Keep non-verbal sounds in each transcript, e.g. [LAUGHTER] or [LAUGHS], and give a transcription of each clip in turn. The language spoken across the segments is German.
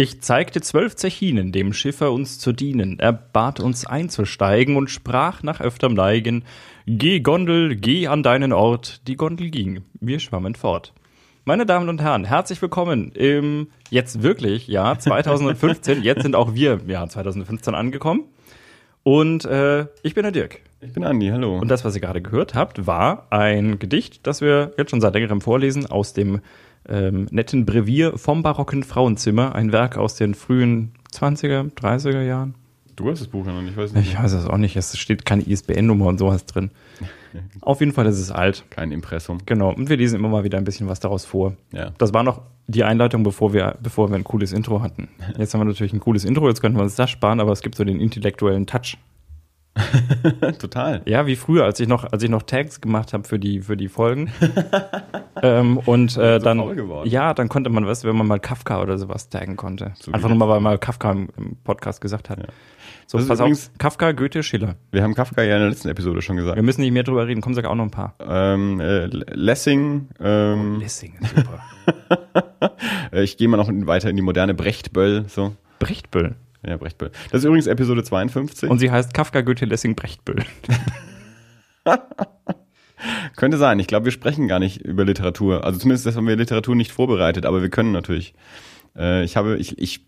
Ich zeigte zwölf Zechinen, dem Schiffer uns zu dienen. Er bat uns einzusteigen und sprach nach öfterm Neigen, Geh, Gondel, geh an deinen Ort. Die Gondel ging. Wir schwammen fort. Meine Damen und Herren, herzlich willkommen im jetzt wirklich Jahr [LAUGHS] 2015. jetzt sind auch wir im Jahr 2015 angekommen. Und äh, ich bin der Dirk. Ich bin Andi, hallo. Und das, was ihr gerade gehört habt, war ein Gedicht, das wir jetzt schon seit längerem vorlesen aus dem ähm, netten Brevier vom barocken Frauenzimmer. Ein Werk aus den frühen 20er, 30er Jahren. Du hast das Buch ja noch nicht, ich weiß nicht. Ich weiß es auch nicht. Es steht keine ISBN-Nummer und sowas drin. [LAUGHS] Auf jeden Fall ist es alt. Kein Impressum. Genau. Und wir lesen immer mal wieder ein bisschen was daraus vor. Ja. Das war noch die Einleitung, bevor wir, bevor wir ein cooles Intro hatten. [LAUGHS] Jetzt haben wir natürlich ein cooles Intro, jetzt könnten wir uns das sparen, aber es gibt so den intellektuellen Touch. [LAUGHS] Total. Ja, wie früher, als ich noch, als ich noch Tags gemacht habe für die, für die Folgen. [LAUGHS] ähm, und äh, so dann, ja, dann konnte man, du, wenn man mal Kafka oder sowas taggen konnte. So Einfach nur mal, weil mal Kafka im, im Podcast gesagt hat. Ja. So, ist pass auf, übrigens- Kafka, Goethe, Schiller. Wir haben Kafka ja in der letzten Episode schon gesagt. Wir müssen nicht mehr drüber reden, komm, sag auch noch ein paar. Ähm, äh, Lessing, ähm, Lessing ist super. [LAUGHS] äh, ich gehe mal noch weiter in die moderne Brechtböll, so. Brechtbüll. Ja, Brechtböll. Das ist übrigens Episode 52. Und sie heißt Kafka, Goethe, Lessing, Brechtbüll. [LAUGHS] Könnte sein. Ich glaube, wir sprechen gar nicht über Literatur. Also zumindest haben wir Literatur nicht vorbereitet, aber wir können natürlich. Äh, ich habe, ich, ich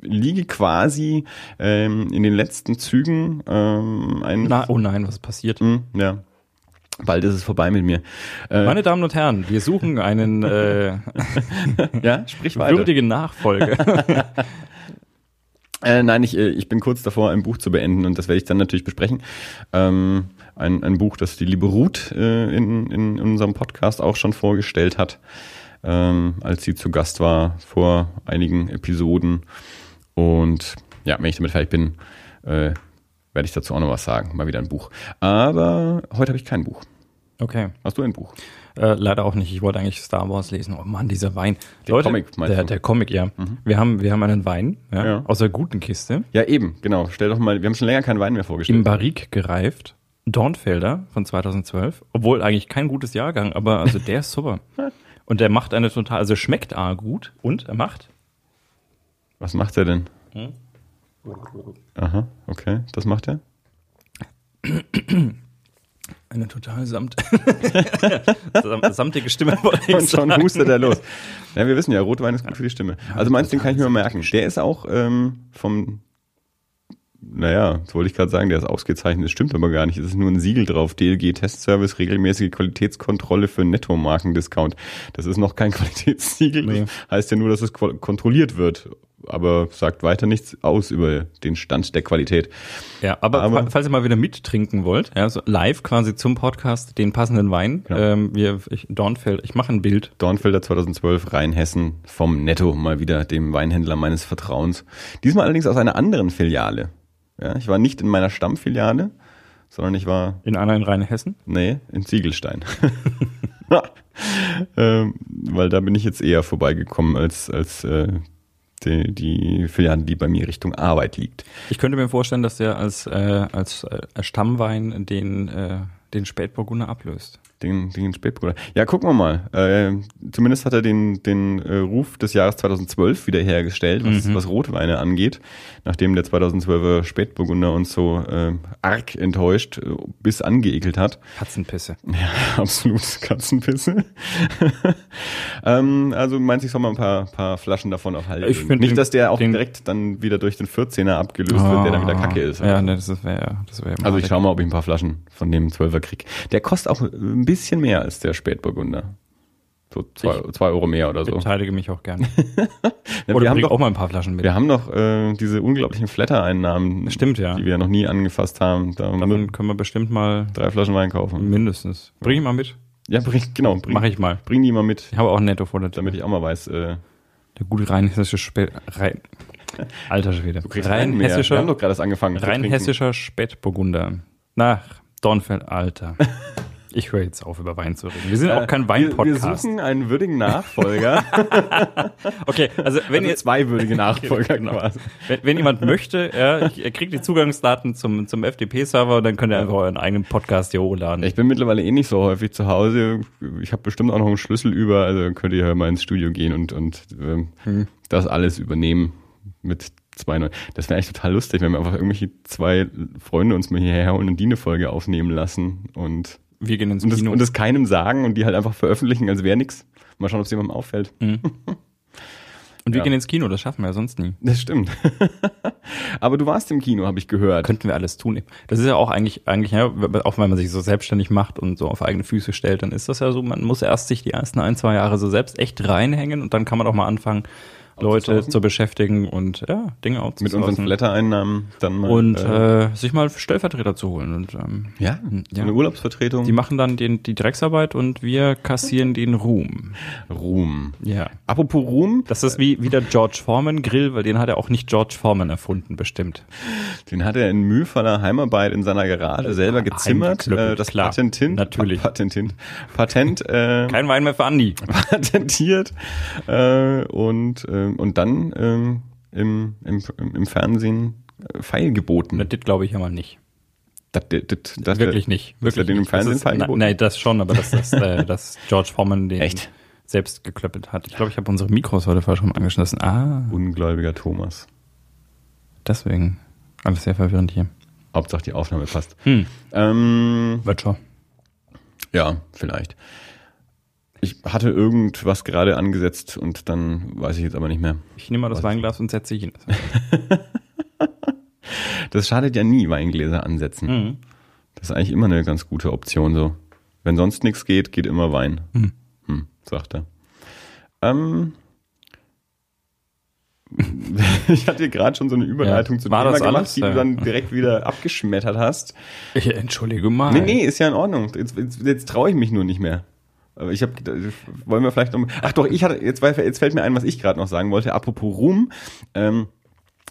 liege quasi ähm, in den letzten Zügen ähm, ein. Na, oh nein, was ist passiert? Hm, ja. Bald ist es vorbei mit mir. Äh, Meine Damen und Herren, wir suchen einen äh, [LAUGHS] ja, sprich weiter. würdigen Nachfolger. [LAUGHS] Äh, nein, ich, äh, ich bin kurz davor, ein Buch zu beenden und das werde ich dann natürlich besprechen. Ähm, ein, ein Buch, das die liebe Ruth äh, in, in unserem Podcast auch schon vorgestellt hat, ähm, als sie zu Gast war vor einigen Episoden. Und ja, wenn ich damit fertig bin, äh, werde ich dazu auch noch was sagen. Mal wieder ein Buch. Aber heute habe ich kein Buch. Okay. Hast du ein Buch? Äh, leider auch nicht. Ich wollte eigentlich Star Wars lesen. Oh Mann, dieser Wein. Der Comic, meinst der, du? der Comic, ja. Wir, haben, wir haben einen Wein ja, Ja. aus der guten Kiste, Ja, eben, genau. Stell doch mal, wir haben schon länger keinen Wein mehr vorgestellt. im Barrique gereift. Dornfelder von 2012. Obwohl eigentlich kein gutes Jahrgang, aber also der ist super. [LAUGHS] Und der macht eine total, also schmeckt A gut und er macht. Was macht er denn? Hm? Aha, okay. Das macht er? [CLEARS THROAT] [CLEARS THROAT] Eine total samt [LAUGHS] sam- samtige Stimme [LAUGHS] Und schon hustet er los. Ja, wir wissen ja, Rotwein ist gut für die Stimme. Also meinst den kann ich mir mal merken. Der ist auch ähm, vom, naja, das wollte ich gerade sagen, der ist ausgezeichnet, das stimmt aber gar nicht. Es ist nur ein Siegel drauf. DLG Testservice, regelmäßige Qualitätskontrolle für Nettomarkendiscount. Das ist noch kein [LAUGHS] Qualitätssiegel. Nee. Das heißt ja nur, dass es kontrolliert wird. Aber sagt weiter nichts aus über den Stand der Qualität. Ja, aber, Aber- fa- falls ihr mal wieder mittrinken wollt, ja, so live quasi zum Podcast den passenden Wein, Genau. ähm, wir, ich, Dornfeld, ich mache ein Bild. Dornfelder 2012, Rheinhessen vom Netto, mal wieder dem Weinhändler meines Vertrauens. Diesmal allerdings aus einer anderen Filiale. Ja, ich war nicht in meiner Stammfiliale, sondern ich war, In einer in Rheinhessen. nee, in Ziegelstein. [LAUGHS] ähm, weil da bin ich jetzt eher vorbeigekommen als, als äh, die, die Filiale, die bei mir Richtung Arbeit liegt. Ich könnte mir vorstellen, dass der als, äh, als äh, Stammwein den, äh, den Spätburgunder ablöst. Den, den Spätbruder. Ja, gucken wir mal. Äh, zumindest hat er den, den äh, Ruf des Jahres 2012 wiederhergestellt, was, Mhm. was Rotweine angeht, nachdem der 2012er Spätburgunder uns so äh, arg enttäuscht äh, bis angeekelt hat. Katzenpisse. Ja, [LAUGHS] absolut Katzenpisse. [LAUGHS] ähm, also meinst du, ich soll mal ein paar, paar Flaschen davon? Ich find Nicht, den- dass der auch den- direkt dann wieder durch den 14er abgelöst wird, der dann wieder kacke ist. Ah. Ja, ne, das wäre das wär Also ich schau mal, ob ich ein paar Flaschen von dem 12er krieg. Der kostet auch ein bisschen mehr als der Spätburgunder. So zwei, zwei Euro mehr oder so. beteilige mich auch gerne. [LAUGHS] Oder wir, haben doch, auch mal ein paar Flaschen mit. wir haben noch äh, diese unglaublichen Flatter-Einnahmen, Stimmt, ja. die wir noch nie angefasst haben. Da Davon können wir bestimmt mal drei Flaschen Wein kaufen. mindestens. Bring ich mal mit. Ja, bring, genau. Bring, Mach ich mal. bring die mal mit, Ich habe auch ein Netto vor der Tür. damit ich auch mal weiß. Äh, Der gute rheinhessische Spät... Rhein... [LAUGHS] Alter Schwede. du kriegst Wein mehr. Wir haben doch gerade erst angefangen. zu trinken. rheinhessischer Spätburgunder. Nach Dornfeld, Alter. [LAUGHS] Ich höre jetzt auf, über Wein zu reden. Wir sind auch kein Äh, Wir, wir Wein-Podcast. suchen einen würdigen Nachfolger. [LAUGHS] Okay, also wenn also ihr zwei würdige Nachfolger Genau. quasi. Wenn, wenn jemand möchte, ja, ich- er kriegt die Zugangsdaten zum, zum FTP-Server und dann könnt ihr einfach euren eigenen Podcast hier hochladen. Ich bin mittlerweile eh nicht so häufig zu Hause. Ich habe bestimmt auch noch einen Schlüssel über, also könnt ihr ja mal ins Studio gehen und, und ähm, Hm. das alles übernehmen, mit zwei neuen. Das wäre echt total lustig, wenn wir einfach irgendwelche zwei Freunde uns mal hierher holen und die eine Folge aufnehmen lassen und, Wir gehen ins und, das, Kino. und das keinem sagen und die halt einfach veröffentlichen, als wäre nix. Mal schauen, ob es jemandem auffällt. [LAUGHS] und wir ja. gehen ins Kino, das schaffen wir ja sonst nie. Das stimmt. [LAUGHS] Aber du warst im Kino, habe ich gehört. Könnten wir alles tun. Das ist ja auch eigentlich, eigentlich, ja, auch wenn man sich so selbstständig macht und so auf eigene Füße stellt, dann ist das ja so, man muss erst sich die ersten ein, zwei Jahre so selbst echt reinhängen und dann kann man auch mal anfangen, Leute zu beschäftigen und ja, Dinge Mit outzusourcen. unseren Flatter-Einnahmen dann mal. und äh, äh, sich mal Stellvertreter zu holen. Und ähm, ja, so ja. eine Urlaubsvertretung. die machen dann den, die Drecksarbeit und wir kassieren den Ruhm. Ruhm. Ja. Apropos Ruhm, Das ist wie, wie der George Foreman Grill, weil den hat er auch nicht George Foreman erfunden, bestimmt. den hat er in mühevoller Heimarbeit in seiner Garage selber gezimmert. Äh, das klar. Patentin, Natürlich. Pa Patentin, Patent äh, Kein Wein mehr für Andi. [LAUGHS] patentiert äh, und, äh, und dann ähm, im, im, im Fernsehen äh, feilgeboten. Das glaube ich ja mal nicht. Das, das, das, Wirklich nicht. dass er Wirklich den im nicht. Fernsehen das ist, feilgeboten? Nein, das schon, aber dass, das, äh, [LAUGHS] dass George Foreman den Echt? selbst geklöppelt hat. Ich glaube, ich habe unsere Mikros heute falsch rum angeschlossen. Ah, Ungläubiger Thomas. deswegen. Alles sehr verwirrend hier. Hauptsache die Aufnahme passt. Hm. Ähm, Wird schon. ja, vielleicht. Ich hatte irgendwas gerade angesetzt und dann weiß ich jetzt aber nicht mehr. Ich nehme mal das Weinglas und setze hin. [LAUGHS] Das schadet ja nie, Weingläser ansetzen. Mhm. Das ist eigentlich immer eine ganz gute Option so. Wenn sonst nichts geht, geht immer Wein. Hm. Hm, sagt er. Ähm, [LAUGHS] ich hatte gerade schon so eine Überleitung Ja. zu War Thema gemacht, alles? die du dann direkt wieder abgeschmettert hast. Ich entschuldige mal. Nee, nee, ist ja in Ordnung. Jetzt, jetzt, jetzt traue ich mich nur nicht mehr. Aber ich habe, wollen wir vielleicht noch, ach doch, ich hatte, jetzt, jetzt fällt mir ein, was ich gerade noch sagen wollte. Apropos Ruhm, ähm,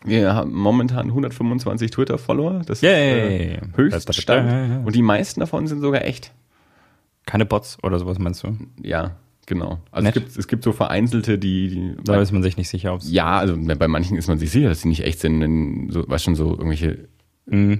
wir haben momentan 125 Twitter-Follower. Das Yay. ist äh, Höchststand. Und die meisten davon sind sogar echt. Keine Bots oder sowas meinst du? Ja, genau. Also es gibt, es gibt so vereinzelte, die, die Da ist man sich nicht sicher, ob ja, also bei manchen ist man sich sicher, dass sie nicht echt sind. Denn so, weißt schon, so irgendwelche Mhm.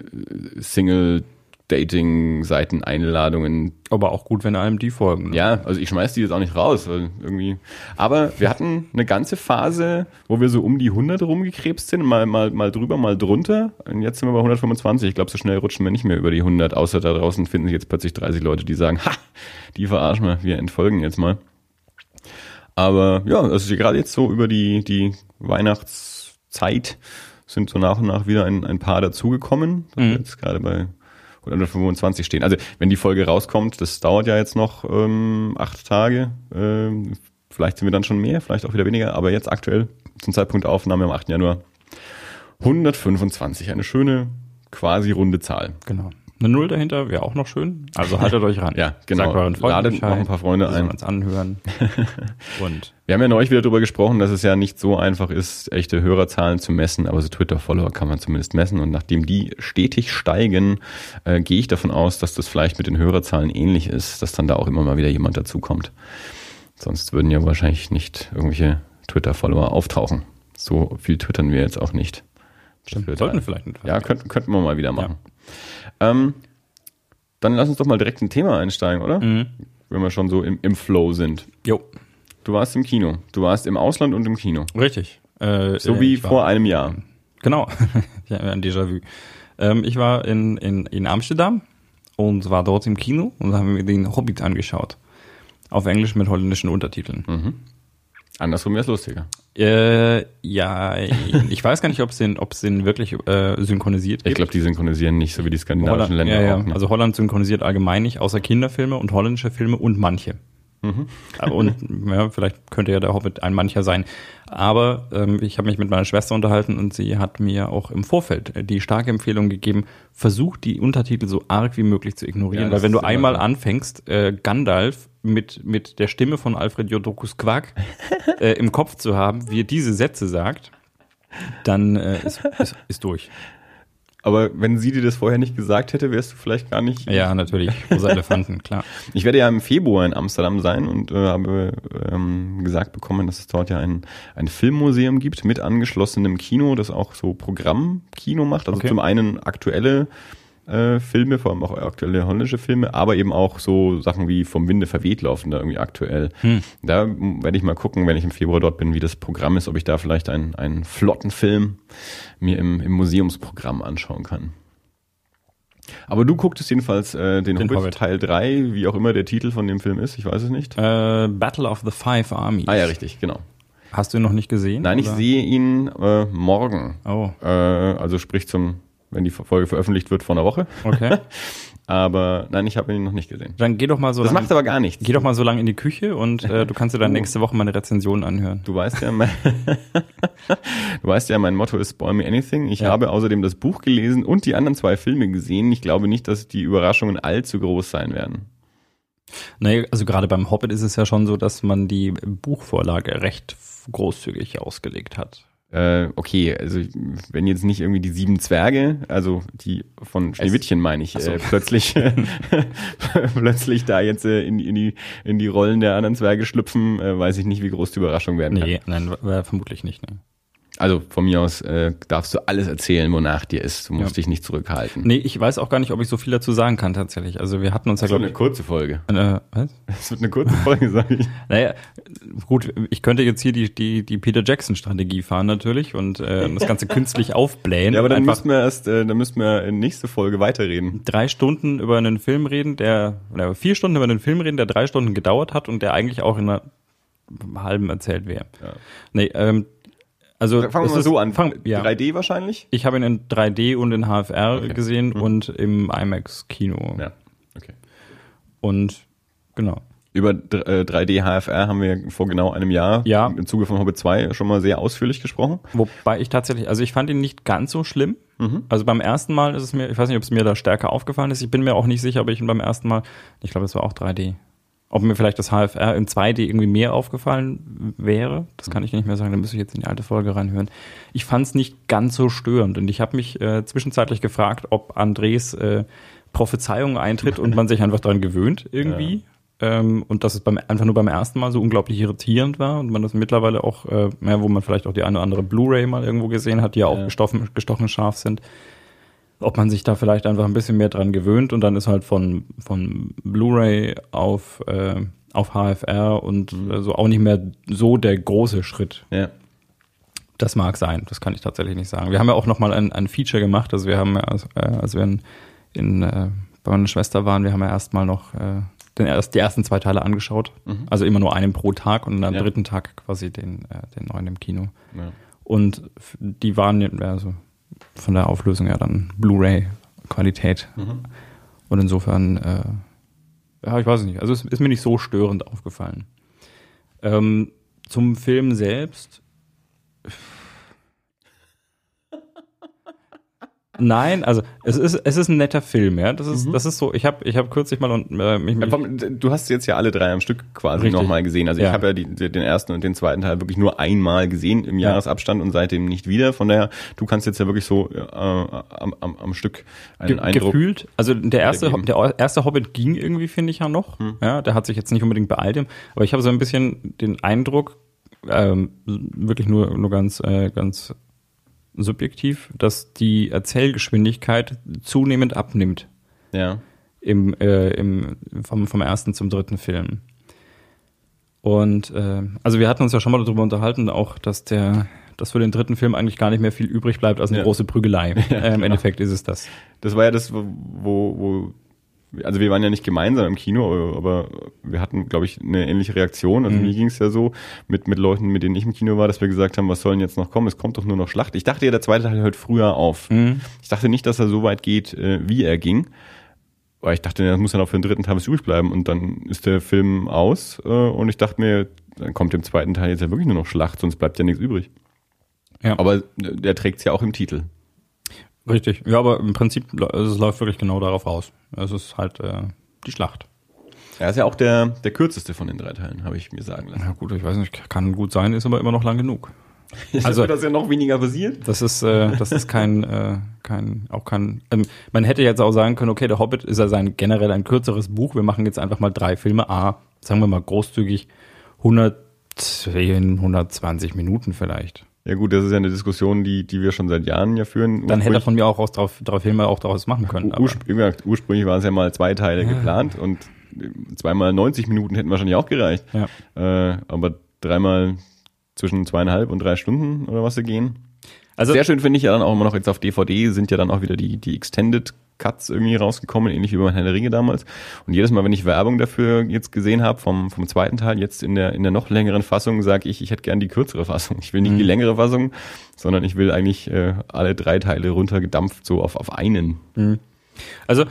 Single-Dating-Seiten-Einladungen. aber auch gut, wenn einem die folgen. ne? Ja, also ich schmeiß die jetzt auch nicht raus, weil irgendwie. Aber wir hatten eine ganze Phase, wo wir so um die 100 rumgekrebst sind, mal, mal, mal drüber, mal drunter. Und jetzt sind wir bei 125. Ich glaube, so schnell rutschen wir nicht mehr über die 100, außer da draußen finden sich jetzt plötzlich 30 Leute, die sagen, ha, die verarschen wir, wir entfolgen jetzt mal. Aber ja, also gerade jetzt so über die, die Weihnachtszeit sind so nach und nach wieder ein, ein paar dazugekommen. wir Jetzt gerade bei 125 stehen. Also wenn die Folge rauskommt, das dauert ja jetzt noch ähm, acht Tage. Ähm, vielleicht sind wir dann schon mehr, vielleicht auch wieder weniger. Aber jetzt aktuell zum Zeitpunkt Aufnahme am 8. Januar 125. Eine schöne, quasi runde Zahl. Genau. Eine Null dahinter wäre auch noch schön. Also haltet euch ran. [LAUGHS] Ja, genau. Sagt Ladet noch ein paar Freunde ein. uns anhören. [LAUGHS] Und Wir haben ja neulich wieder darüber gesprochen, dass es ja nicht so einfach ist, echte Hörerzahlen zu messen, aber so Twitter-Follower kann man zumindest messen. Und nachdem die stetig steigen, äh, gehe ich davon aus, dass das vielleicht mit den Hörerzahlen ähnlich ist, dass dann da auch immer mal wieder jemand dazukommt. Sonst würden ja wahrscheinlich nicht irgendwelche Twitter-Follower auftauchen. So viel twittern wir jetzt auch nicht. Wird sollten ein- vielleicht. Ja, könnten, könnten wir mal wieder machen. Ähm, dann lass uns doch mal direkt ein Thema einsteigen, oder? Mhm. Wenn wir schon so im, im Flow sind. Jo, Du warst im Kino. Du warst im Ausland und im Kino. richtig. Äh, So äh, wie ich war- vor einem Jahr. Genau, [LAUGHS] ja, ein Déjà-vu. Ähm, ich war in, in, in Amsterdam und war dort im Kino und haben wir den Hobbit angeschaut. Auf Englisch mit holländischen Untertiteln. Andersrum wäre es lustiger. Äh, ja, ich weiß gar nicht, ob es den, ob es den wirklich äh, synchronisiert Ich gibt. glaube, die synchronisieren nicht so wie die skandinavischen Holland, Länder ja, ja. auch. Ne? Also Holland synchronisiert allgemein nicht, außer Kinderfilme und holländische Filme und manche. Mhm. Und ja, vielleicht könnte ja der Hobbit ein mancher sein. Aber ähm, ich habe mich mit meiner Schwester unterhalten und sie hat mir auch im Vorfeld äh, die starke Empfehlung gegeben, versuch die Untertitel so arg wie möglich zu ignorieren. Ja, weil wenn du einmal so. anfängst, äh, Gandalf mit, mit der Stimme von Alfred Jodokus Quack [LAUGHS] äh, im Kopf zu haben, wie er diese Sätze sagt, dann äh, ist, ist, ist durch. Aber wenn sie dir das vorher nicht gesagt hätte, wärst du vielleicht gar nicht. Ja, natürlich. Rosa Elefanten, klar. [LAUGHS] Ich werde ja im Februar in Amsterdam sein und äh, habe ähm, gesagt bekommen, dass es dort ja ein, ein Filmmuseum gibt mit angeschlossenem Kino, das auch so Programmkino macht. Also Okay. zum einen aktuelle äh, Filme, vor allem auch aktuelle holländische Filme, aber eben auch so Sachen wie Vom Winde verweht laufen da irgendwie aktuell. Hm. Da werde ich mal gucken, wenn ich im Februar dort bin, wie das Programm ist, ob ich da vielleicht einen, einen flotten Film mir im, im Museumsprogramm anschauen kann. Aber du gucktest jedenfalls äh, den, den Hobbit, Hobbit, Teil 3, wie auch immer der Titel von dem Film ist, ich weiß es nicht. Äh, Battle of the Five Armies. Ah ja, richtig, genau. Hast du ihn noch nicht gesehen? Nein, oder? ich sehe ihn äh, morgen. Oh. Äh, also sprich zum, wenn die Folge veröffentlicht wird, vor einer Woche. Okay. [LAUGHS] aber nein, ich habe ihn noch nicht gesehen. Dann geh doch mal so. Das lang, macht aber gar nichts. Geh doch mal so lange in die Küche und äh, du kannst dir dann [LAUGHS] nächste Woche meine Rezension anhören. Du weißt ja, mein, [LAUGHS] du weißt ja, mein Motto ist Spoil Me Anything. Ich ja. habe außerdem das Buch gelesen und die anderen zwei Filme gesehen. Ich glaube nicht, dass die Überraschungen allzu groß sein werden. Naja, also gerade beim Hobbit ist es ja schon so, dass man die Buchvorlage recht großzügig ausgelegt hat. Äh, okay, also wenn jetzt nicht irgendwie die sieben Zwerge, also die von Schneewittchen meine ich, so. äh, plötzlich [LAUGHS] [LAUGHS] plötzlich da jetzt äh, in, in, die, in die Rollen der anderen Zwerge schlüpfen, äh, weiß ich nicht, wie groß die Überraschung werden kann. Nee, nein, vermutlich nicht. Ne? Also von mir aus äh, darfst du alles erzählen, wonach dir ist. Du musst ja. dich nicht zurückhalten. Nee, ich weiß auch gar nicht, ob ich so viel dazu sagen kann tatsächlich. Also wir hatten uns ja, glaube ich... eine kurze Folge. Äh, was? Es wird eine kurze Folge, sage ich. [LAUGHS] Naja, gut, ich könnte jetzt hier die, die, die Peter Jackson-Strategie fahren natürlich und äh, das Ganze künstlich [LAUGHS] aufblähen. Ja, aber dann müssten wir erst, äh, dann müssten wir in nächste Folge weiterreden. Drei Stunden über einen Film reden, der, oder vier Stunden über einen Film reden, der drei Stunden gedauert hat und der eigentlich auch in einer halben erzählt wäre. Ja. Nee, ähm, also fangen wir mal so an. Fang, ja. 3D wahrscheinlich? Ich habe ihn in 3D und in HFR okay. gesehen mhm. und im IMAX-Kino. Ja, okay. Und genau. Über 3D HFR haben wir vor genau einem Jahr ja. im Zuge von Hobbit 2 schon mal sehr ausführlich gesprochen. Wobei ich tatsächlich, also ich fand ihn nicht ganz so schlimm. Mhm. Also beim ersten Mal ist es mir, ich weiß nicht, ob es mir da stärker aufgefallen ist. Ich bin mir auch nicht sicher, ob ich ihn beim ersten Mal, ich glaube, es war auch 3D ob mir vielleicht das HFR in 2D irgendwie mehr aufgefallen wäre, das kann ich nicht mehr sagen, da müsste ich jetzt in die alte Folge reinhören. Ich fand es nicht ganz so störend und ich habe mich äh, zwischenzeitlich gefragt, ob Andres äh, Prophezeiung eintritt und man sich einfach daran gewöhnt irgendwie. Ja. Ähm, und dass es beim, einfach nur beim ersten Mal so unglaublich irritierend war und man das mittlerweile auch, äh, ja, wo man vielleicht auch die eine oder andere Blu-ray mal irgendwo gesehen hat, die ja auch ja. Gestochen, gestochen scharf sind, ob man sich da vielleicht einfach ein bisschen mehr dran gewöhnt und dann ist halt von, von Blu-ray auf, äh, auf HFR und mhm. so also auch nicht mehr so der große Schritt. Ja. Das mag sein, das kann ich tatsächlich nicht sagen. Wir haben ja auch nochmal ein, ein Feature gemacht, also wir haben ja, als, äh, als wir in, in äh, bei meiner Schwester waren, wir haben ja erstmal noch äh, den erst, die ersten zwei Teile angeschaut. Mhm. Also immer nur einen pro Tag und am ja. dritten Tag quasi den, äh, den neuen im Kino. Ja. Und die waren, also von der Auflösung ja dann Blu-ray-Qualität. Mhm. Und insofern, äh, ja, ich weiß nicht, also es ist mir nicht so störend aufgefallen. Ähm, zum Film selbst Nein, also es ist es ist ein netter Film, ja. Das ist mhm. das ist so. Ich habe ich habe kürzlich mal und äh, mich, mich Du hast jetzt ja alle drei am Stück quasi nochmal gesehen. Also ja. ich habe ja die, den ersten und den zweiten Teil wirklich nur einmal gesehen im Jahresabstand und seitdem nicht wieder. Von daher, du kannst jetzt ja wirklich so äh, am, am, am Stück einen Ge Eindruck gefühlt. Also der erste der erste Hobbit ging irgendwie finde ich ja noch. Mhm. Ja, der hat sich jetzt nicht unbedingt beeilt, aber ich habe so ein bisschen den Eindruck, ähm, wirklich nur nur ganz äh, ganz subjektiv, dass die Erzählgeschwindigkeit zunehmend abnimmt. Ja. Im, äh, im, vom, vom ersten zum dritten Film. Und äh, also wir hatten uns ja schon mal darüber unterhalten, auch dass der, dass für den dritten Film eigentlich gar nicht mehr viel übrig bleibt als eine ja. große Prügelei. [LAUGHS] Ja, äh, Im genau. Endeffekt ist es das. Das war ja das, wo, wo also wir waren ja nicht gemeinsam im Kino, aber wir hatten, glaube ich, eine ähnliche Reaktion. Also mhm. mir ging es ja so mit, mit Leuten, mit denen ich im Kino war, dass wir gesagt haben, was soll denn jetzt noch kommen? Es kommt doch nur noch Schlacht. Ich dachte ja, der zweite Teil hört früher auf. Mhm. Ich dachte nicht, dass er so weit geht, äh, wie er ging. Weil ich dachte, das muss dann auch für den dritten Teil was übrig bleiben. Und dann ist der Film aus äh, und ich dachte mir, dann kommt im zweiten Teil jetzt ja wirklich nur noch Schlacht, sonst bleibt ja nichts übrig. Ja. Aber der trägt es ja auch im Titel. Richtig, ja, aber im Prinzip es läuft wirklich genau darauf raus. Es ist halt äh, die Schlacht. Er ist ja auch der, der kürzeste von den drei Teilen, habe ich mir sagen lassen. Ja gut, ich weiß nicht, kann gut sein, ist aber immer noch lang genug. [LAUGHS] also das ja noch weniger passiert. Das ist, äh, das ist kein, [LAUGHS] äh, kein, auch kein. Ähm, man hätte jetzt auch sagen können, okay, der Hobbit ist ja sein generell ein kürzeres Buch. Wir machen jetzt einfach mal drei Filme. A, sagen wir mal großzügig 110, 120 Minuten vielleicht. Ja gut, das ist ja eine Diskussion, die, die wir schon seit Jahren ja führen. Dann hätte er von mir auch aus drauf, darauf hin mal auch daraus machen können. Urspr gesagt, ursprünglich waren es ja mal zwei Teile geplant und zweimal 90 Minuten hätten wahrscheinlich auch gereicht. Ja. Äh, aber dreimal zwischen zweieinhalb und drei Stunden oder was sie gehen. Also Sehr schön finde ich ja dann auch immer noch jetzt auf DVD sind ja dann auch wieder die, die Extended Cuts irgendwie rausgekommen, ähnlich wie bei Herr der Ringe damals. Und jedes Mal, wenn ich Werbung dafür jetzt gesehen habe, vom, vom zweiten Teil, jetzt in der, in der noch längeren Fassung, sage ich, ich hätte gern die kürzere Fassung. Ich will nicht die längere Fassung, sondern ich will eigentlich äh, alle drei Teile runtergedampft so auf, auf einen. Also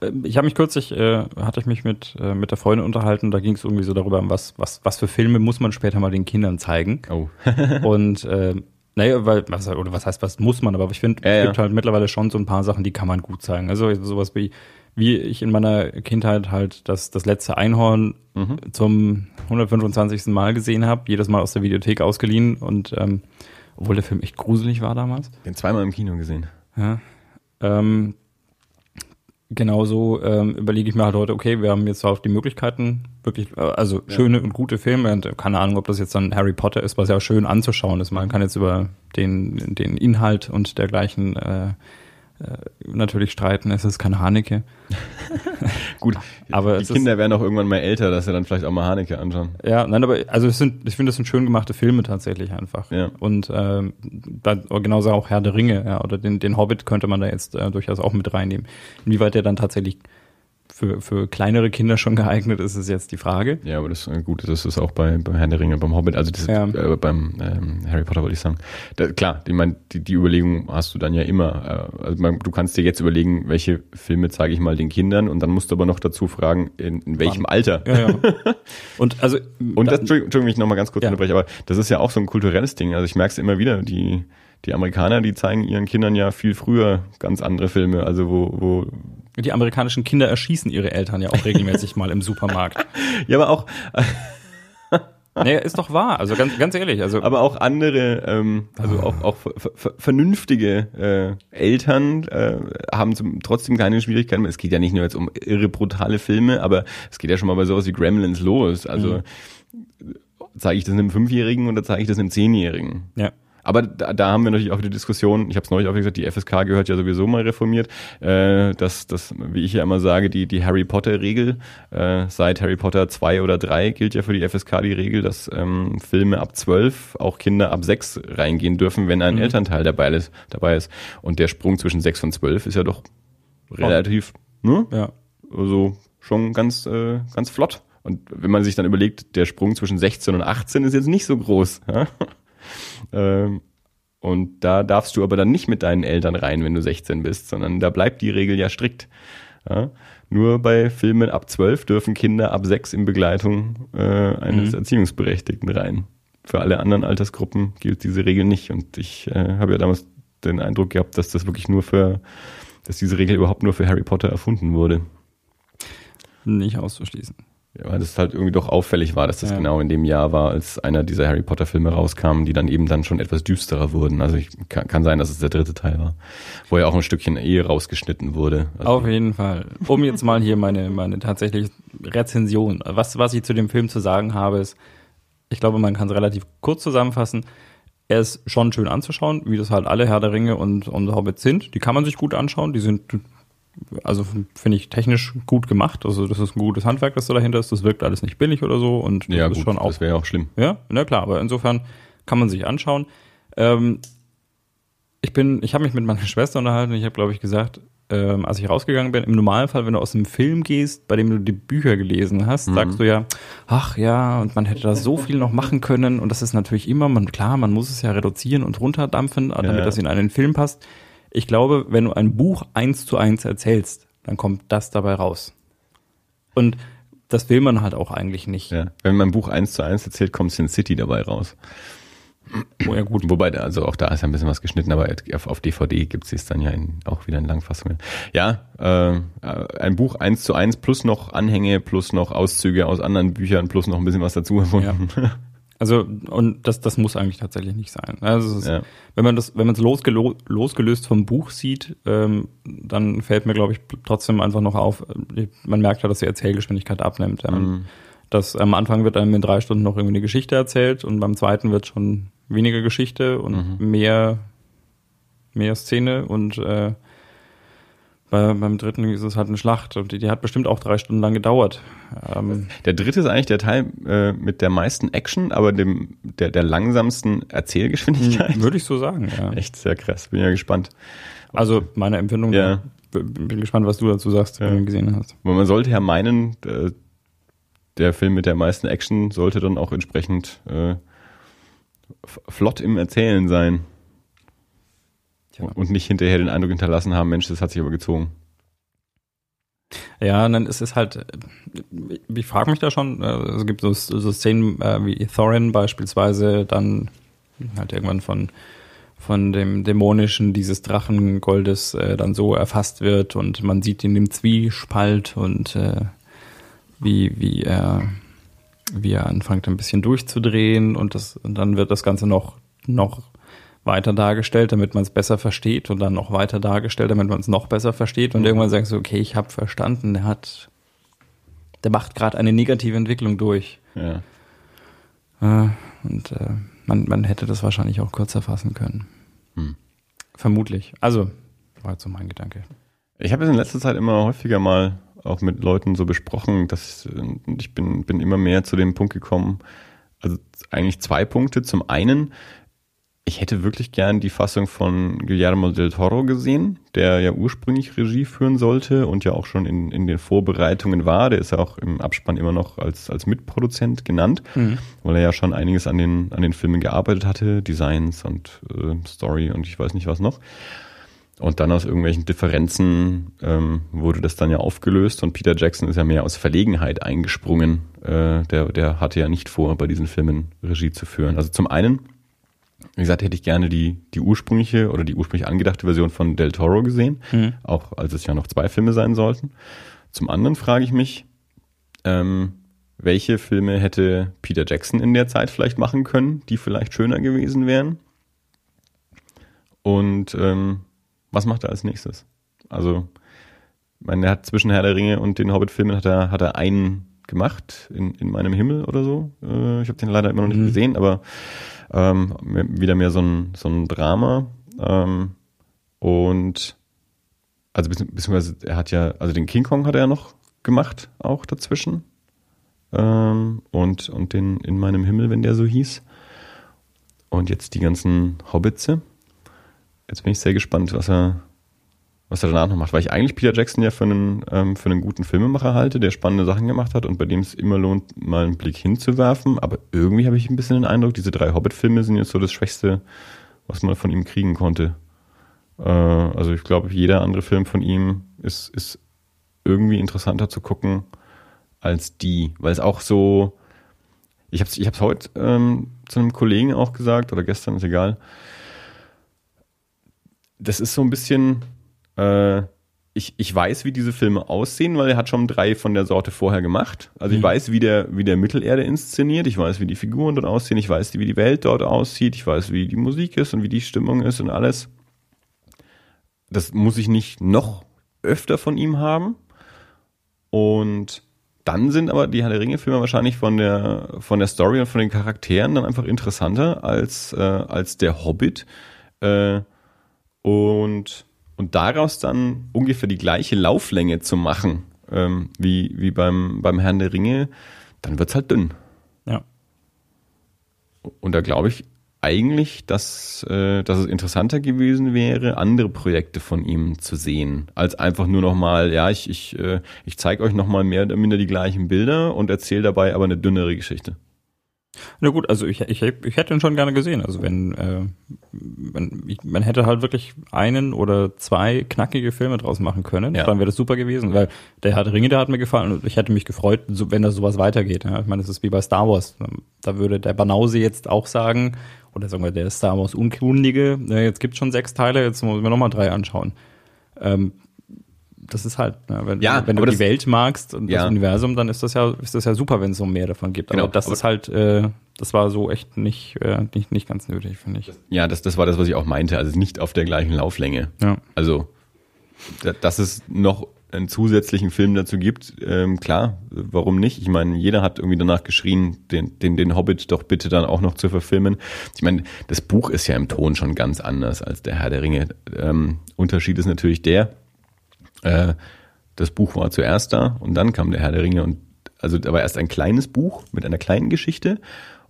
äh, ich habe mich kürzlich, äh, hatte ich mich mit, äh, mit der Freundin unterhalten, da ging es irgendwie so darüber, was, was, was für Filme muss man später mal den Kindern zeigen. Oh. Und äh, naja, weil, was, oder was heißt, was muss man, aber ich finde, Ja, es ja. gibt halt mittlerweile schon so ein paar Sachen, die kann man gut zeigen. Also sowas wie, wie ich in meiner Kindheit halt das, das letzte Einhorn Mhm. zum 125. Mal gesehen habe, jedes Mal aus der Videothek ausgeliehen und ähm, obwohl der Film echt gruselig war damals. Den zweimal im Kino gesehen. Ja. Ähm, genauso ähm, überlege ich mir halt heute, okay, wir haben jetzt auch die Möglichkeiten, wirklich, äh, also schöne und gute Filme. Und keine Ahnung, ob das jetzt dann Harry Potter ist, was ja schön anzuschauen ist. Man kann jetzt über den, den Inhalt und dergleichen äh, äh, natürlich streiten. Es ist kein Haneke. [LAUGHS] Gut, Aber die es ist- Kinder werden auch irgendwann mal älter, dass sie dann vielleicht auch mal Haneke anschauen. Ja, nein, aber also es sind, ich finde, das sind schön gemachte Filme tatsächlich einfach. Ja. Und ähm, da, genauso auch Herr der Ringe, ja, oder den, den Hobbit könnte man da jetzt äh, durchaus auch mit reinnehmen. Inwieweit der dann tatsächlich für, für kleinere Kinder schon geeignet ist, ist jetzt die Frage. Ja, aber das äh, gut, das ist auch bei, bei Herrn der Ringe, beim Hobbit, also das, Ja. äh, beim ähm, Harry Potter wollte ich sagen. Da, klar, ich meine, die, die Überlegung hast du dann ja immer. Äh, also man, du kannst dir jetzt überlegen, welche Filme zeige ich mal den Kindern und dann musst du aber noch dazu fragen, in, in welchem Wann? Alter. Ja, ja. [LAUGHS] Und also Und da- das, Entschuldigung, Entschuldigung, ich nochmal ganz kurz Ja. unterbreche, aber das ist ja auch so ein kulturelles Ding. Also ich merke es immer wieder, die, die Amerikaner, die zeigen ihren Kindern ja viel früher ganz andere Filme, also wo, wo die amerikanischen Kinder erschießen ihre Eltern ja auch regelmäßig mal im Supermarkt. [LAUGHS] ja, aber auch, [LAUGHS] Naja, ist doch wahr. Also ganz, ganz ehrlich. Also aber auch andere, ähm, also auch, auch ver- vernünftige äh, Eltern äh, haben zum, trotzdem keine Schwierigkeiten. Es geht ja nicht nur jetzt um irre brutale Filme, aber es geht ja schon mal bei sowas wie Gremlins los. Also zeige ich das einem Fünfjährigen oder zeige ich das einem Zehnjährigen? ja. Aber da, da haben wir natürlich auch die Diskussion, ich habe es neulich auch gesagt, die FSK gehört ja sowieso mal reformiert, äh, dass, dass, wie ich ja immer sage, die, die Harry Potter-Regel, äh, seit Harry Potter 2 oder 3 gilt ja für die FSK die Regel, dass ähm, Filme ab 12 auch Kinder ab 6 reingehen dürfen, wenn ein Elternteil dabei ist, dabei ist. Und der Sprung zwischen 6 und 12 ist ja doch relativ, ne? Ja. Also schon ganz, äh, ganz flott. Und wenn man sich dann überlegt, der Sprung zwischen 16 und 18 ist jetzt nicht so groß. Ja? Ähm, und da darfst du aber dann nicht mit deinen Eltern rein, wenn du 16 bist, sondern da bleibt die Regel ja strikt. Ja? Nur bei Filmen ab 12 dürfen Kinder ab 6 in Begleitung äh, eines Erziehungsberechtigten rein. Für alle anderen Altersgruppen gilt diese Regel nicht. Und ich äh, habe ja damals den Eindruck gehabt, dass das wirklich nur für, dass diese Regel überhaupt nur für Harry Potter erfunden wurde. Nicht auszuschließen. Weil das halt irgendwie doch auffällig war, dass das Ja. genau in dem Jahr war, als einer dieser Harry Potter Filme rauskam, die dann eben dann schon etwas düsterer wurden. Also ich, kann, kann sein, dass es der dritte Teil war, wo ja auch ein Stückchen Ehe rausgeschnitten wurde. Also, Auf jeden Fall. Um jetzt mal hier meine, meine tatsächlich Rezension. Was, was ich zu dem Film zu sagen habe, ist, ich glaube, man kann es relativ kurz zusammenfassen. Er ist schon schön anzuschauen, wie das halt alle Herr der Ringe und, und Hobbits sind. Die kann man sich gut anschauen. Die sind, also finde ich, technisch gut gemacht. Also das ist ein gutes Handwerk, das da dahinter ist. Das wirkt alles nicht billig oder so. Und das ja ist gut, schon auch das wäre ja auch schlimm. ja, na klar, aber insofern kann man sich anschauen. Ähm, ich bin, ich habe mich mit meiner [LAUGHS] Schwester unterhalten. Ich habe, glaube ich, gesagt, ähm, als ich rausgegangen bin, im Normalfall, wenn du aus einem Film gehst, bei dem du die Bücher gelesen hast, sagst du ja, ach ja, und man hätte da so viel noch machen können. Und das ist natürlich immer, man klar, man muss es ja reduzieren und runterdampfen, damit Ja. das in einen Film passt. Ich glaube, wenn du ein Buch eins zu eins erzählst, dann kommt das dabei raus. Und das will man halt auch eigentlich nicht. Ja. Wenn man ein Buch eins zu eins erzählt, kommt Sin City dabei raus. Oh, ja, gut. Wobei, also auch da ist ja ein bisschen was geschnitten, aber auf, DVD gibt es dann ja in, auch wieder in Langfassungen. Ja, äh, ein Buch eins zu eins plus noch Anhänge, plus noch Auszüge aus anderen Büchern, plus noch ein bisschen was dazu erfunden. [LAUGHS] Also, und das, das muss eigentlich tatsächlich nicht sein. Also, ist, Ja. wenn man das, wenn man es losgelo losgelöst vom Buch sieht, ähm, dann fällt mir, glaube ich, trotzdem einfach noch auf, äh, man merkt ja, dass die Erzählgeschwindigkeit abnimmt. Ja. Mhm. Das am Anfang wird einem in drei Stunden noch irgendwie eine Geschichte erzählt und beim zweiten wird schon weniger Geschichte und Mhm. mehr, mehr Szene und äh, bei, beim dritten ist es halt eine Schlacht und die, die hat bestimmt auch drei Stunden lang gedauert. Ähm, Der dritte ist eigentlich der Teil äh, mit der meisten Action, aber dem der, der langsamsten Erzählgeschwindigkeit. würde ich so sagen, ja. [LAUGHS] Echt sehr krass, bin ja gespannt. Also meine Empfindung, Ja. bin gespannt, was du dazu sagst, wenn Ja. du ihn gesehen hast. Aber man sollte ja meinen, äh, der Film mit der meisten Action sollte dann auch entsprechend äh, flott im Erzählen sein. Tja. Und nicht hinterher den Eindruck hinterlassen haben, Mensch, das hat sich aber gezogen. Ja, und dann ist es halt, ich frage mich da schon, äh, es gibt so, so Szenen äh, wie Thorin beispielsweise, dann halt irgendwann von, von dem Dämonischen dieses Drachengoldes äh, dann so erfasst wird und man sieht ihn im Zwiespalt und äh, wie, wie er wie er anfängt ein bisschen durchzudrehen und das und dann wird das Ganze noch noch weiter dargestellt, damit man es besser versteht und dann noch weiter dargestellt, damit man es noch besser versteht und irgendwann sagst du, okay, ich habe verstanden, der hat, der macht gerade eine negative Entwicklung durch Ja. äh, und äh, man, man hätte das wahrscheinlich auch kürzer fassen können. Hm. Vermutlich. Also war jetzt so mein Gedanke. Ich habe es in letzter Zeit immer häufiger mal auch mit Leuten so besprochen, dass ich bin, bin immer mehr zu dem Punkt gekommen, also eigentlich zwei Punkte. Zum einen, ich hätte wirklich gern die Fassung von Guillermo del Toro gesehen, der ja ursprünglich Regie führen sollte und ja auch schon in, in den Vorbereitungen war. Der ist ja auch im Abspann immer noch als, als Mitproduzent genannt, weil er ja schon einiges an den, an den Filmen gearbeitet hatte, Designs und äh, Story und ich weiß nicht was noch. Und dann aus irgendwelchen Differenzen ähm, wurde das dann ja aufgelöst und Peter Jackson ist ja mehr aus Verlegenheit eingesprungen. Äh, der, der hatte ja nicht vor, bei diesen Filmen Regie zu führen. Also zum einen, wie gesagt, hätte ich gerne die, die ursprüngliche oder die ursprünglich angedachte Version von Del Toro gesehen, auch als es ja noch zwei Filme sein sollten. Zum anderen frage ich mich, ähm, welche Filme hätte Peter Jackson in der Zeit vielleicht machen können, die vielleicht schöner gewesen wären? Und ähm, was macht er als nächstes? Also, ich meine, er hat zwischen Herr der Ringe und den Hobbit-Filmen hat er, hat er einen gemacht in, in meinem Himmel oder so. Äh, ich habe den leider immer noch nicht Mhm. gesehen, aber ähm, wieder mehr so ein, so ein Drama. Ähm, und also bezieh- beziehungsweise er hat ja, also den King Kong hat er ja noch gemacht, auch dazwischen. Ähm, und, und den in meinem Himmel, wenn der so hieß. Und jetzt die ganzen Hobbitze. Jetzt bin ich sehr gespannt, was er, was er danach noch macht. Weil ich eigentlich Peter Jackson ja für einen, ähm, für einen guten Filmemacher halte, der spannende Sachen gemacht hat und bei dem es immer lohnt, mal einen Blick hinzuwerfen. Aber irgendwie habe ich ein bisschen den Eindruck, diese drei Hobbit-Filme sind jetzt so das Schwächste, was man von ihm kriegen konnte. Äh, also ich glaube, jeder andere Film von ihm ist, ist irgendwie interessanter zu gucken als die, weil es auch so, ich habe es ich heute ähm, zu einem Kollegen auch gesagt oder gestern, ist egal. Das ist so ein bisschen, äh, ich, ich weiß, wie diese Filme aussehen, weil er hat schon drei von der Sorte vorher gemacht. Also ich Mhm. weiß, wie der, wie der Mittelerde inszeniert, ich weiß, wie die Figuren dort aussehen, ich weiß, wie die Welt dort aussieht, ich weiß, wie die Musik ist und wie die Stimmung ist und alles. Das muss ich nicht noch öfter von ihm haben. Und dann sind aber die Herr der Ringe-Filme wahrscheinlich von der, von der Story und von den Charakteren dann einfach interessanter als, äh, als der Hobbit. Äh, und, und daraus dann ungefähr die gleiche Lauflänge zu machen, ähm, wie, wie beim, beim Herrn der Ringe, dann wird's halt dünn. Ja. Und da glaube ich eigentlich, dass, äh, dass es interessanter gewesen wäre, andere Projekte von ihm zu sehen, als einfach nur nochmal, ja, ich, ich, äh, ich zeige euch nochmal mehr oder minder die gleichen Bilder und erzähle dabei aber eine dünnere Geschichte. Na gut, also ich, ich, ich hätte ihn schon gerne gesehen. Also wenn, äh, wenn ich, man hätte halt wirklich einen oder zwei knackige Filme draus machen können, Ja. dann wäre das super gewesen. Weil der Herr der Ringe, der hat mir gefallen und ich hätte mich gefreut, so, wenn da sowas weitergeht. Ja. Ich meine, das ist wie bei Star Wars. Da würde der Banause jetzt auch sagen, oder sagen wir der Star Wars Unkundige, ja, jetzt gibt's schon sechs Teile, jetzt müssen wir nochmal drei anschauen. Ähm, das ist halt, ja, wenn, Ja, wenn du aber die das- Welt magst und Ja. das Universum, dann ist das ja, ist das ja super, wenn es so mehr davon gibt. Genau, aber das aber- ist halt, äh, das war so echt nicht, äh, nicht, nicht ganz nötig, finde ich. Ja, das, das war das, was ich auch meinte, also nicht auf der gleichen Lauflänge. Ja. Also, da- dass es noch einen zusätzlichen Film dazu gibt, ähm, klar, warum nicht? Ich meine, jeder hat irgendwie danach geschrien, den, den, den Hobbit doch bitte dann auch noch zu verfilmen. Ich meine, das Buch ist ja im Ton schon ganz anders als der Herr der Ringe. Ähm, Unterschied ist natürlich der, äh, das Buch war zuerst da und dann kam der Herr der Ringe und also da war erst ein kleines Buch mit einer kleinen Geschichte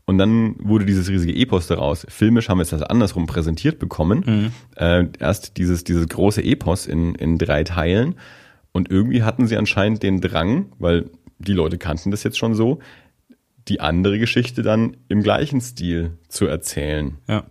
und dann wurde dieses riesige Epos daraus. Filmisch haben wir es das andersrum präsentiert bekommen. Mhm. Äh, erst dieses, dieses große Epos in, in drei Teilen und irgendwie hatten sie anscheinend den Drang, weil die Leute kannten das jetzt schon so, die andere Geschichte dann im gleichen Stil zu erzählen. Ja.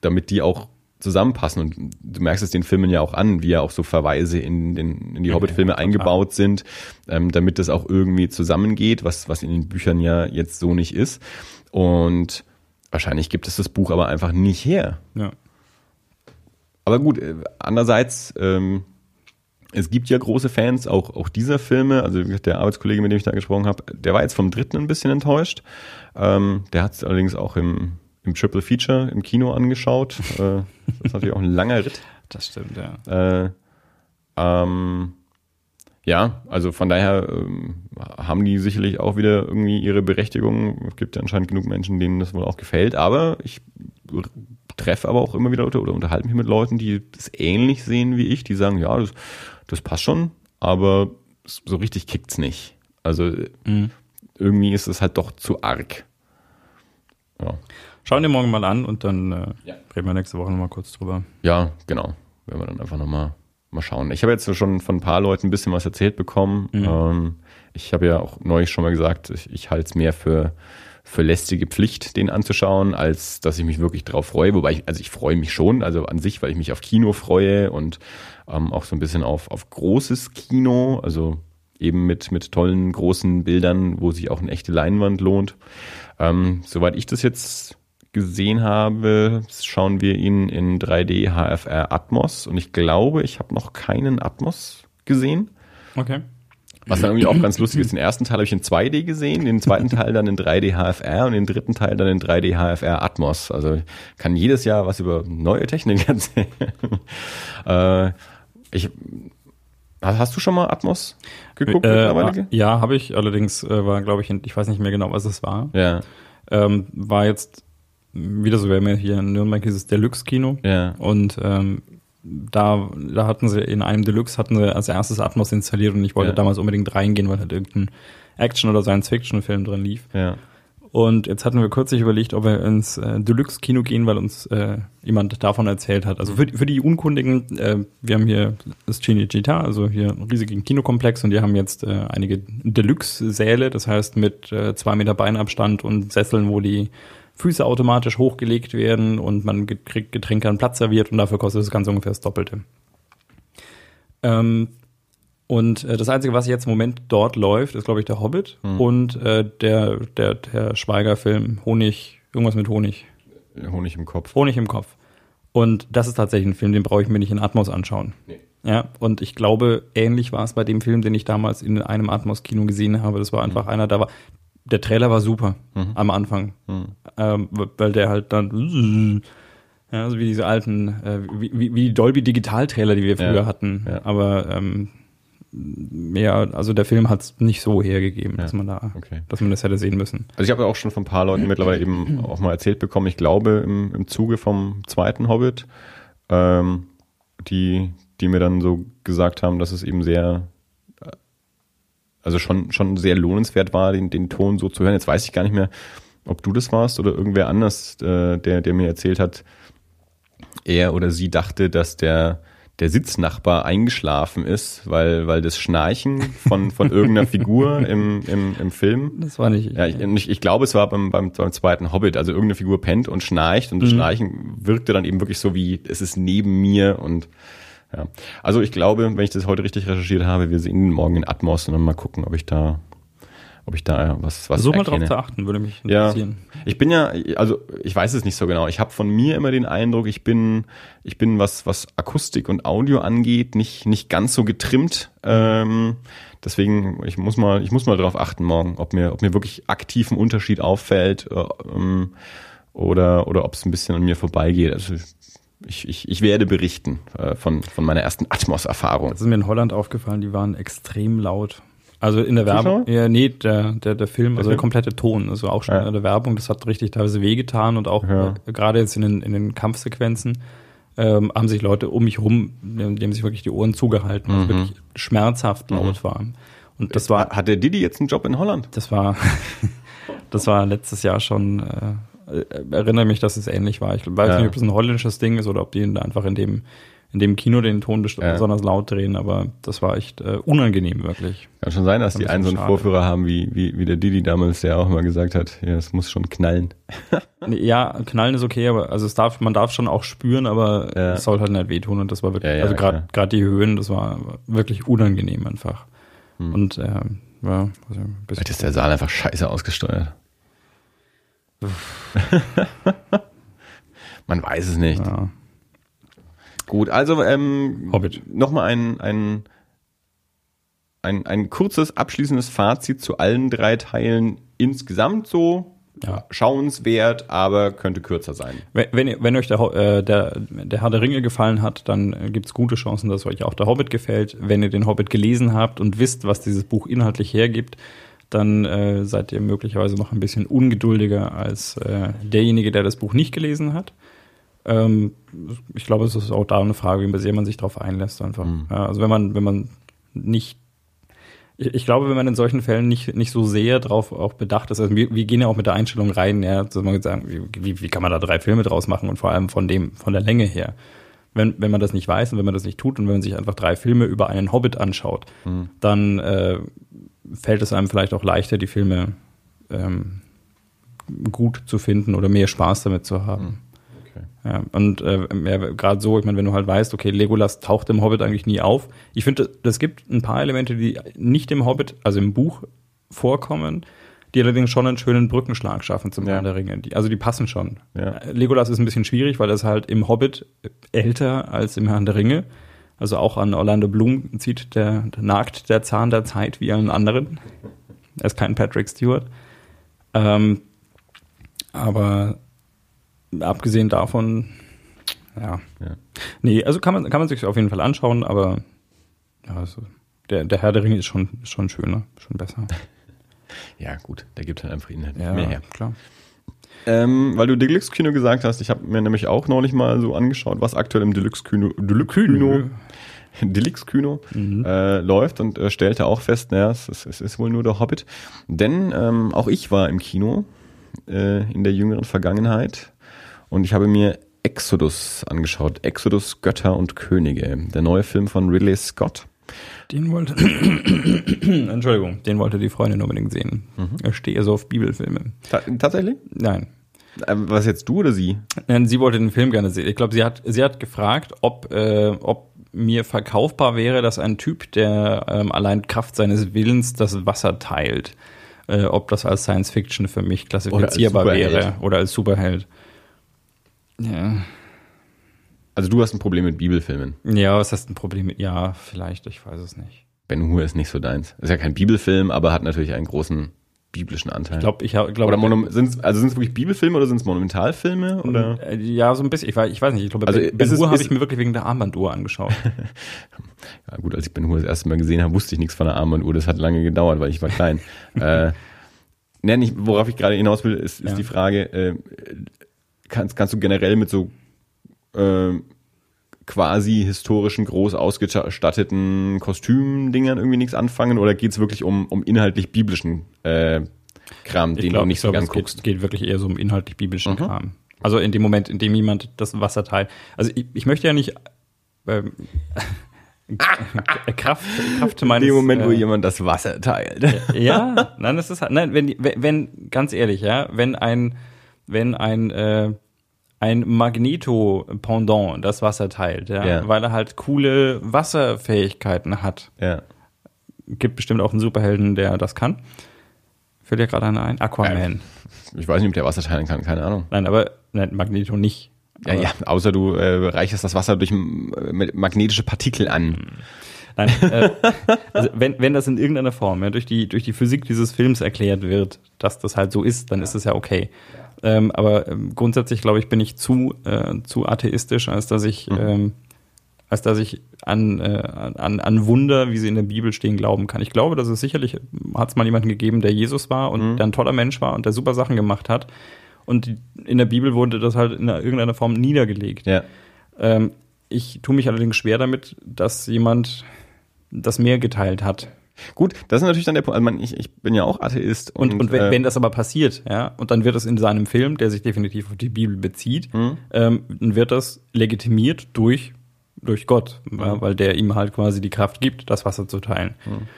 Damit die auch zusammenpassen. Und du merkst es den Filmen ja auch an, wie ja auch so Verweise in, den, in die Hobbit-Filme eingebaut sind, ähm, damit das auch irgendwie zusammengeht, was, was in den Büchern ja jetzt so nicht ist. Und wahrscheinlich gibt es das Buch aber einfach nicht her. Ja. Aber gut, äh, andererseits, ähm, es gibt ja große Fans auch, auch dieser Filme. Also der Arbeitskollege, mit dem ich da gesprochen habe, der war jetzt vom dritten ein bisschen enttäuscht. Ähm, der hat es allerdings auch im, im Triple Feature im Kino angeschaut. [LAUGHS] äh, das ist natürlich auch ein langer Ritt. Das stimmt, ja. Äh, ähm, ja, also von daher ähm, haben die sicherlich auch wieder irgendwie ihre Berechtigung. Es gibt ja anscheinend genug Menschen, denen das wohl auch gefällt. Aber ich treffe aber auch immer wieder Leute oder unterhalte mich mit Leuten, die das ähnlich sehen wie ich, die sagen, ja, das, das passt schon, aber so richtig kickt's nicht. Also mhm. irgendwie ist es halt doch zu arg. Ja. Schauen wir morgen mal an und dann äh, ja. reden wir nächste Woche nochmal kurz drüber. Ja, genau. Werden wir dann einfach nochmal mal schauen. Ich habe jetzt schon von ein paar Leuten ein bisschen was erzählt bekommen. Mhm. Ähm, ich habe ja auch neulich schon mal gesagt, ich, ich halte es mehr für für lästige Pflicht, den anzuschauen, als dass ich mich wirklich drauf freue. Wobei ich, also ich freue mich schon, also an sich, weil ich mich auf Kino freue und ähm, auch so ein bisschen auf, auf großes Kino, also eben mit, mit tollen großen Bildern, wo sich auch eine echte Leinwand lohnt. Ähm, soweit ich das jetzt gesehen habe, schauen wir ihn in 3D HFR Atmos und ich glaube, ich habe noch keinen Atmos gesehen. Okay. Was dann irgendwie auch ganz lustig ist, den ersten Teil habe ich in 2D gesehen, den zweiten Teil dann in 3D HFR und den dritten Teil dann in 3D HFR Atmos. Also ich kann jedes Jahr was über neue Technik [LAUGHS] erzählen. äh, ich, hast du schon mal Atmos geguckt? Äh, ja, habe ich. Allerdings äh, war, glaube ich, ich weiß nicht mehr genau, was es war. Ja. Ähm, war jetzt wieder so, wir haben ja hier in Nürnberg dieses Deluxe-Kino. Ja. Und ähm, da, da hatten sie in einem Deluxe hatten sie als erstes Atmos installiert und ich wollte ja. damals unbedingt reingehen, weil halt irgendein Action- oder Science-Fiction-Film drin lief. Ja. Und jetzt hatten wir kürzlich überlegt, ob wir ins äh, Deluxe-Kino gehen, weil uns äh, jemand davon erzählt hat. Also für, für die Unkundigen, äh, wir haben hier das Cinecittà, also hier einen riesigen Kinokomplex und die haben jetzt äh, einige Deluxe-Säle, das heißt mit äh, zwei Meter Beinabstand und Sesseln, wo die Füße automatisch hochgelegt werden und man kriegt Getränke an Platz serviert und dafür kostet es ganz ungefähr das Doppelte. Ähm, und äh, das Einzige, was jetzt im Moment dort läuft, ist, glaube ich, der Hobbit mhm. und äh, der, der, der Schweiger-Film Honig, irgendwas mit Honig. Honig im Kopf. Honig im Kopf. Und das ist tatsächlich ein Film, den brauche ich mir nicht in Atmos anschauen. Nee. Ja, und ich glaube, ähnlich war es bei dem Film, den ich damals in einem Atmos-Kino gesehen habe. Das war einfach mhm. einer, da war, der Trailer war super mhm. am Anfang, mhm. ähm, weil der halt dann ja, so wie diese alten, äh, wie, wie die Dolby Digital Trailer, die wir früher ja. hatten. Ja. Aber ähm, ja, also der Film hat es nicht so hergegeben, ja. dass man da, okay. dass man das hätte sehen müssen. Also ich habe auch schon von ein paar Leuten mittlerweile eben auch mal erzählt bekommen. Ich glaube im, im Zuge vom zweiten Hobbit, ähm, die die mir dann so gesagt haben, dass es eben sehr also schon, schon sehr lohnenswert war, den, den Ton so zu hören. Jetzt weiß ich gar nicht mehr, ob du das warst oder irgendwer anders, äh, der, der mir erzählt hat, er oder sie dachte, dass der, der Sitznachbar eingeschlafen ist, weil, weil das Schnarchen von, von [LAUGHS] irgendeiner Figur im, im, im Film. Das war nicht. Ja, ich, ich glaube, es war beim, beim, beim zweiten Hobbit. Also irgendeine Figur pennt und schnarcht und das mhm. Schnarchen wirkte dann eben wirklich so wie, es ist neben mir und ja. Also ich glaube, wenn ich das heute richtig recherchiert habe, wir sehen morgen in Atmos und dann mal gucken, ob ich da ob ich da was was So mal drauf zu achten, würde mich interessieren. Ja, ich bin ja, also ich weiß es nicht so genau. Ich habe von mir immer den Eindruck, ich bin, ich bin was was Akustik und Audio angeht, nicht nicht ganz so getrimmt. Ähm, deswegen ich muss mal, ich muss mal drauf achten morgen, ob mir ob mir wirklich aktiv ein Unterschied auffällt äh, ähm, oder oder ob es ein bisschen an mir vorbeigeht. Also ich, ich, ich werde berichten äh, von, von meiner ersten Atmos-Erfahrung. Das ist mir in Holland aufgefallen, die waren extrem laut. Also in der Werbung, ja, nee, der, der, der Film, also der komplette Ton, also auch schon Ja. in der Werbung, das hat richtig teilweise wehgetan und auch Ja. äh, gerade jetzt in den, in den Kampfsequenzen ähm, haben sich Leute um mich rum, die, haben sich wirklich die Ohren zugehalten, weil es Mhm. wirklich schmerzhaft laut war. Und das war, Hat der Didi jetzt einen Job in Holland? das war, [LAUGHS] das war letztes Jahr schon, äh, erinnere mich, dass es ähnlich war. Ich weiß Ja. nicht, ob es ein holländisches Ding ist oder ob die da einfach in dem, in dem Kino den Ton best- Ja. besonders laut drehen, aber das war echt äh, unangenehm, wirklich. Kann schon sein, dass Ein die einen so einen Vorführer haben, wie, wie, wie der Didi damals, der auch mal gesagt hat, ja, es muss schon knallen. [LAUGHS] Ja, knallen ist okay, aber also es darf, man darf schon auch spüren, aber Ja. es soll halt nicht wehtun und das war wirklich, also gerade die Höhen, das war wirklich unangenehm einfach. Hm. Und ähm, ja, also ein bisschen Vielleicht ist der Saal einfach scheiße ausgesteuert. [LAUGHS] Man weiß es nicht. ja. Gut, also ähm, nochmal ein, ein, ein, ein kurzes abschließendes Fazit zu allen drei Teilen insgesamt so. Ja. Schauenswert, aber könnte kürzer sein. Wenn, wenn, wenn euch der, äh, der, der Herr der Ringe gefallen hat, dann äh, gibt's gute Chancen, dass euch auch der Hobbit gefällt. Wenn ihr den Hobbit gelesen habt und wisst, was dieses Buch inhaltlich hergibt, dann äh, seid ihr möglicherweise noch ein bisschen ungeduldiger als äh, derjenige, der das Buch nicht gelesen hat. Ähm, ich glaube, es ist auch da eine Frage, wie sehr man sich darauf einlässt einfach. Ja, also wenn man, wenn man nicht ich glaube, wenn man in solchen Fällen nicht, nicht so sehr drauf auch bedacht ist, also wir, wir gehen ja auch mit der Einstellung rein, ja, dass man sagen, wie, wie, kann man da drei Filme draus machen und vor allem von dem, von der Länge her. Wenn, wenn man das nicht weiß und wenn man das nicht tut und wenn man sich einfach drei Filme über einen Hobbit anschaut, dann äh, fällt es einem vielleicht auch leichter, die Filme ähm, gut zu finden oder mehr Spaß damit zu haben. Okay. Ja, und äh, ja, gerade so, ich meine, wenn du halt weißt, okay, Legolas taucht im Hobbit eigentlich nie auf. Ich finde, es gibt ein paar Elemente, die nicht im Hobbit, also im Buch vorkommen, die allerdings schon einen schönen Brückenschlag schaffen zum Ja. Herrn der Ringe. Die, also die passen schon. Ja. Legolas ist ein bisschen schwierig, weil er ist halt im Hobbit älter als im Herrn der Ringe. Also auch an Orlando Bloom zieht der, nagt der Zahn der Zeit wie allen anderen. Er ist kein Patrick Stewart. Ähm, aber abgesehen davon, ja. Ja. Nee, also kann man, kann man sich auf jeden Fall anschauen, aber ja, also der, der Herr der Ringe ist schon, ist schon schöner, schon besser. [LAUGHS] Ja, gut, der gibt halt einfach inhaltlich Ja, mehr her. klar. Ähm, weil du Deluxe-Kino gesagt hast, ich habe mir nämlich auch neulich mal so angeschaut, was aktuell im Deluxe-Kino Deluxe-Kino [LAUGHS] Deluxe-Kino äh, läuft und äh, stellte auch fest, naja, es, ist- es ist wohl nur der Hobbit. Denn ähm, auch ich war im Kino äh, in der jüngeren Vergangenheit und ich habe mir Exodus angeschaut. Exodus, Götter und Könige. Der neue Film von Ridley Scott. Den wollte, [COUGHS] Entschuldigung, den wollte die Freundin unbedingt sehen. Ich stehe so auf Bibelfilme. Ta tatsächlich? Nein. Äh, was jetzt du oder sie? Nein, sie wollte den Film gerne sehen. Ich glaube, sie hat, sie hat gefragt, ob, äh, ob mir verkaufbar wäre, dass ein Typ, der ähm, allein Kraft seines Willens das Wasser teilt, äh, ob das als Science Fiction für mich klassifizierbar Superheld. wäre oder als Superheld. Ja. Also du hast ein Problem mit Bibelfilmen. ja, was hast du ein Problem mit? Ja, vielleicht, ich weiß es nicht. Ben Hur ist nicht so deins. Ist ja kein Bibelfilm, aber hat natürlich einen großen biblischen Anteil. Ich glaube, ich habe, glaub, oder Monum sind's, also sind es wirklich Bibelfilme oder sind es Monumentalfilme? Oder? Äh, Ja, so ein bisschen. Ich weiß, ich weiß nicht. Ich glaube, Also, Ben, Hur habe ich mir wirklich wegen der Armbanduhr angeschaut. [LAUGHS] Ja, gut, als ich Ben Hur das erste Mal gesehen habe, wusste ich nichts von der Armbanduhr. Das hat lange gedauert, weil ich war klein. [LAUGHS] äh, ne, nicht, worauf ich gerade hinaus will, ist, ist Ja. die Frage, äh, kannst, kannst du generell mit so äh, quasi historischen, groß ausgestatteten Kostümdingern irgendwie nichts anfangen? Oder geht's wirklich um, um inhaltlich biblischen äh, Kram, den ich glaube, du nicht so gern es geht, guckst? geht wirklich eher so um inhaltlich biblischen Mhm. Kram. Also in dem Moment, in dem jemand das Wasser teilt. Also ich, ich möchte ja nicht ähm, [LAUGHS] Kraft, Kraft In meines. dem Moment, wo äh, jemand das Wasser teilt. ja, [LAUGHS] nein, das ist halt, nein, wenn, wenn, ganz ehrlich, ja, wenn ein, wenn ein, äh, ein Magneto-Pendant das Wasser teilt, ja, Ja. weil er halt coole Wasserfähigkeiten hat. ja. Gibt bestimmt auch einen Superhelden, der das kann. Fällt dir gerade einer ein? Aquaman. Ich weiß nicht, ob der Wasser teilen kann, keine Ahnung. Nein, aber nein, Magneto nicht. Ja, ja, außer du äh, reicherst das Wasser durch äh, magnetische Partikel an. Nein, äh, also wenn, wenn das in irgendeiner Form ja, durch, die, durch die Physik dieses Films erklärt wird, dass das halt so ist, dann ist es ja okay. Ähm, aber ähm, grundsätzlich, glaube ich, bin ich zu, äh, zu atheistisch, als dass ich, mhm. ähm, als dass ich an, äh, an, an Wunder, wie sie in der Bibel stehen, glauben kann. Ich glaube, dass es sicherlich, hat es mal jemanden gegeben, der Jesus war und mhm. der ein toller Mensch war und der super Sachen gemacht hat. Und in der Bibel wurde das halt in irgendeiner Form niedergelegt. Ja. Ähm, ich tue mich allerdings schwer damit, dass jemand das mehr geteilt hat. Gut, das ist natürlich dann der Punkt. Also ich, ich bin ja auch Atheist. Und, und, und wenn, äh, wenn, das aber passiert, ja, und dann wird es in seinem Film, der sich definitiv auf die Bibel bezieht, mhm. ähm, dann wird das legitimiert durch, durch Gott, mhm. weil der ihm halt quasi die Kraft gibt, das Wasser zu teilen. Mhm.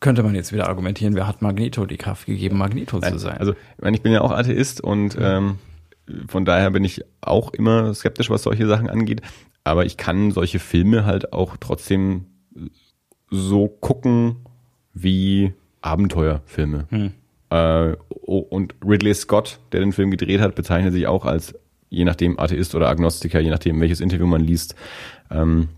Könnte man jetzt wieder argumentieren, wer hat Magneto die Kraft gegeben, Magneto Nein, zu sein? Also, ich, meine, ich bin ja auch Atheist und ähm, von daher bin ich auch immer skeptisch, was solche Sachen angeht. Aber ich kann solche Filme halt auch trotzdem so gucken wie Abenteuerfilme. Hm. Äh, und Ridley Scott, der den Film gedreht hat, bezeichnet sich auch als, je nachdem, Atheist oder Agnostiker, je nachdem, welches Interview man liest. Ähm,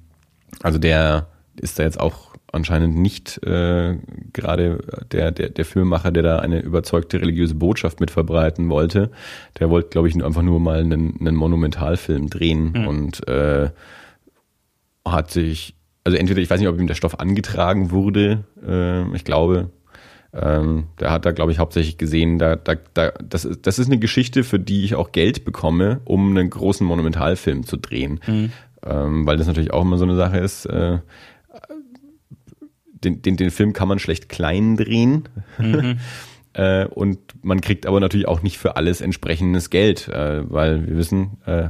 also der ist da jetzt auch anscheinend nicht äh, gerade der, der, der Filmemacher, der da eine überzeugte religiöse Botschaft mit verbreiten wollte. Der wollte, glaube ich, einfach nur mal einen, einen Monumentalfilm drehen mhm. und äh, hat sich also entweder, ich weiß nicht, ob ihm der Stoff angetragen wurde, äh, ich glaube, ähm, der hat da, glaube ich, hauptsächlich gesehen, da, da, da, das, ist, das ist eine Geschichte, für die ich auch Geld bekomme, um einen großen Monumentalfilm zu drehen. Mhm. Ähm, weil das natürlich auch immer so eine Sache ist, äh, den, den, den Film kann man schlecht klein drehen. Mhm. [LAUGHS] äh, und man kriegt aber natürlich auch nicht für alles entsprechendes Geld, äh, weil wir wissen, äh,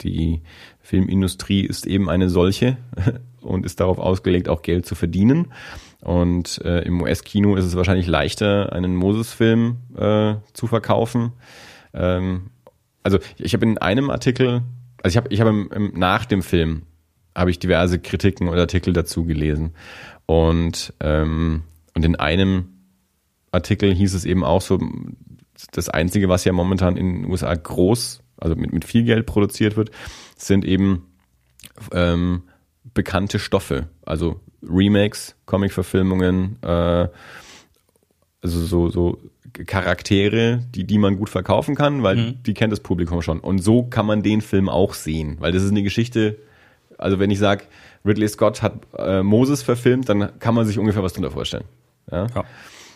die Filmindustrie ist eben eine solche [LAUGHS] und ist darauf ausgelegt, auch Geld zu verdienen. Und äh, im US-Kino ist es wahrscheinlich leichter, einen Moses-Film äh, zu verkaufen. Ähm, also ich habe in einem Artikel, also ich habe ich hab nach dem Film habe ich diverse Kritiken und Artikel dazu gelesen. Und, ähm, und in einem Artikel hieß es eben auch so, das Einzige, was ja momentan in den USA groß, also mit, mit viel Geld produziert wird, sind eben ähm, bekannte Stoffe, also Remakes, Comic-Verfilmungen, äh, also so, so Charaktere, die, die man gut verkaufen kann, weil mhm. die kennt das Publikum schon. Und so kann man den Film auch sehen, weil das ist eine Geschichte, also wenn ich sage, Ridley Scott hat äh, Moses verfilmt, dann kann man sich ungefähr was drunter vorstellen. Ja? ja.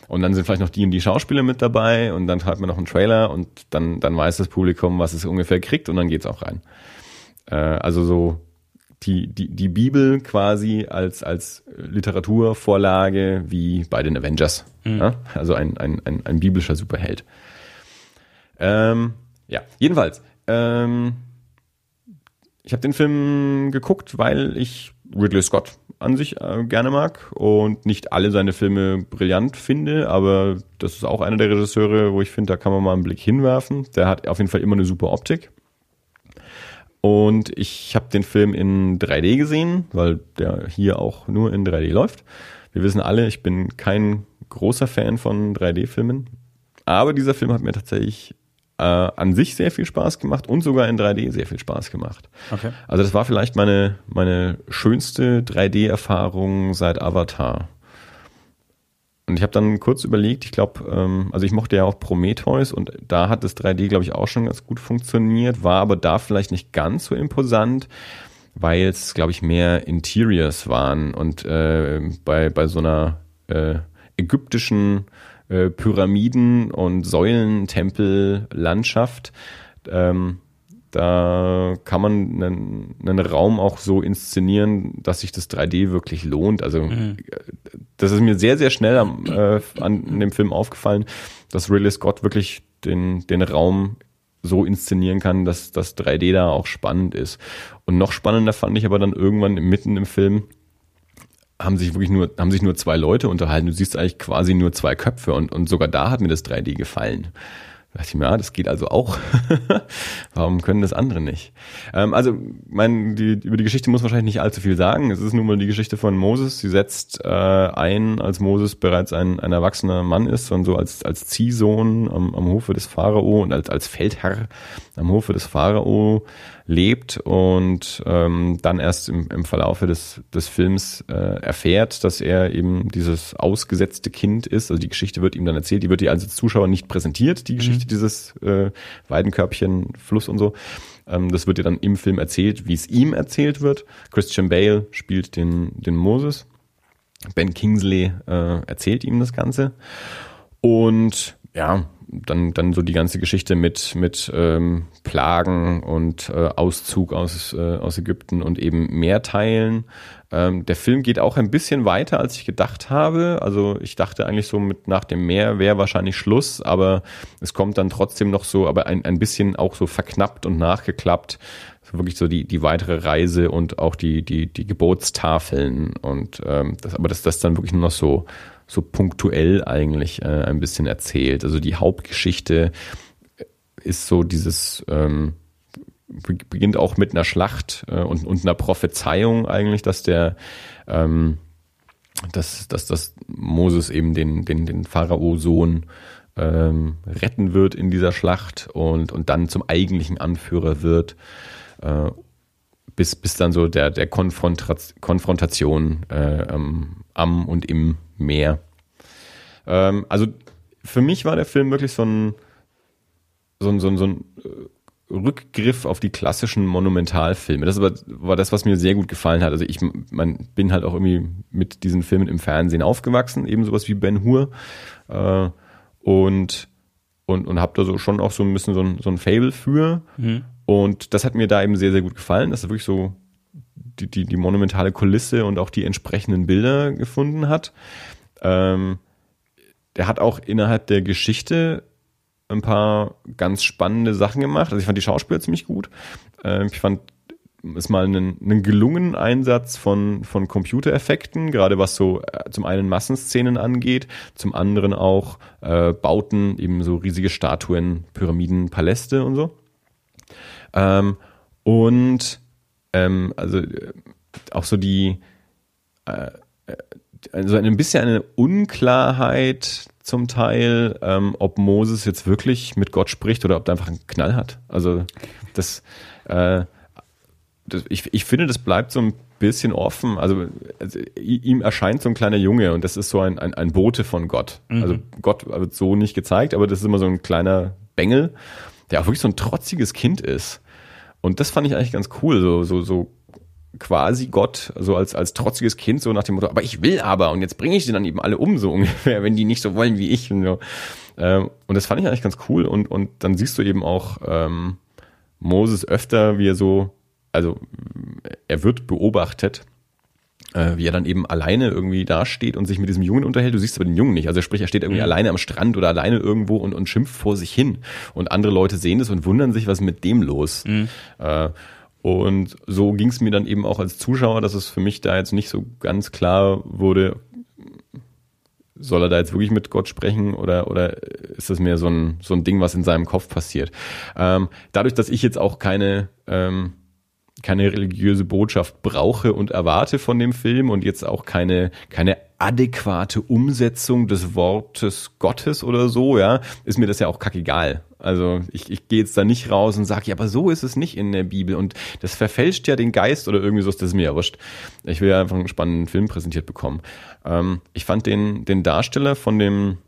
Und dann sind vielleicht noch die und die Schauspieler mit dabei und dann hat man noch einen Trailer und dann, dann weiß das Publikum, was es ungefähr kriegt und dann geht's auch rein. Äh, also so die, die, die Bibel quasi als, als Literaturvorlage wie bei den Avengers. Mhm. Ja? Also ein, ein, ein, ein biblischer Superheld. Ähm, ja, jedenfalls. Ähm, ich habe den Film geguckt, weil ich Ridley Scott an sich äh, gerne mag und nicht alle seine Filme brillant finde, aber das ist auch einer der Regisseure, wo ich finde, da kann man mal einen Blick hinwerfen. Der hat auf jeden Fall immer eine super Optik. Und ich habe den Film in 3D gesehen, weil der hier auch nur in 3D läuft. Wir wissen alle, ich bin kein großer Fan von 3D-Filmen. Aber dieser Film hat mir tatsächlich äh, an sich sehr viel Spaß gemacht und sogar in 3D sehr viel Spaß gemacht. Okay. Also das war vielleicht meine, meine schönste 3D-Erfahrung seit Avatar. Und ich habe dann kurz überlegt, ich glaube, ähm, also ich mochte ja auch Prometheus und da hat das 3D, glaube ich, auch schon ganz gut funktioniert, war aber da vielleicht nicht ganz so imposant, weil es, glaube ich, mehr Interiors waren und äh, bei, bei so einer äh, ägyptischen äh, Pyramiden- und Säulentempel-Landschaft. Ähm, da kann man einen, einen, Raum auch so inszenieren, dass sich das 3D wirklich lohnt. Also mhm. das ist mir sehr, sehr schnell am, äh, an dem Film aufgefallen, dass Ridley Scott wirklich den, den Raum so inszenieren kann, dass das 3D da auch spannend ist. Und noch spannender fand ich aber dann irgendwann mitten im Film, haben sich wirklich nur, haben sich nur zwei Leute unterhalten. Du siehst eigentlich quasi nur zwei Köpfe und, und sogar da hat mir das 3D gefallen. Da dachte ich mir, ja, das geht also auch. [LAUGHS] Warum können das andere nicht? Ähm, also, mein, die, über die Geschichte muss wahrscheinlich nicht allzu viel sagen. Es ist nun mal die Geschichte von Moses. Sie setzt äh, ein, als Moses bereits ein, ein erwachsener Mann ist und so als, als Ziehsohn am, am Hofe des Pharao und als, als Feldherr am Hofe des Pharao lebt und ähm, dann erst im, im Verlaufe des, des Films äh, erfährt, dass er eben dieses ausgesetzte Kind ist. Also die Geschichte wird ihm dann erzählt, die wird dir als Zuschauer nicht präsentiert, die Geschichte, dieses äh, Weidenkörbchen, Fluss und so. Ähm, das wird dir dann im Film erzählt, wie es ihm erzählt wird. Christian Bale spielt den, den Moses. Ben Kingsley äh, erzählt ihm das Ganze. Und ja, dann, dann so die ganze Geschichte mit, mit ähm, Plagen und äh, Auszug aus, äh, aus Ägypten und eben Mehrteilen. Ähm, der Film geht auch ein bisschen weiter, als ich gedacht habe. Also ich dachte eigentlich so mit nach dem Meer wäre wahrscheinlich Schluss, aber es kommt dann trotzdem noch so, aber ein, ein bisschen auch so verknappt und nachgeklappt. So wirklich so die, die weitere Reise und auch die, die, die Geburtstafeln und ähm, das, aber das, das dann wirklich nur noch so so punktuell eigentlich äh, ein bisschen erzählt. Also die Hauptgeschichte ist so dieses, ähm, beginnt auch mit einer Schlacht äh, und, und einer Prophezeiung eigentlich, dass der, ähm, dass, dass, dass Moses eben den, den, den Pharao-Sohn ähm, retten wird in dieser Schlacht und, und dann zum eigentlichen Anführer wird, äh, bis, bis dann so der, der Konfrontation äh, am und im mehr. Ähm, also für mich war der Film wirklich so ein, so ein, so ein, so ein äh, Rückgriff auf die klassischen Monumentalfilme. Das war, war das, was mir sehr gut gefallen hat. Also ich man, bin halt auch irgendwie mit diesen Filmen im Fernsehen aufgewachsen, eben sowas wie Ben Hur. Äh, und und, und habe da so schon auch so ein bisschen so ein, so ein Fable für. Mhm. Und das hat mir da eben sehr, sehr gut gefallen, dass er wirklich so die, die, die monumentale Kulisse und auch die entsprechenden Bilder gefunden hat. Ähm, der hat auch innerhalb der Geschichte ein paar ganz spannende Sachen gemacht. Also ich fand die Schauspieler ziemlich gut. Ähm, ich fand es mal einen, einen gelungenen Einsatz von, von Computereffekten, gerade was so äh, zum einen Massenszenen angeht, zum anderen auch äh, Bauten, eben so riesige Statuen, Pyramiden, Paläste und so. Ähm, und ähm, also äh, auch so die äh, also ein bisschen eine Unklarheit zum Teil, ähm, ob Moses jetzt wirklich mit Gott spricht oder ob er einfach einen Knall hat. Also das, äh, das ich, ich finde, das bleibt so ein bisschen offen. Also, also, ihm erscheint so ein kleiner Junge und das ist so ein, ein, ein Bote von Gott. Mhm. Also Gott wird so nicht gezeigt, aber das ist immer so ein kleiner Bengel, der auch wirklich so ein trotziges Kind ist. Und das fand ich eigentlich ganz cool, so, so, so quasi Gott, so als, als trotziges Kind, so nach dem Motto, aber ich will aber und jetzt bringe ich die dann eben alle um, so [LAUGHS] ungefähr, wenn die nicht so wollen wie ich. Und, so. Ähm, und das fand ich eigentlich ganz cool und, und dann siehst du eben auch ähm, Moses öfter, wie er so, also er wird beobachtet, wie er dann eben alleine irgendwie dasteht und sich mit diesem Jungen unterhält. Du siehst aber den Jungen nicht. Also sprich, er steht irgendwie mhm. alleine am Strand oder alleine irgendwo und, und schimpft vor sich hin. Und andere Leute sehen das und wundern sich, was ist mit dem los. Mhm. Äh, und so ging es mir dann eben auch als Zuschauer, dass es für mich da jetzt nicht so ganz klar wurde, soll er da jetzt wirklich mit Gott sprechen oder, oder ist das mehr so ein, so ein Ding, was in seinem Kopf passiert? Ähm, dadurch, dass ich jetzt auch keine, ähm, keine religiöse Botschaft brauche und erwarte von dem Film und jetzt auch keine, keine adäquate Umsetzung des Wortes Gottes oder so, ja, ist mir das ja auch kackegal. Also ich, ich gehe jetzt da nicht raus und sage, ja, aber so ist es nicht in der Bibel und das verfälscht ja den Geist oder irgendwie so, ist das mir ja wurscht. Ich will ja einfach einen spannenden Film präsentiert bekommen. Ähm, ich fand den, den Darsteller von dem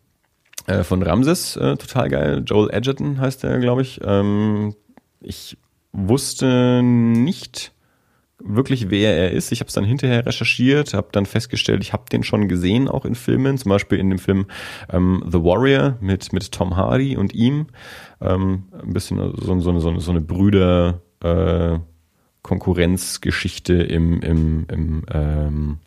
äh, von Ramses äh, total geil. Joel Edgerton heißt der, glaube ich. Ähm, ich wusste nicht, wirklich, wer er ist. Ich habe es dann hinterher recherchiert, habe dann festgestellt, ich habe den schon gesehen, auch in Filmen, zum Beispiel in dem Film ähm, The Warrior mit, mit Tom Hardy und ihm. Ähm, ein bisschen so, so, so, so eine Brüder äh, Konkurrenzgeschichte im, im, im ähm,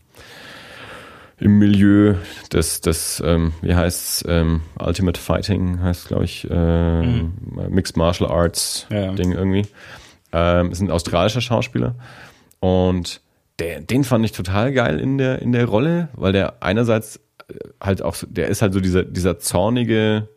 im Milieu des, des ähm, wie heißt's, ähm, Ultimate Fighting heißt, glaube ich, äh, mhm. Mixed Martial Arts ja. Ding irgendwie. Ähm, ist ein australischer Schauspieler und der, den fand ich total geil in der, in der Rolle, weil der einerseits äh, halt auch, der ist halt so dieser, dieser zornige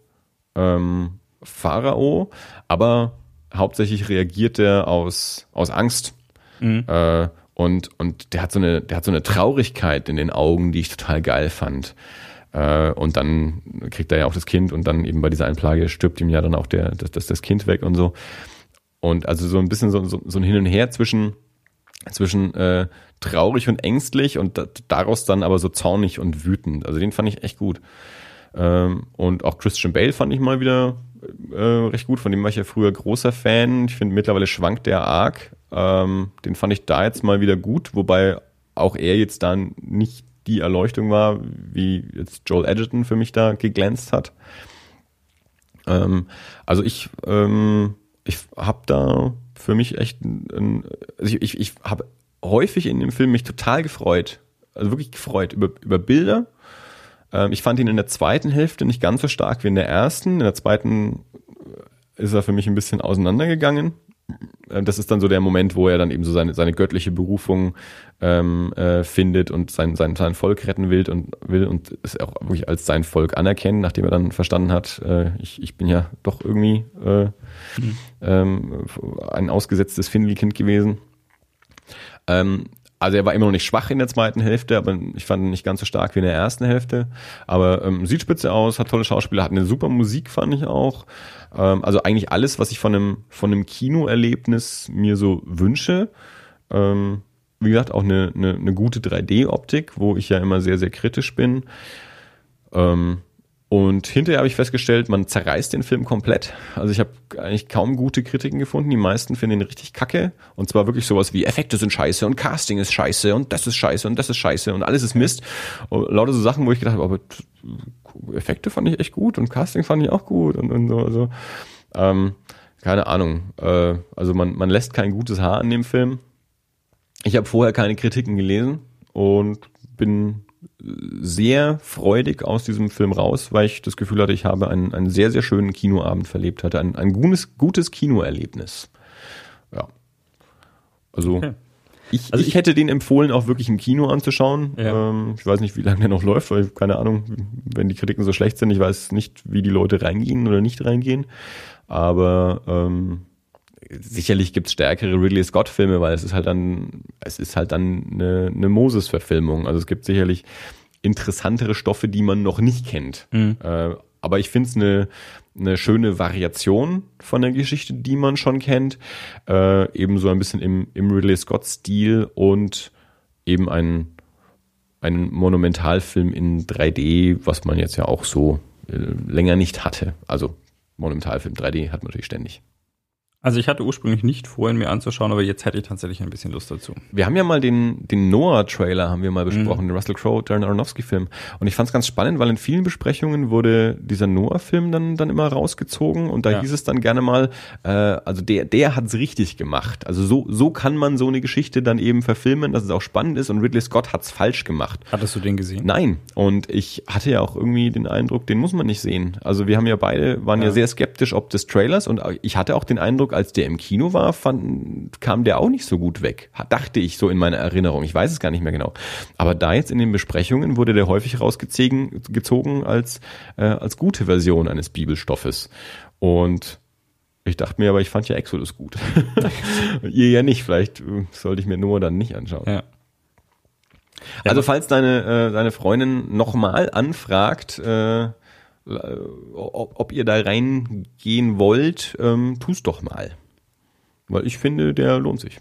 ähm, Pharao, aber hauptsächlich reagiert er aus, aus Angst. Mhm. Äh, und, und der hat so eine, der hat so eine Traurigkeit in den Augen, die ich total geil fand. Äh, und dann kriegt er ja auch das Kind und dann eben bei dieser Einplage stirbt ihm ja dann auch der, das, das Kind weg und so. Und also so ein bisschen so, so, so ein Hin und Her zwischen, zwischen äh, traurig und ängstlich und daraus dann aber so zornig und wütend. Also den fand ich echt gut. Ähm, und auch Christian Bale fand ich mal wieder äh, recht gut. Von dem war ich ja früher großer Fan. Ich finde, mittlerweile schwankt der arg. Ähm, den fand ich da jetzt mal wieder gut, wobei auch er jetzt dann nicht die Erleuchtung war, wie jetzt Joel Edgerton für mich da geglänzt hat. Ähm, also ich, ähm, ich habe da für mich echt, ein, also ich, ich, ich habe häufig in dem Film mich total gefreut, also wirklich gefreut über, über Bilder. Ähm, ich fand ihn in der zweiten Hälfte nicht ganz so stark wie in der ersten. In der zweiten ist er für mich ein bisschen auseinandergegangen. Ähm, das ist dann so der Moment, wo er dann eben so seine, seine göttliche Berufung ähm, äh, findet und sein, sein, sein Volk retten will und will und es auch wirklich als sein Volk anerkennen, nachdem er dann verstanden hat, äh, ich, ich bin ja doch irgendwie äh, mhm. ähm, ein ausgesetztes Findelkind gewesen. Ähm, also er war immer noch nicht schwach in der zweiten Hälfte, aber ich fand ihn nicht ganz so stark wie in der ersten Hälfte. Aber ähm, sieht spitze aus, hat tolle Schauspieler, hat eine super Musik, fand ich auch. Ähm, also eigentlich alles, was ich von einem, von einem Kinoerlebnis mir so wünsche. Ähm, wie gesagt, auch eine, eine, eine gute 3D-Optik, wo ich ja immer sehr, sehr kritisch bin. Ähm, und hinterher habe ich festgestellt, man zerreißt den Film komplett. Also ich habe eigentlich kaum gute Kritiken gefunden. Die meisten finden ihn richtig kacke. Und zwar wirklich sowas wie Effekte sind scheiße und Casting ist scheiße und das ist scheiße und das ist scheiße und alles ist Mist. Und lauter so Sachen, wo ich gedacht habe, aber Effekte fand ich echt gut und Casting fand ich auch gut und, und so. Also, ähm, keine Ahnung. Äh, also man, man lässt kein gutes Haar an dem Film. Ich habe vorher keine Kritiken gelesen und bin sehr freudig aus diesem Film raus, weil ich das Gefühl hatte, ich habe einen, einen sehr, sehr schönen Kinoabend verlebt, hatte ein, ein gutes, gutes Kinoerlebnis. Ja. Also, okay. ich, also ich, ich, hätte den empfohlen, auch wirklich im Kino anzuschauen. Ja. Ähm, ich weiß nicht, wie lange der noch läuft, weil keine Ahnung, wenn die Kritiken so schlecht sind, ich weiß nicht, wie die Leute reingehen oder nicht reingehen. Aber ähm, sicherlich gibt's stärkere Ridley Scott-Filme, weil es ist halt dann, es ist halt dann eine, eine Moses-Verfilmung. Also es gibt sicherlich interessantere Stoffe, die man noch nicht kennt. Mhm. Äh, aber ich finde es eine, eine schöne Variation von der Geschichte, die man schon kennt. Äh, eben so ein bisschen im, im Ridley Scott-Stil und eben ein, ein Monumentalfilm in 3D, was man jetzt ja auch so äh, länger nicht hatte. Also Monumentalfilm 3D hat man natürlich ständig. Also ich hatte ursprünglich nicht vor, ihn mir anzuschauen, aber jetzt hätte ich tatsächlich ein bisschen Lust dazu. Wir haben ja mal den, den Noah-Trailer haben wir mal besprochen, mhm. den Russell Crowe, Darren Aronofsky-Film. Und ich fand es ganz spannend, weil in vielen Besprechungen wurde dieser Noah-Film dann, dann immer rausgezogen und da ja. hieß es dann gerne mal, äh, also der, der hat's richtig gemacht. Also so, so kann man so eine Geschichte dann eben verfilmen, dass es auch spannend ist und Ridley Scott hat's falsch gemacht. Hattest du den gesehen? Nein. Und ich hatte ja auch irgendwie den Eindruck, den muss man nicht sehen. Also wir haben ja beide, waren ja, ja sehr skeptisch ob des Trailers und ich hatte auch den Eindruck, als der im Kino war, fand, kam der auch nicht so gut weg. Dachte ich so in meiner Erinnerung. Ich weiß es gar nicht mehr genau. Aber da jetzt in den Besprechungen wurde der häufig rausgezogen gezogen als, äh, als gute Version eines Bibelstoffes. Und ich dachte mir aber, ich fand ja Exodus gut. [LAUGHS] Ihr ja nicht. Vielleicht äh, sollte ich mir nur dann nicht anschauen. Ja. Also falls deine, äh, deine Freundin nochmal anfragt, äh, ob ihr da reingehen wollt, ähm, tu's doch mal. Weil ich finde, der lohnt sich.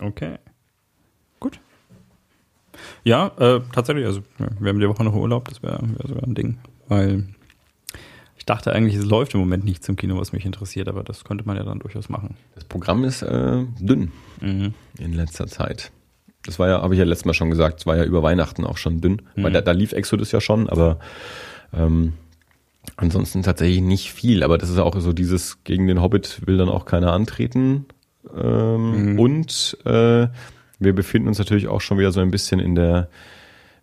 Okay. Gut. Ja, äh, tatsächlich, also wir haben die Woche noch Urlaub, das wäre wär sogar ein Ding. Weil ich dachte eigentlich, es läuft im Moment nicht zum Kino, was mich interessiert, aber das könnte man ja dann durchaus machen. Das Programm ist äh, dünn mhm. in letzter Zeit. Das war ja, habe ich ja letztes Mal schon gesagt, es war ja über Weihnachten auch schon dünn. Mhm. Weil da, da lief Exodus ja schon, aber ähm, ansonsten tatsächlich nicht viel. Aber das ist auch so dieses, gegen den Hobbit will dann auch keiner antreten. Ähm, mhm. Und äh, wir befinden uns natürlich auch schon wieder so ein bisschen in der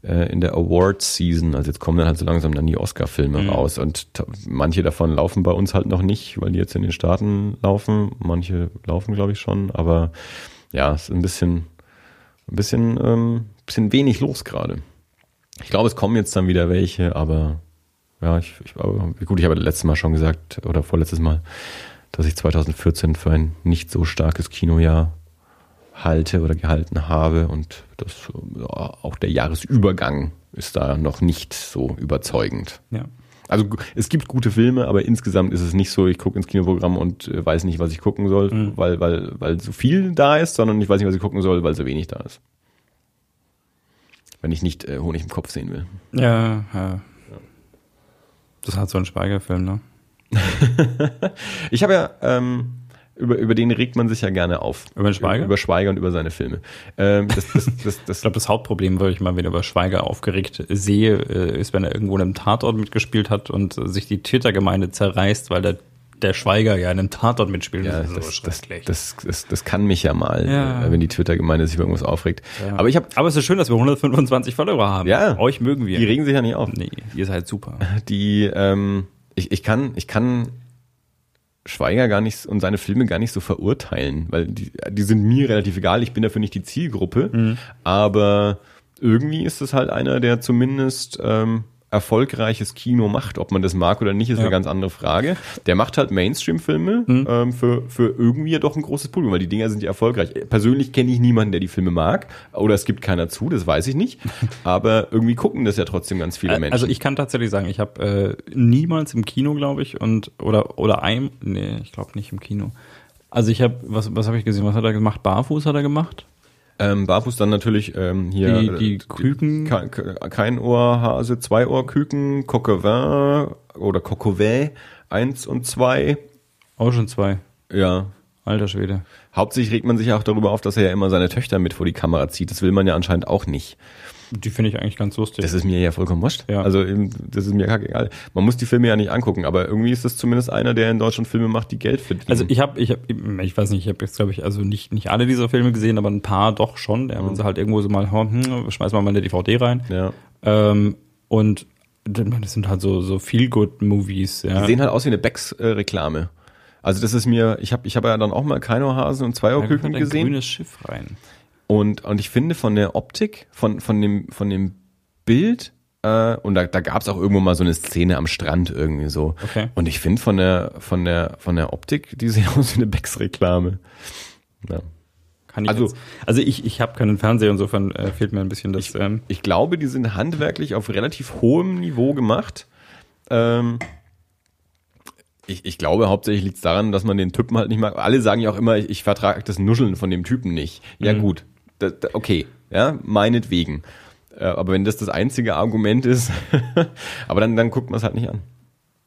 äh, in der Award-Season. Also jetzt kommen dann halt so langsam dann die Oscar-Filme mhm. raus und manche davon laufen bei uns halt noch nicht, weil die jetzt in den Staaten laufen. Manche laufen, glaube ich, schon, aber ja, es ist ein bisschen, ein bisschen, ähm, bisschen wenig los gerade. Ich glaube, es kommen jetzt dann wieder welche, aber ja, ich, ich gut, ich habe letztes Mal schon gesagt oder vorletztes Mal, dass ich 2014 für ein nicht so starkes Kinojahr halte oder gehalten habe und das auch der Jahresübergang ist da noch nicht so überzeugend. Ja. Also es gibt gute Filme, aber insgesamt ist es nicht so, ich gucke ins Kinoprogramm und äh, weiß nicht, was ich gucken soll, mhm. weil, weil, weil so viel da ist, sondern ich weiß nicht, was ich gucken soll, weil so wenig da ist. Wenn ich nicht äh, Honig im Kopf sehen will. Ja, ja. Das hat so ein Schweigerfilm, ne? [LAUGHS] Ich habe ja, ähm, über, über den regt man sich ja gerne auf. Über den Schweiger? Über Schweiger und über seine Filme. Ähm, das, das, [LAUGHS] das, Ich glaube, das Hauptproblem, weil ich mal wieder über Schweiger aufgeregt sehe, äh, ist, wenn er irgendwo in einem Tatort mitgespielt hat und sich die Twitter-Gemeinde zerreißt, weil der, der Schweiger ja in einem Tatort mitspielt. ja, ist so das, das, schrecklich. das, das, das kann mich ja mal, Ja. äh, wenn die Twitter-Gemeinde sich über irgendwas aufregt. Ja. Aber ich habe, Aber es ist schön, dass wir 125 Follower haben. Ja. Euch mögen wir. die regen sich ja nicht auf. nee, ihr seid super. [LAUGHS] Die, ähm, ich, ich kann, ich kann Schweiger gar nicht und seine Filme gar nicht so verurteilen, weil die, die sind mir relativ egal. Ich bin dafür nicht die Zielgruppe, Mhm. aber irgendwie ist es halt einer, der zumindest ähm, erfolgreiches Kino macht. Ob man das mag oder nicht, ist Ja. eine ganz andere Frage. Der macht halt Mainstream-Filme Mhm. ähm, für, für irgendwie ja doch ein großes Publikum, weil die Dinger sind ja erfolgreich. Persönlich kenne ich niemanden, der die Filme mag. Oder es gibt keiner zu, das weiß ich nicht. [LAUGHS] Aber irgendwie gucken das ja trotzdem ganz viele Menschen. Also ich kann tatsächlich sagen, ich habe äh, niemals im Kino, glaube ich, und oder oder ein, nee, ich glaube nicht im Kino. Also ich habe, was, was habe ich gesehen? Was hat er gemacht? Barfuß hat er gemacht? Ähm, Barfuß dann natürlich ähm, hier Die- äh, die Küken. Ke ke kein Ohrhase, zwei Ohrküken, Coquevin oder Coquevin, eins und zwei. Auch schon zwei. Ja. Alter Schwede. Hauptsächlich regt man sich ja auch darüber auf, dass er ja immer seine Töchter mit vor die Kamera zieht. Das will man ja anscheinend auch nicht. Die finde ich eigentlich ganz lustig. Das ist mir ja vollkommen wurscht. Ja. Also eben, das ist mir kackegal. Man muss die Filme ja nicht angucken, aber irgendwie ist das zumindest einer, der in Deutschland Filme macht, die Geld verdienen. also ich habe, ich hab, ich weiß nicht, ich habe jetzt glaube ich also nicht nicht alle dieser Filme gesehen, aber ein paar doch schon. Ja, wenn sie halt irgendwo so mal, hm, schmeiß mal meine DVD rein. ja. Ähm, und das sind halt so so Feel Good Movies. Ja. Die sehen halt aus wie eine Becks-Reklame. Also das ist mir, ich habe ich hab ja dann auch mal Keinohasen und zwei Da Ohrküken kommt ein gesehen. grünes Schiff rein. Und, und ich finde von der Optik, von, von, dem, von dem Bild, äh, und da, da gab es auch irgendwo mal so eine Szene am Strand irgendwie so. Okay. Und ich finde von der, von der, von der Optik, die sehen aus wie eine Becks-Reklame. Ja. Kann ich Also- jetzt, also ich, ich habe keinen Fernseher, insofern äh, fehlt mir ein bisschen das. ähm, Ich glaube, die sind handwerklich auf relativ hohem Niveau gemacht. Ähm, ich, ich glaube, hauptsächlich liegt es daran, dass man den Typen halt nicht mag. Alle sagen ja auch immer, ich, ich vertrage das Nuscheln von dem Typen nicht. Ja, Mhm. gut. Da, da, okay, ja, meinetwegen. Äh, aber wenn das das einzige Argument ist, [LAUGHS] aber dann, dann guckt man es halt nicht an.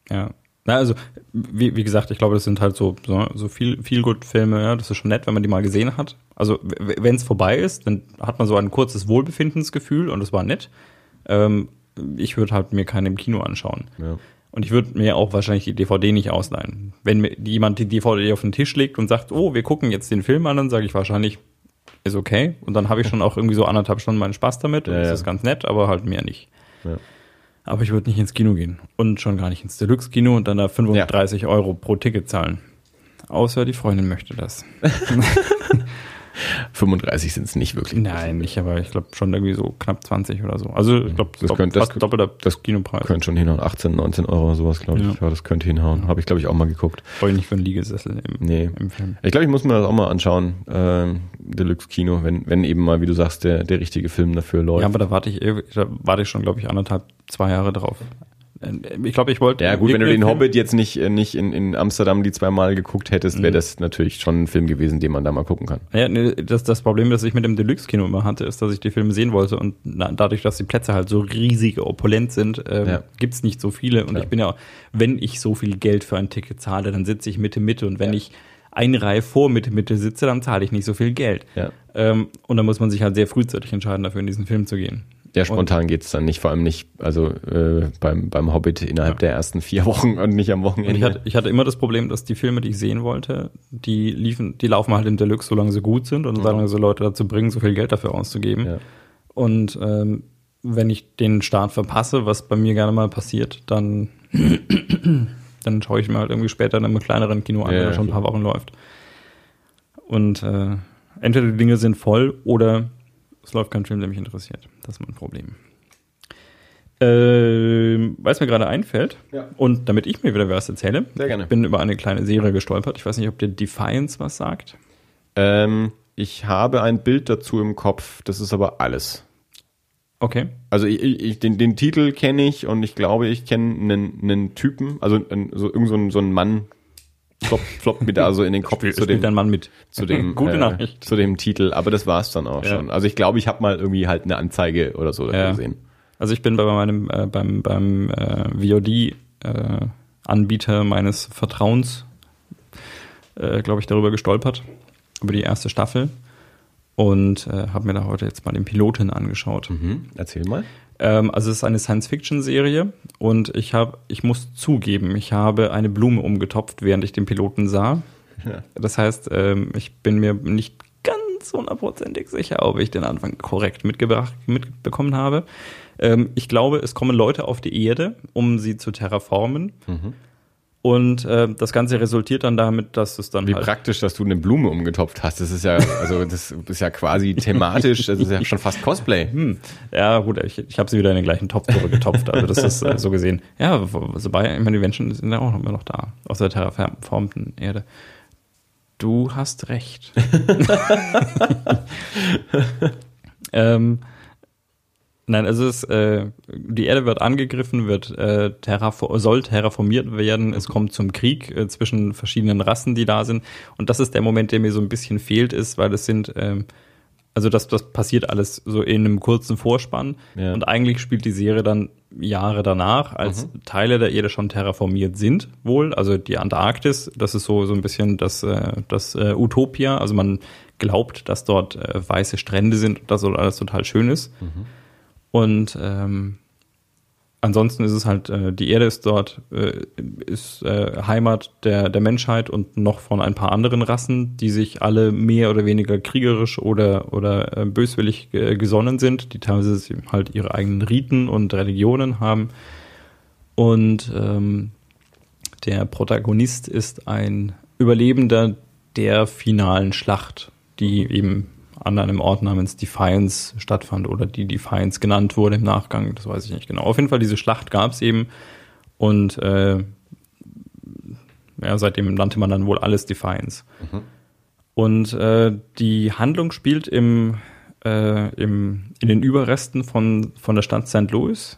ja. Na, also, wie, wie gesagt, ich glaube, das sind halt so, so, so viel, viel gut Filme, ja, das ist schon nett, wenn man die mal gesehen hat. Also, wenn es vorbei ist, dann hat man so ein kurzes Wohlbefindensgefühl und das war nett. Ähm, ich würde halt mir keinen im Kino anschauen. Ja. Und ich würde mir auch wahrscheinlich die DVD nicht ausleihen. Wenn mir jemand die DVD auf den Tisch legt und sagt, oh, wir gucken jetzt den Film an, dann sage ich wahrscheinlich, ist okay. Und dann habe ich schon auch irgendwie so anderthalb Stunden meinen Spaß damit. Und Ja, das ja. ist ganz nett, aber halt mehr nicht. Ja. Aber ich würde nicht ins Kino gehen. Und schon gar nicht ins Deluxe-Kino und dann da 35 Euro pro Ticket zahlen. Außer die Freundin möchte das. [LAUGHS] [LAUGHS] 35 sind es nicht wirklich. Nein, nicht, aber ich glaube schon irgendwie so knapp 20 oder so. Also ich glaube, Das dopp- könnte- das fast doppelter das Kinopreis. Könnte schon hinhauen. 18, 19 Euro oder sowas, glaube ich. Ja. Ja. das könnte hinhauen. Habe ich, glaube ich, auch mal geguckt. Ich nicht für einen Liegesessel im, Nee. im Film. Ich glaube, ich muss mir das auch mal anschauen, ähm, Deluxe Kino, wenn, wenn eben mal, wie du sagst, der, der richtige Film dafür läuft. Ja, aber da warte ich, da warte ich schon, glaube ich, anderthalb, zwei Jahre drauf. Äh, Ich glaube, ich wollte. Ja, gut, wenn du den Hobbit jetzt nicht, äh, nicht in, in Amsterdam die zweimal geguckt hättest, Mhm. wäre das natürlich schon ein Film gewesen, den man da mal gucken kann. Ja, nee, das, das Problem, das ich mit dem Deluxe-Kino immer hatte, ist, dass ich die Filme sehen wollte und na, dadurch, dass die Plätze halt so riesig opulent sind, ähm, Ja. gibt's nicht so viele. Und Klar. ich bin ja, wenn ich so viel Geld für ein Ticket zahle, dann sitze ich Mitte, Mitte. Und wenn ich eine Reihe vor Mitte, Mitte sitze, dann zahle ich nicht so viel Geld. Ja. Ähm, und dann muss man sich halt sehr frühzeitig entscheiden, dafür in diesen Film zu gehen. Ja, spontan geht's dann nicht, vor allem nicht, also äh, beim, beim Hobbit innerhalb der ersten vier Wochen und nicht am Und Wochenende. ich hatte, ich hatte immer das Problem, dass die Filme, die ich sehen wollte, die liefen, die laufen halt im Deluxe, solange sie gut sind und solange sie Leute dazu bringen, so viel Geld dafür auszugeben. ja. Und ähm, wenn ich den Start verpasse, was bei mir gerne mal passiert, dann, [CLEARS THROAT] dann schaue ich mir halt irgendwie später in einem kleineren Kino an, Ja, wenn ja, er schon ein paar Wochen läuft. Und äh, entweder die Dinge sind voll oder es läuft kein Film, der mich interessiert. Das ist mein Problem. Ähm, Weil es mir gerade einfällt Ja. und damit ich mir wieder was erzähle, Sehr gerne. ich bin über eine kleine Serie gestolpert. Ich weiß nicht, ob dir Defiance was sagt. Ähm, ich habe ein Bild dazu im Kopf, das ist aber alles. Okay. Also ich, ich, den, den Titel kenne ich und ich glaube, ich kenne einen, einen Typen, also ein, so, irgend so ein, so ein Mann, flop, flop mir da so in den Kopf Spiel, zu dem, ein Mann mit. zu dem, [LAUGHS] Gute äh, zu dem Titel, aber das war's dann auch Ja. schon. Also ich glaube, ich habe mal irgendwie halt eine Anzeige oder so Ja. gesehen. Also ich bin bei meinem äh, beim beim äh, VOD äh, Anbieter meines Vertrauens, äh, glaube ich, darüber gestolpert, über die erste Staffel. Und äh, habe mir da heute jetzt mal den Piloten angeschaut. Mhm. Erzähl mal. Ähm, also es ist eine Science-Fiction-Serie und ich habe, ich muss zugeben, ich habe eine Blume umgetopft, während ich den Piloten sah. Ja. Das heißt, ähm, ich bin mir nicht ganz hundertprozentig sicher, ob ich den Anfang korrekt mitgebracht, mitbekommen habe. Ähm, ich glaube, es kommen Leute auf die Erde, um sie zu terraformen. Mhm. Und äh, das Ganze resultiert dann damit, dass es dann Wie halt praktisch, dass du eine Blume umgetopft hast. Das ist ja, also das ist ja quasi thematisch, das ist ja schon fast Cosplay. Hm. Ja, gut, ich, ich habe sie wieder in den gleichen Topf zurückgetopft. Also das ist äh, so gesehen. Ja, sobei, ich meine, die Menschen sind ja auch immer noch da, aus der terraformten Erde. Du hast recht. [LAUGHS] [LAUGHS] ähm, nein, also es, äh, die Erde wird angegriffen, wird äh, terrafo soll terraformiert werden. Es kommt zum Krieg äh, zwischen verschiedenen Rassen, die da sind. Und das ist der Moment, der mir so ein bisschen fehlt, ist, weil es sind ähm, also das, das passiert alles so in einem kurzen Vorspann. Ja. Und eigentlich spielt die Serie dann Jahre danach, als Mhm. Teile der Erde schon terraformiert sind, wohl. Also die Antarktis, das ist so, so ein bisschen das, äh, das äh, Utopia. Also man glaubt, dass dort äh, weiße Strände sind und dass dort alles total schön ist. Und ähm, ansonsten ist es halt, äh, die Erde ist dort, äh, ist äh, Heimat der, der Menschheit und noch von ein paar anderen Rassen, die sich alle mehr oder weniger kriegerisch oder, oder äh, böswillig äh, gesonnen sind, die teilweise halt ihre eigenen Riten und Religionen haben. Und ähm, der Protagonist ist ein Überlebender der finalen Schlacht, die eben an einem Ort namens Defiance stattfand oder die Defiance genannt wurde im Nachgang, das weiß ich nicht genau. Auf jeden Fall, diese Schlacht gab es eben und äh, ja, seitdem nannte man dann wohl alles Defiance. Und äh, die Handlung spielt im, äh, im, in den Überresten von, von der Stadt St. Louis.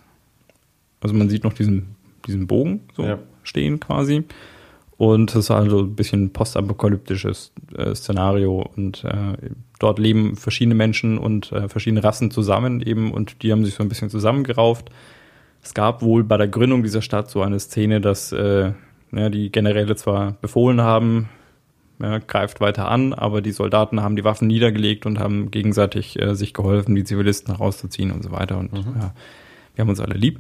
Also man sieht noch diesen, diesen Bogen so Ja. stehen quasi. Und es ist also ein bisschen postapokalyptisches äh, Szenario. Und äh, dort leben verschiedene Menschen und äh, verschiedene Rassen zusammen eben und die haben sich so ein bisschen zusammengerauft. Es gab wohl bei der Gründung dieser Stadt so eine Szene, dass äh, ja, die Generäle zwar befohlen haben, ja, greift weiter an, aber die Soldaten haben die Waffen niedergelegt und haben gegenseitig äh, sich geholfen, die Zivilisten herauszuziehen und so weiter. Und ja, wir haben uns alle lieb.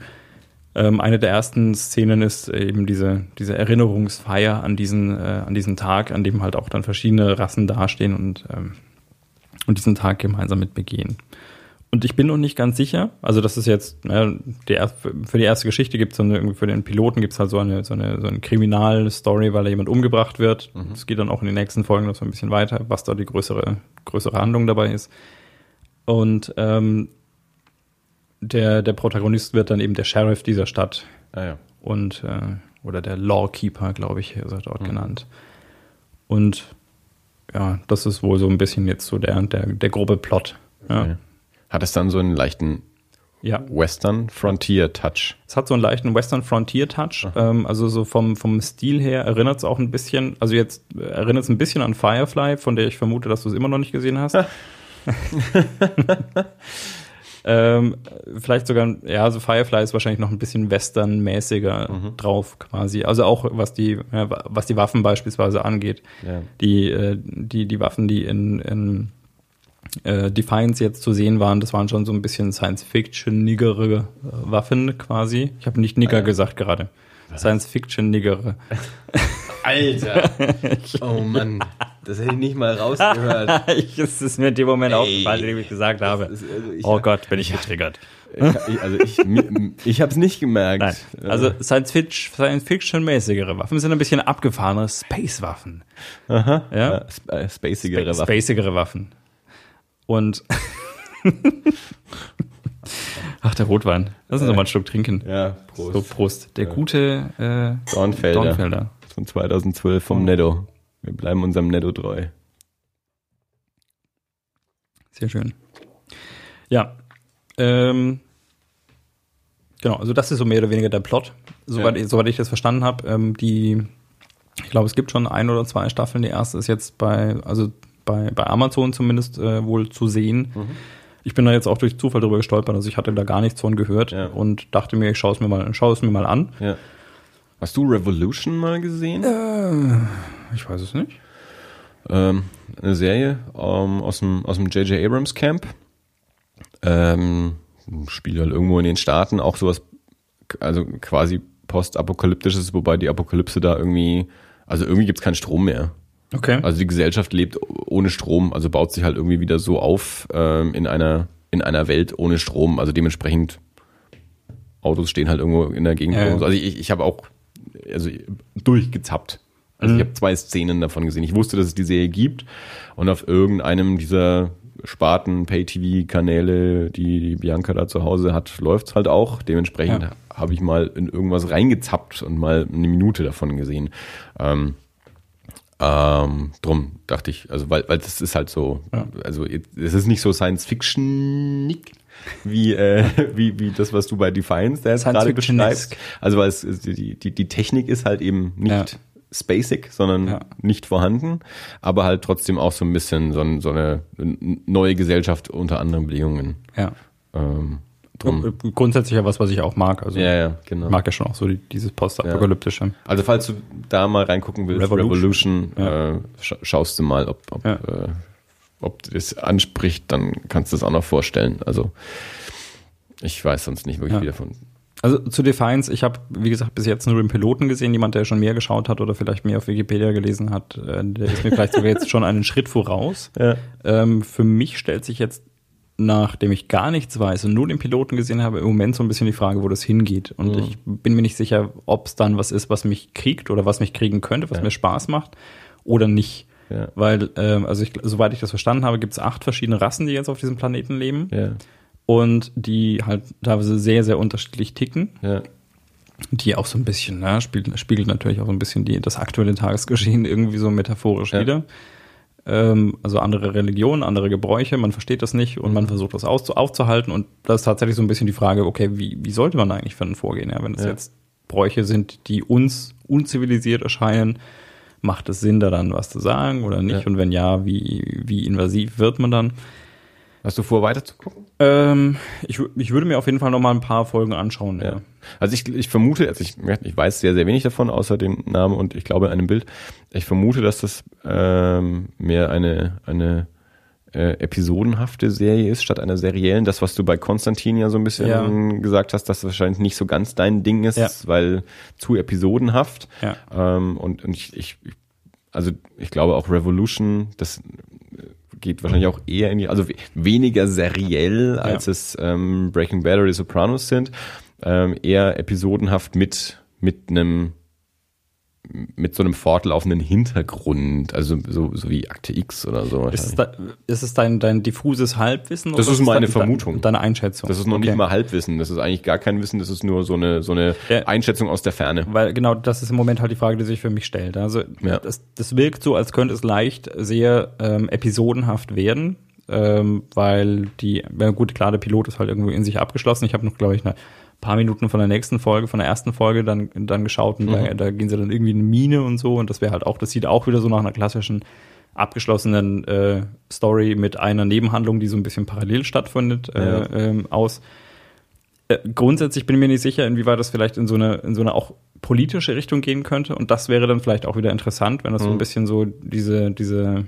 Ähm, eine der ersten Szenen ist eben diese, diese Erinnerungsfeier an diesen, äh, an diesen Tag, an dem halt auch dann verschiedene Rassen dastehen und, ähm, und diesen Tag gemeinsam mit begehen. Und ich bin noch nicht ganz sicher, also das ist jetzt, ne, die, für die erste Geschichte gibt es so eine, für den Piloten gibt es halt so eine, so eine, so eine Kriminalstory, weil da jemand umgebracht wird. Es geht dann auch in den nächsten Folgen noch so ein bisschen weiter, was da die größere, größere Handlung dabei ist. Und ähm, der, der Protagonist wird dann eben der Sheriff dieser Stadt Ah ja. und äh, oder der Lawkeeper, glaube ich, ist er dort genannt. Und ja, das ist wohl so ein bisschen jetzt so der, der, der grobe Plot. Ja. Okay. Hat es dann so einen leichten ja. Western Frontier Touch? Es hat so einen leichten Western Frontier Touch. Ähm, also so vom, vom Stil her erinnert es auch ein bisschen, also jetzt äh, erinnert es ein bisschen an Firefly, von der ich vermute, dass du es immer noch nicht gesehen hast. [LAUGHS] [LAUGHS] ähm, vielleicht sogar, ja, also Firefly ist wahrscheinlich noch ein bisschen westernmäßiger drauf quasi. Also auch was die, ja, was die Waffen beispielsweise angeht. Ja. Die, äh, die, die Waffen, die in, in äh, Defiance jetzt zu sehen waren, das waren schon so ein bisschen Science-Fiction-niggere äh, Waffen quasi. Ich habe nicht Nigger gesagt gerade. Science-Fiction-niggere. [LAUGHS] Alter! [LAUGHS] oh Mann, das hätte ich nicht mal rausgehört. [LAUGHS] Ich- Es ist mir in dem Moment aufgefallen, den ich gesagt habe. Ist- also ich- oh Gott, bin ich getriggert. Ich, also ich, ich habe es nicht gemerkt. Nein, also Science-Fic- Science-Fiction-mäßigere Waffen sind ein bisschen abgefahrene Space-Waffen. Aha. Ja? Äh, sp äh, spacigere Waffen. Spacigere Waffen. Und [LAUGHS] Ach, der Rotwein. Lass uns doch mal einen Schluck trinken. Ja, Prost. So, Prost. Der gute äh, Dornfelder. Dornfelder. Von 2012 vom Netto. Wir bleiben unserem Netto treu. Sehr schön. Ja. Ähm, genau, also das ist so mehr oder weniger der Plot, soweit, Ja. ich, soweit ich das verstanden habe. Ähm, die, ich glaube, es gibt schon ein oder zwei Staffeln. Die erste ist jetzt bei, also bei, bei Amazon zumindest äh, wohl zu sehen. Mhm. Ich bin da jetzt auch durch Zufall drüber gestolpert, also ich hatte da gar nichts von gehört Ja. und dachte mir, ich schaue es mir mal, schaue es mir mal an. Ja. Hast du Revolution mal gesehen? Ich weiß es nicht. Ähm, eine Serie ähm, aus dem aus dem J.J. Abrams Camp. Ähm, spielt halt irgendwo in den Staaten auch sowas, also quasi postapokalyptisches, wobei die Apokalypse da irgendwie, also irgendwie gibt's keinen Strom mehr. Okay. Also die Gesellschaft lebt ohne Strom, also baut sich halt irgendwie wieder so auf ähm, in einer in einer Welt ohne Strom. Also dementsprechend Autos stehen halt irgendwo in der Gegend. Ja. Also ich, ich habe auch also durchgezappt. Also Mhm. ich habe zwei Szenen davon gesehen. Ich wusste, dass es die Serie gibt und auf irgendeinem dieser Sparten Pay-TV-Kanäle, die, die Bianca da zu Hause hat, läuft's halt auch. Dementsprechend Ja. habe ich mal in irgendwas reingezappt und mal eine Minute davon gesehen. Ähm, ähm, drum dachte ich, also weil, weil das ist halt so, Ja. also es ist nicht so Science Fiction wie, äh, wie, wie das, was du bei Defiance da jetzt Science gerade beschreibst. Also weil es, die, die, die Technik ist halt eben nicht Ja. spacig, sondern Ja. nicht vorhanden, aber halt trotzdem auch so ein bisschen so, ein, so eine neue Gesellschaft unter anderen Bedingungen. Ja. Ähm, drum. Grundsätzlich ja was, was ich auch mag. Also Ja, ja, genau. ich mag ja schon auch so die, dieses postapokalyptische. Also falls du da mal reingucken willst, Revolution. Revolution, äh, scha schaust du mal, ob, ob, Ja. äh, ob das anspricht, dann kannst du es auch noch vorstellen. Also ich weiß sonst nicht wirklich Ja. viel davon. Also zu Defiance, ich habe, wie gesagt, bis jetzt nur den Piloten gesehen. Jemand, der schon mehr geschaut hat oder vielleicht mehr auf Wikipedia gelesen hat, äh, der ist mir vielleicht sogar jetzt schon einen Schritt voraus. [LAUGHS] Ja. Ähm, für mich stellt sich jetzt, nachdem ich gar nichts weiß und nur den Piloten gesehen habe, im Moment so ein bisschen die Frage, wo das hingeht. Und Mhm. ich bin mir nicht sicher, ob es dann was ist, was mich kriegt oder was mich kriegen könnte, was Ja. mir Spaß macht oder nicht. Ja. Weil, ähm, also ich, soweit ich das verstanden habe, gibt es acht verschiedene Rassen, die jetzt auf diesem Planeten leben Ja, und die halt teilweise sehr, sehr unterschiedlich ticken ja, die auch so ein bisschen, ne, spiegelt, spiegelt natürlich auch so ein bisschen die, das aktuelle Tagesgeschehen irgendwie so metaphorisch Ja. wieder. Ähm, also andere Religionen, andere Gebräuche, man versteht das nicht und man versucht das aufzuhalten und das ist tatsächlich so ein bisschen die Frage, okay, wie, wie sollte man eigentlich einen vorgehen, ja, wenn es Ja. jetzt Bräuche sind, die uns unzivilisiert erscheinen, macht es Sinn, da dann was zu sagen oder nicht? Ja. Und wenn ja, wie, wie invasiv wird man dann? Hast du vor, weiter zu gucken? Ähm, ich, ich würde mir auf jeden Fall noch mal ein paar Folgen anschauen. Ja. Ja. Also ich, ich vermute, also ich, ich weiß sehr, sehr wenig davon, außer den Namen und ich glaube einem Bild. Ich vermute, dass das ähm, mehr eine, eine äh, episodenhafte Serie ist, statt einer seriellen. Das, was du bei Konstantin ja so ein bisschen Ja. gesagt hast, dass das wahrscheinlich nicht so ganz dein Ding ist, Ja. weil zu episodenhaft. Ja. Ähm, und und ich, ich, also ich glaube auch Revolution, das geht wahrscheinlich auch eher in die, also we- weniger seriell, als es ähm, Breaking Bad oder die Sopranos sind, ähm, eher episodenhaft mit mit einem mit so einem fortlaufenden Hintergrund, also so, so wie Akte X oder so. Ist es, da, ist es dein, dein diffuses Halbwissen? Das oder ist meine Vermutung. Deine Einschätzung. Das ist noch Okay. nicht mal Halbwissen, das ist eigentlich gar kein Wissen, das ist nur so eine so eine Ja. Einschätzung aus der Ferne. Weil genau das ist im Moment halt die Frage, die sich für mich stellt. Also Ja. das, das wirkt so, als könnte es leicht sehr ähm, episodenhaft werden, ähm, weil die, ja gut, klar, der Pilot ist halt irgendwo in sich abgeschlossen. Ich habe noch, glaube ich, eine paar Minuten von der nächsten Folge, von der ersten Folge dann, dann geschaut und da, da gehen sie dann irgendwie in eine Mine und so und das wäre halt auch, das sieht auch wieder so nach einer klassischen abgeschlossenen äh, Story mit einer Nebenhandlung, die so ein bisschen parallel stattfindet, Ja. äh, ähm, aus. Äh, grundsätzlich bin ich mir nicht sicher, inwieweit das vielleicht in so eine, in so eine auch politische Richtung gehen könnte. Und das wäre dann vielleicht auch wieder interessant, wenn das so ein Mhm. bisschen so diese, diese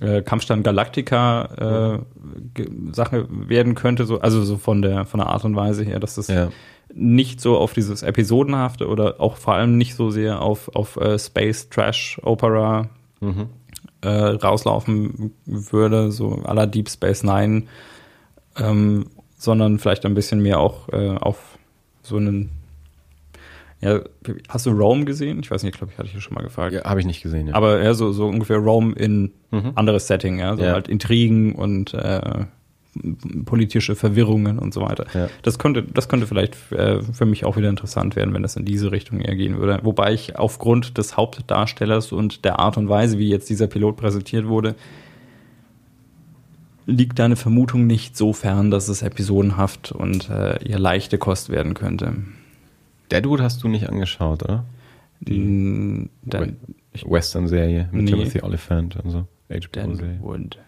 äh, Kampfstand Galactica äh, Sache werden könnte, so, also so von der, von der Art und Weise her, dass das Ja. nicht so auf dieses Episodenhafte oder auch vor allem nicht so sehr auf, auf äh, Space Trash Opera Mhm. äh, rauslaufen würde, so à la Deep Space Nine, ähm, sondern vielleicht ein bisschen mehr auch äh, auf so einen ja, hast du Rome gesehen? Ich weiß nicht, ich glaube, ich hatte ich ja schon mal gefragt. Ja, habe ich nicht gesehen. Ja. Aber ja, so, so ungefähr Rome in Mhm. anderes Setting, ja. So Ja. halt Intrigen und äh, politische Verwirrungen und so weiter. Ja. Das könnte, das könnte vielleicht äh, für mich auch wieder interessant werden, wenn das in diese Richtung eher gehen würde. Wobei ich aufgrund des Hauptdarstellers und der Art und Weise, wie jetzt dieser Pilot präsentiert wurde, liegt deine Vermutung nicht so fern, dass es episodenhaft und äh, eher leichte Kost werden könnte. Deadwood hast du nicht angeschaut, oder? Mm, Dann, Western-Serie mit Nee. Timothy Oliphant und so. Deadwood.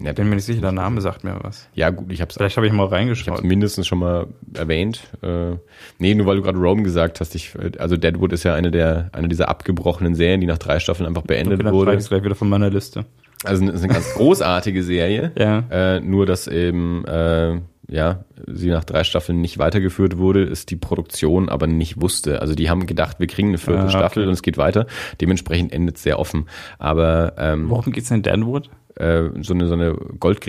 Ja, Bin mir nicht sicher, der Name sagt mir was. ja gut, ich habe es Vielleicht habe ich mal Ich reingeschaut. es mindestens schon mal erwähnt. Äh, nee, nur weil du gerade Rome gesagt hast. Ich, also Deadwood ist ja eine der eine dieser abgebrochenen Serien, die nach drei Staffeln einfach beendet Okay, wurde. ich gleich wieder von meiner Liste. Also es ist eine ganz [LAUGHS] großartige Serie. Ja. Äh, nur dass eben äh, ja sie nach drei Staffeln nicht weitergeführt wurde, ist die Produktion aber nicht wusste. Also die haben gedacht, wir kriegen eine vierte Ah, okay. Staffel und es geht weiter. Dementsprechend endet es sehr offen. Aber ähm, Worum geht's denn in Deadwood? äh, so eine so eine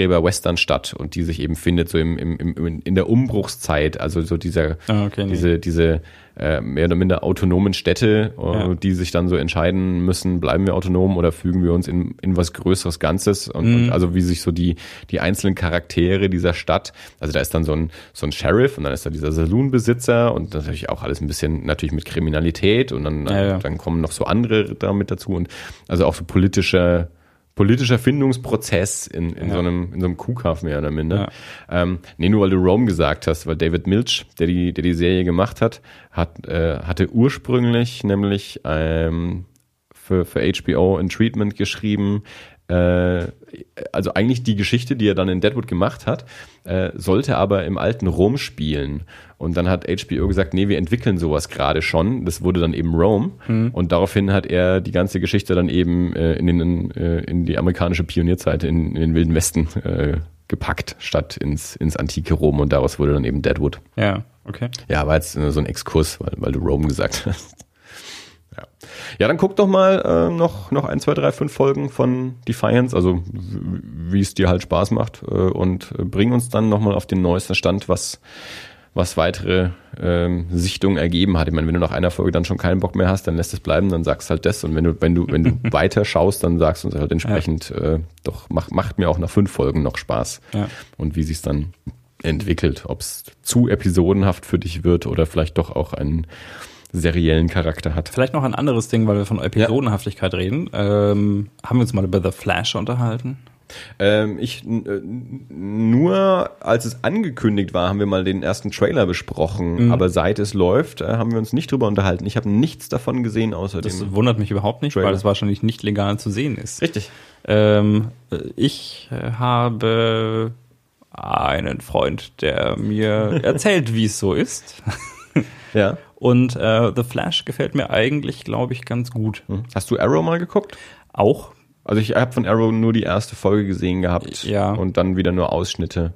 Goldgräber-Western-Stadt und die sich eben findet so im, im, im in der Umbruchszeit, also so dieser Ah, okay, nee. diese diese äh, mehr oder minder autonomen Städte, äh, Ja. die sich dann so entscheiden müssen, bleiben wir autonom oder fügen wir uns in, in was Größeres Ganzes und, Mhm. und also wie sich so die die einzelnen Charaktere dieser Stadt, also da ist dann so ein so ein Sheriff und dann ist da dieser Saloonbesitzer und natürlich auch alles ein bisschen natürlich mit Kriminalität und dann Ja, ja. dann kommen noch so andere damit dazu und also auch so politische politischer Findungsprozess in, in Ja. so einem in so einem Kuhkauf mehr oder minder. Ähm, nee, nur weil du Rome gesagt hast, weil David Milch, der die der die Serie gemacht hat, hat äh, hatte ursprünglich nämlich ähm, für für HBO ein Treatment geschrieben. Äh, also eigentlich die Geschichte, die er dann in Deadwood gemacht hat, äh, sollte aber im alten Rom spielen. Und dann hat HBO gesagt, nee, wir entwickeln sowas gerade schon. Das wurde dann eben Rome. Und daraufhin hat er die ganze Geschichte dann eben äh, in, den, in die amerikanische Pionierzeit, in, in den Wilden Westen äh, gepackt, statt ins, ins antike Rom. Und daraus wurde dann eben Deadwood. Ja, okay. Ja, war jetzt so ein Exkurs, weil, weil du Rome gesagt hast. Ja. ja, dann guck doch mal äh, noch, noch ein, zwei, drei, fünf Folgen von Defiance, also wie es dir halt Spaß macht äh, und äh, bring uns dann nochmal auf den neuesten Stand, was, was weitere ähm, Sichtungen ergeben hat. Ich meine, wenn du nach einer Folge dann schon keinen Bock mehr hast, dann lässt es bleiben, dann sagst halt das und wenn du, wenn du, wenn du [LAUGHS] weiter schaust, dann sagst du uns halt entsprechend, äh, doch mach, macht mir auch nach fünf Folgen noch Spaß Ja. und wie sich's dann entwickelt, ob es zu episodenhaft für dich wird oder vielleicht doch auch einen seriellen Charakter hat. Vielleicht noch ein anderes Ding, weil wir von Episodenhaftigkeit reden. Ähm, haben wir uns mal über The Flash unterhalten? Ähm, ich äh, nur als es angekündigt war, haben wir mal den ersten Trailer besprochen, Mhm. aber seit es läuft, äh, haben wir uns nicht drüber unterhalten. Ich habe nichts davon gesehen außer Das dem. wundert mich überhaupt nicht, Trailer. weil es wahrscheinlich nicht legal zu sehen ist. Richtig. Ähm, äh, ich habe einen Freund, der mir [LAUGHS] erzählt, wie es so ist. Ja. Und äh, The Flash gefällt mir eigentlich, glaube ich, ganz gut. Hm. Hast du Arrow mal geguckt? Auch. Also ich habe von Arrow nur die erste Folge gesehen gehabt Ja. und dann wieder nur Ausschnitte.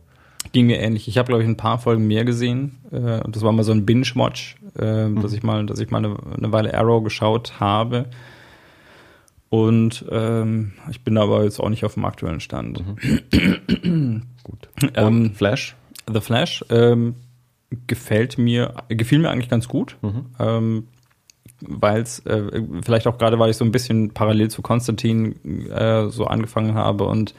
Ging mir ähnlich. Ich habe, glaube ich, ein paar Folgen mehr gesehen. Äh, und das war mal so ein Binge-Watch, äh, dass ich mal, dass ich mal eine, eine Weile Arrow geschaut habe. Und ähm, ich bin aber jetzt auch nicht auf dem aktuellen Stand. [CLEARS THROAT] Gut. Und Ähm, Flash? The Flash ähm, gefällt mir, gefiel mir eigentlich ganz gut. Ähm, weil es, äh, vielleicht auch gerade, weil ich so ein bisschen parallel zu Konstantin äh, so angefangen habe und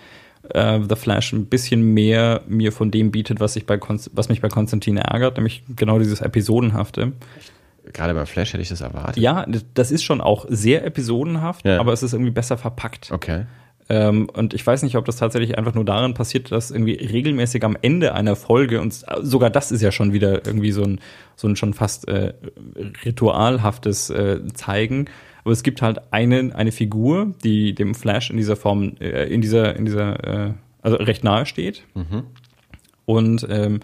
äh, The Flash ein bisschen mehr mir von dem bietet, was, ich bei Konst was mich bei Konstantin ärgert, nämlich genau dieses Episodenhafte. Gerade beim Flash hätte ich das erwartet. Ja, das ist schon auch sehr episodenhaft, Ja. aber es ist irgendwie besser verpackt. Okay. Ähm, und ich weiß nicht, ob das tatsächlich einfach nur daran passiert, dass irgendwie regelmäßig am Ende einer Folge, und sogar das ist ja schon wieder irgendwie so ein, so ein schon fast äh, ritualhaftes äh, Zeigen. Aber es gibt halt eine, eine Figur, die dem Flash in dieser Form, äh, in dieser, in dieser, äh, also recht nahe steht. Und ähm,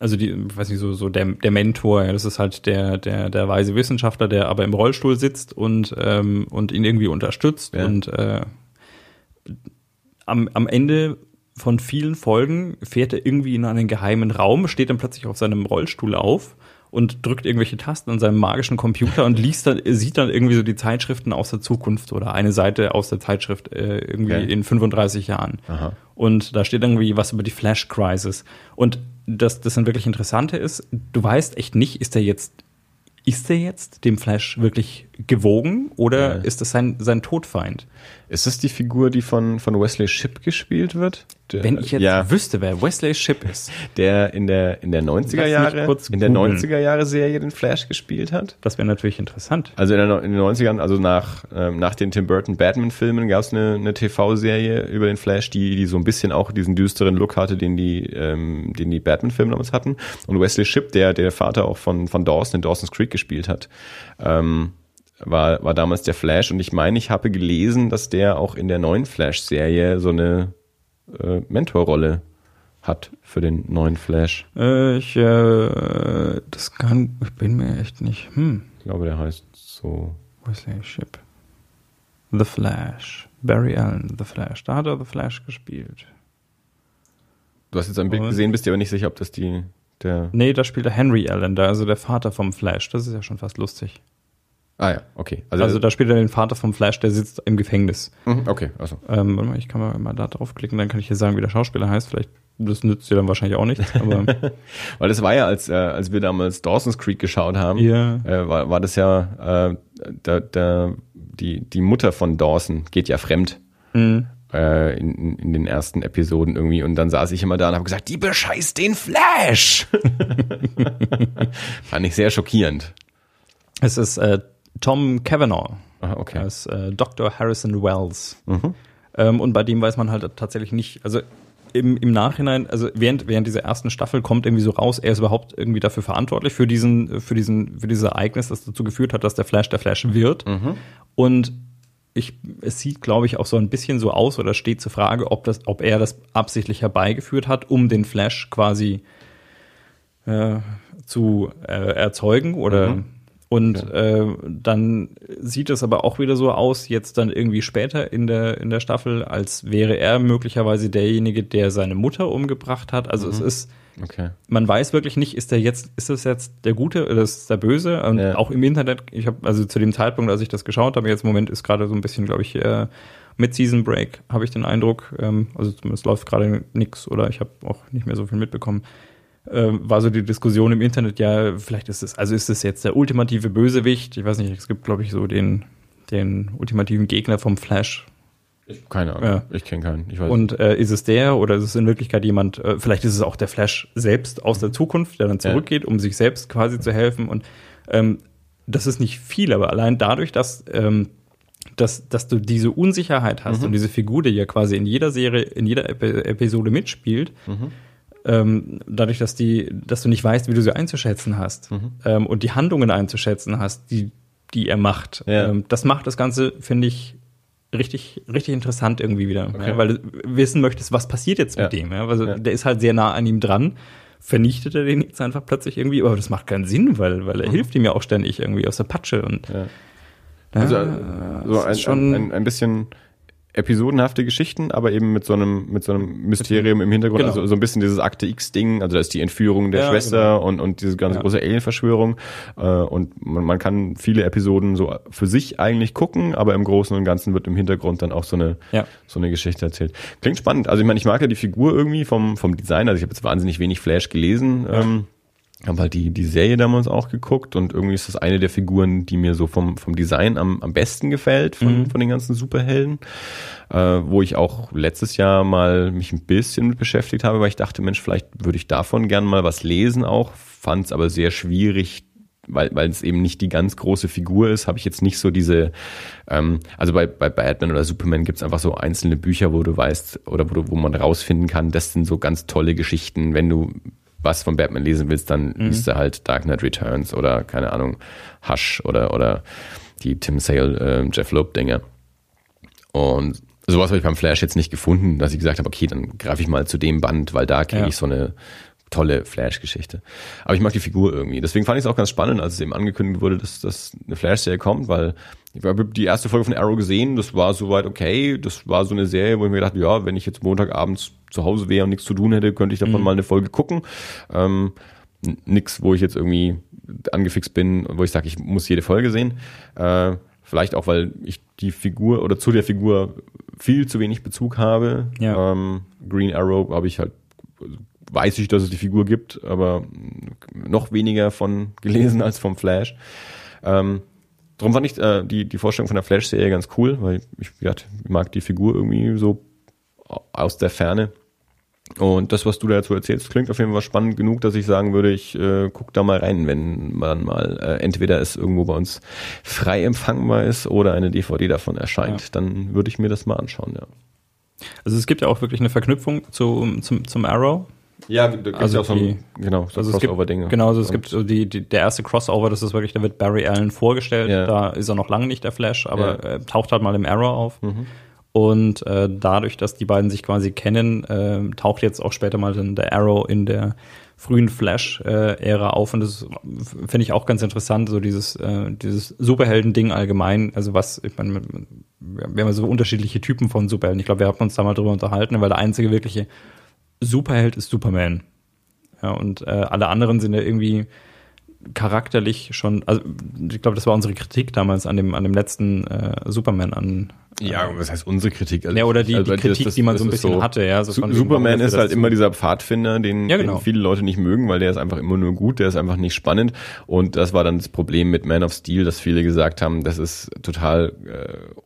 also die, weiß nicht, so, so der, der Mentor, ja, das ist halt der, der, der weise Wissenschaftler, der aber im Rollstuhl sitzt und, ähm, und ihn irgendwie unterstützt. Ja. Und äh, am, am Ende von vielen Folgen fährt er irgendwie in einen geheimen Raum, steht dann plötzlich auf seinem Rollstuhl auf und drückt irgendwelche Tasten an seinem magischen Computer und liest dann, sieht dann irgendwie so die Zeitschriften aus der Zukunft oder eine Seite aus der Zeitschrift äh, irgendwie Okay. in 35 Jahren. Aha. Und da steht irgendwie was über die Flash Crisis. Und das, das dann wirklich Interessante ist, du weißt echt nicht, ist er jetzt, ist er jetzt dem Flash wirklich gewogen oder Ja. ist das sein, sein Todfeind? Ist das die Figur, die von, von Wesley Shipp gespielt wird? Der, Wenn ich jetzt ja, wüsste, wer Wesley Shipp ist, [LAUGHS] der in der, in der 90er Lass mich Jahre, in der googeln. 90er Jahre Serie den Flash gespielt hat. das wäre natürlich interessant. Also in, der, in den 90ern, also nach, ähm, nach den Tim Burton Batman-Filmen gab es eine, eine TV-Serie über den Flash, die, die so ein bisschen auch diesen düsteren Look hatte, den die, ähm, den die Batman-Filme damals hatten. Und Wesley Shipp, der, der Vater auch von, von Dawson in Dawson's Creek gespielt hat, ähm, war, war damals der Flash. Und ich meine, ich habe gelesen, dass der auch in der neuen Flash-Serie so eine äh, Mentorrolle hat für den neuen Flash. Äh, ich, äh, das kann, ich bin mir echt nicht, hm, Ich glaube, der heißt so. Wesley Ship. The Flash. Barry Allen, The Flash. Da hat er The Flash gespielt. Du hast jetzt ein Bild Und- gesehen, bist dir aber nicht sicher, ob das die der. Nee, da spielt er Henry Allen, da, also der Vater vom Flash. Das ist ja schon fast lustig. Ah ja, okay. Also, da spielt er den Vater vom Flash, der sitzt im Gefängnis. Mhm, okay, also. Ähm, warte mal, ich kann mal, mal da draufklicken, dann kann ich hier sagen, wie der Schauspieler heißt. Vielleicht, das nützt dir dann wahrscheinlich auch nichts, aber [LAUGHS] Weil das war ja, als, äh, als wir damals Dawson's Creek geschaut haben, Ja. äh, war, war das ja, äh, da, da, die, die Mutter von Dawson geht ja fremd. mh, äh, in, in- in den ersten Episoden irgendwie und dann saß ich immer da und habe gesagt, die bescheißt den Flash. [LAUGHS] Fand ich sehr schockierend. es ist äh, Tom Cavanaugh. Ah, Er okay. ist äh, Dr. Harrison Wells. Mhm. Ähm, und bei dem weiß man halt tatsächlich nicht, also im, im Nachhinein, also während, während dieser ersten Staffel kommt irgendwie so raus, er ist überhaupt irgendwie dafür verantwortlich für diesen, für diesen, für dieses Ereignis, das dazu geführt hat, dass der Flash der Flash wird. Mhm. Und ich, es sieht, glaube ich, auch so ein bisschen so aus oder steht zur Frage, ob das, ob er das absichtlich herbeigeführt hat, um den Flash quasi äh, zu äh, erzeugen oder Mhm. Und äh, dann sieht es aber auch wieder so aus, jetzt dann irgendwie später in der, in der Staffel, als wäre er möglicherweise derjenige, der seine Mutter umgebracht hat. Also Mhm. es ist, Okay. man weiß wirklich nicht, ist der jetzt, ist das jetzt der Gute oder ist das der Böse? Und Ja. auch im Internet, ich habe, also zu dem Zeitpunkt, als ich das geschaut habe, jetzt im Moment ist gerade so ein bisschen, glaube ich, äh, mit Season Break, habe ich den Eindruck, ähm, also zumindest läuft gerade nix oder ich habe auch nicht mehr so viel mitbekommen. Ähm, war so die Diskussion im Internet, ja, vielleicht ist es, also ist es jetzt der ultimative Bösewicht? Ich weiß nicht, es gibt, glaube ich, so den, den ultimativen Gegner vom Flash. Keine Ahnung. Ja. Ich kenne keinen. Ich weiß. Und äh, ist es der oder ist es in Wirklichkeit jemand, äh, vielleicht ist es auch der Flash selbst aus der Zukunft, der dann zurückgeht, um sich selbst quasi zu helfen. Und ähm, das ist nicht viel, aber allein dadurch, dass, ähm, dass, dass du diese Unsicherheit hast und diese Figur, die ja quasi in jeder Serie, in jeder Epi Episode mitspielt, ähm, dadurch, dass die, dass du nicht weißt, wie du sie einzuschätzen hast ähm, und die Handlungen einzuschätzen hast, die, die er macht. Ja. Ähm, das macht das Ganze, finde ich, richtig, richtig interessant irgendwie wieder. Okay. Ja, weil du wissen möchtest, was passiert jetzt mit Ja. dem. Ja? Also der ist halt sehr nah an ihm dran. Vernichtet er den jetzt einfach plötzlich irgendwie, aber das macht keinen Sinn, weil, weil er hilft ihm ja auch ständig irgendwie aus der Patsche und Also, so ein, schon ein, ein, ein bisschen episodenhafte Geschichten, aber eben mit so einem, mit so einem Mysterium im Hintergrund, Genau. also so ein bisschen dieses Akte X-Ding, also da ist die Entführung der Ja, Schwester und, und diese ganz Ja. große Alien-Verschwörung. Äh, und man, man kann viele Episoden so für sich eigentlich gucken, aber im Großen und Ganzen wird im Hintergrund dann auch so eine, Ja. so eine Geschichte erzählt. Klingt spannend. Also ich meine, ich mag ja die Figur irgendwie vom, vom Design, also ich habe jetzt wahnsinnig wenig Flash gelesen. Ähm, habe halt die, die Serie damals auch geguckt und irgendwie ist das eine der Figuren, die mir so vom, vom Design am, am besten gefällt von, Mhm. von den ganzen Superhelden. Äh, wo ich auch letztes Jahr mal mich ein bisschen mit beschäftigt habe, weil ich dachte, Mensch, vielleicht würde ich davon gern mal was lesen auch, fand es aber sehr schwierig, weil weil es eben nicht die ganz große Figur ist, habe ich jetzt nicht so diese, ähm, also bei, bei Batman oder Superman gibt's einfach so einzelne Bücher, wo du weißt, oder wo, du, wo man rausfinden kann, das sind so ganz tolle Geschichten, wenn du was von Batman lesen willst, dann liest du halt Dark Knight Returns oder keine Ahnung, Hush oder oder die Tim Sale, äh, Jeff Loeb Dinge. Und sowas habe ich beim Flash jetzt nicht gefunden, dass ich gesagt habe, okay, dann greife ich mal zu dem Band, weil da kriege Ja. ich so eine tolle Flash-Geschichte. Aber ich mag die Figur irgendwie. Deswegen fand ich es auch ganz spannend, als es eben angekündigt wurde, dass, dass eine Flash-Serie kommt, weil ich habe die erste Folge von Arrow gesehen, das war soweit okay. Das war so eine Serie, wo ich mir dachte, ja, wenn ich jetzt Montagabends zu Hause wäre und nichts zu tun hätte, könnte ich davon mal eine Folge gucken. Ähm, nix, wo ich jetzt irgendwie angefixt bin, wo ich sage, ich muss jede Folge sehen. Äh, vielleicht auch, weil ich die Figur oder zu der Figur viel zu wenig Bezug habe. Ja. Ähm, Green Arrow habe ich halt, weiß ich, dass es die Figur gibt, aber noch weniger von gelesen als vom Flash. Ähm, Darum fand ich äh, die, die Vorstellung von der Flash-Serie ganz cool, weil ich, ich mag die Figur irgendwie so aus der Ferne. Und das, was du dazu erzählst, klingt auf jeden Fall spannend genug, dass ich sagen würde, ich äh, guck da mal rein, wenn man mal äh, entweder es irgendwo bei uns frei empfangbar ist oder eine DVD davon erscheint, Ja. dann würde ich mir das mal anschauen, ja. Also es gibt ja auch wirklich eine Verknüpfung zu, zum, zum Arrow. Ja, da gibt's Also ja auch so ein, die- genau, so Also es gibt, Crossover-Dinge. genau, also es Und- gibt so die, die, der erste Crossover, das ist wirklich, da wird Barry Allen vorgestellt, Ja. da ist er noch lange nicht der Flash, aber Ja. taucht halt mal im Arrow auf. Und äh, dadurch, dass die beiden sich quasi kennen, äh, taucht jetzt auch später mal dann der Arrow in der frühen Flash-Ära auf. Und das finde ich auch ganz interessant, so dieses, äh, dieses Superhelden-Ding allgemein. Also was, ich meine, wir haben ja so unterschiedliche Typen von Superhelden. Ich glaube, wir haben uns da mal drüber unterhalten, weil der einzige wirkliche Superheld ist Superman. Ja, und äh, alle anderen sind ja irgendwie charakterlich schon, also ich glaube, das war unsere Kritik damals an dem, an dem letzten äh, Superman an. Ja, was heißt unsere Kritik? Also, ja, oder die, also, die Kritik, das, die man so ein bisschen so, hatte, ja. So Superman ist halt immer dieser Pfadfinder, den, ja, genau. den, viele Leute nicht mögen, weil der ist einfach immer nur gut, der ist einfach nicht spannend. Und das war dann das Problem mit Man of Steel, dass viele gesagt haben, das ist total äh,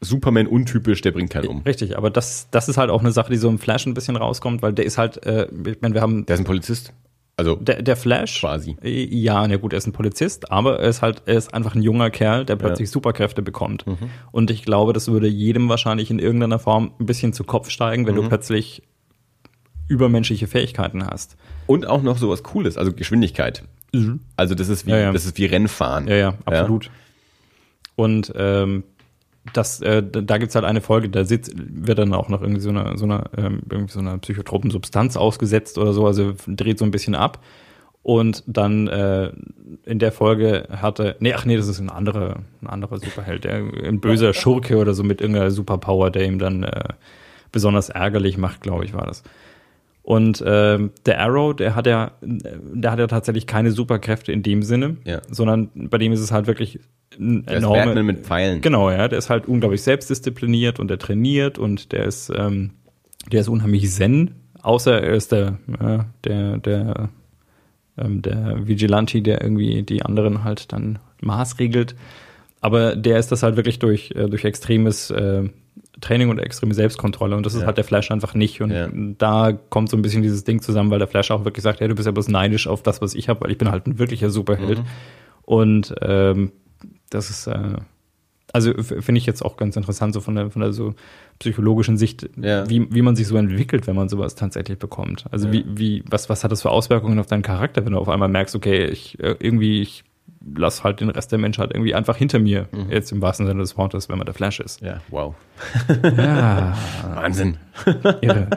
Superman untypisch, der bringt keinen um. Richtig, aber das, das ist halt auch eine Sache, die so im Flash ein bisschen rauskommt, weil der ist halt, äh, ich meine, wir haben. Der ist ein Polizist. Also der, der Flash quasi. Äh, ja, na gut, er ist ein Polizist, aber er ist halt, er ist einfach ein junger Kerl, der plötzlich ja. Superkräfte bekommt. Mhm. Und ich glaube, das würde jedem wahrscheinlich in irgendeiner Form ein bisschen zu Kopf steigen, wenn mhm. du plötzlich übermenschliche Fähigkeiten hast. Und auch noch sowas Cooles, also Geschwindigkeit. Mhm. Also das ist wie, ja, ja. das ist wie Rennfahren. Ja, ja, absolut. Und ähm, das, äh, da gibt's halt eine Folge, da sitzt, wird dann auch noch irgendwie so eine, so eine, ähm, so eine psychotropen Substanz ausgesetzt oder so, also dreht so ein bisschen ab. Und dann äh, in der Folge hatte, nee, ach nee, das ist ein anderer, ein anderer Superheld, der, ein böser Schurke oder so mit irgendeiner Superpower, der ihm dann äh, besonders ärgerlich macht, glaube ich, war das. Und äh, der Arrow, der hat ja, der hat ja tatsächlich keine Superkräfte in dem Sinne, ja. sondern bei dem ist es halt wirklich ein der enorme. Ist Batman mit Pfeilen. Genau, ja, der ist halt unglaublich selbstdiszipliniert und der trainiert und der ist, ähm, der ist unheimlich zen, außer er ist der, ja, der, der, ähm, der Vigilante, der irgendwie die anderen halt dann maßregelt. Aber der ist das halt wirklich durch, äh, durch extremes äh, Training und extreme Selbstkontrolle und das ist ja. halt der Flash einfach nicht. Und ja. da kommt so ein bisschen dieses Ding zusammen, weil der Flash auch wirklich sagt, ja, du bist ja bloß neidisch auf das, was ich habe, weil ich bin halt ein wirklicher Superheld. Mhm. Und ähm, das ist, äh, also finde ich jetzt auch ganz interessant, so von der, von der so psychologischen Sicht, ja. wie, wie man sich so entwickelt, wenn man sowas tatsächlich bekommt. Also wie, wie, was, was hat das für Auswirkungen auf deinen Charakter, wenn du auf einmal merkst, okay, ich äh, irgendwie, ich lass halt den Rest der Menschheit irgendwie einfach hinter mir, mhm. jetzt im wahrsten Sinne des Wortes, wenn man der Flash ist. Ja, wow. ja. [LAUGHS] Wahnsinn. Irre.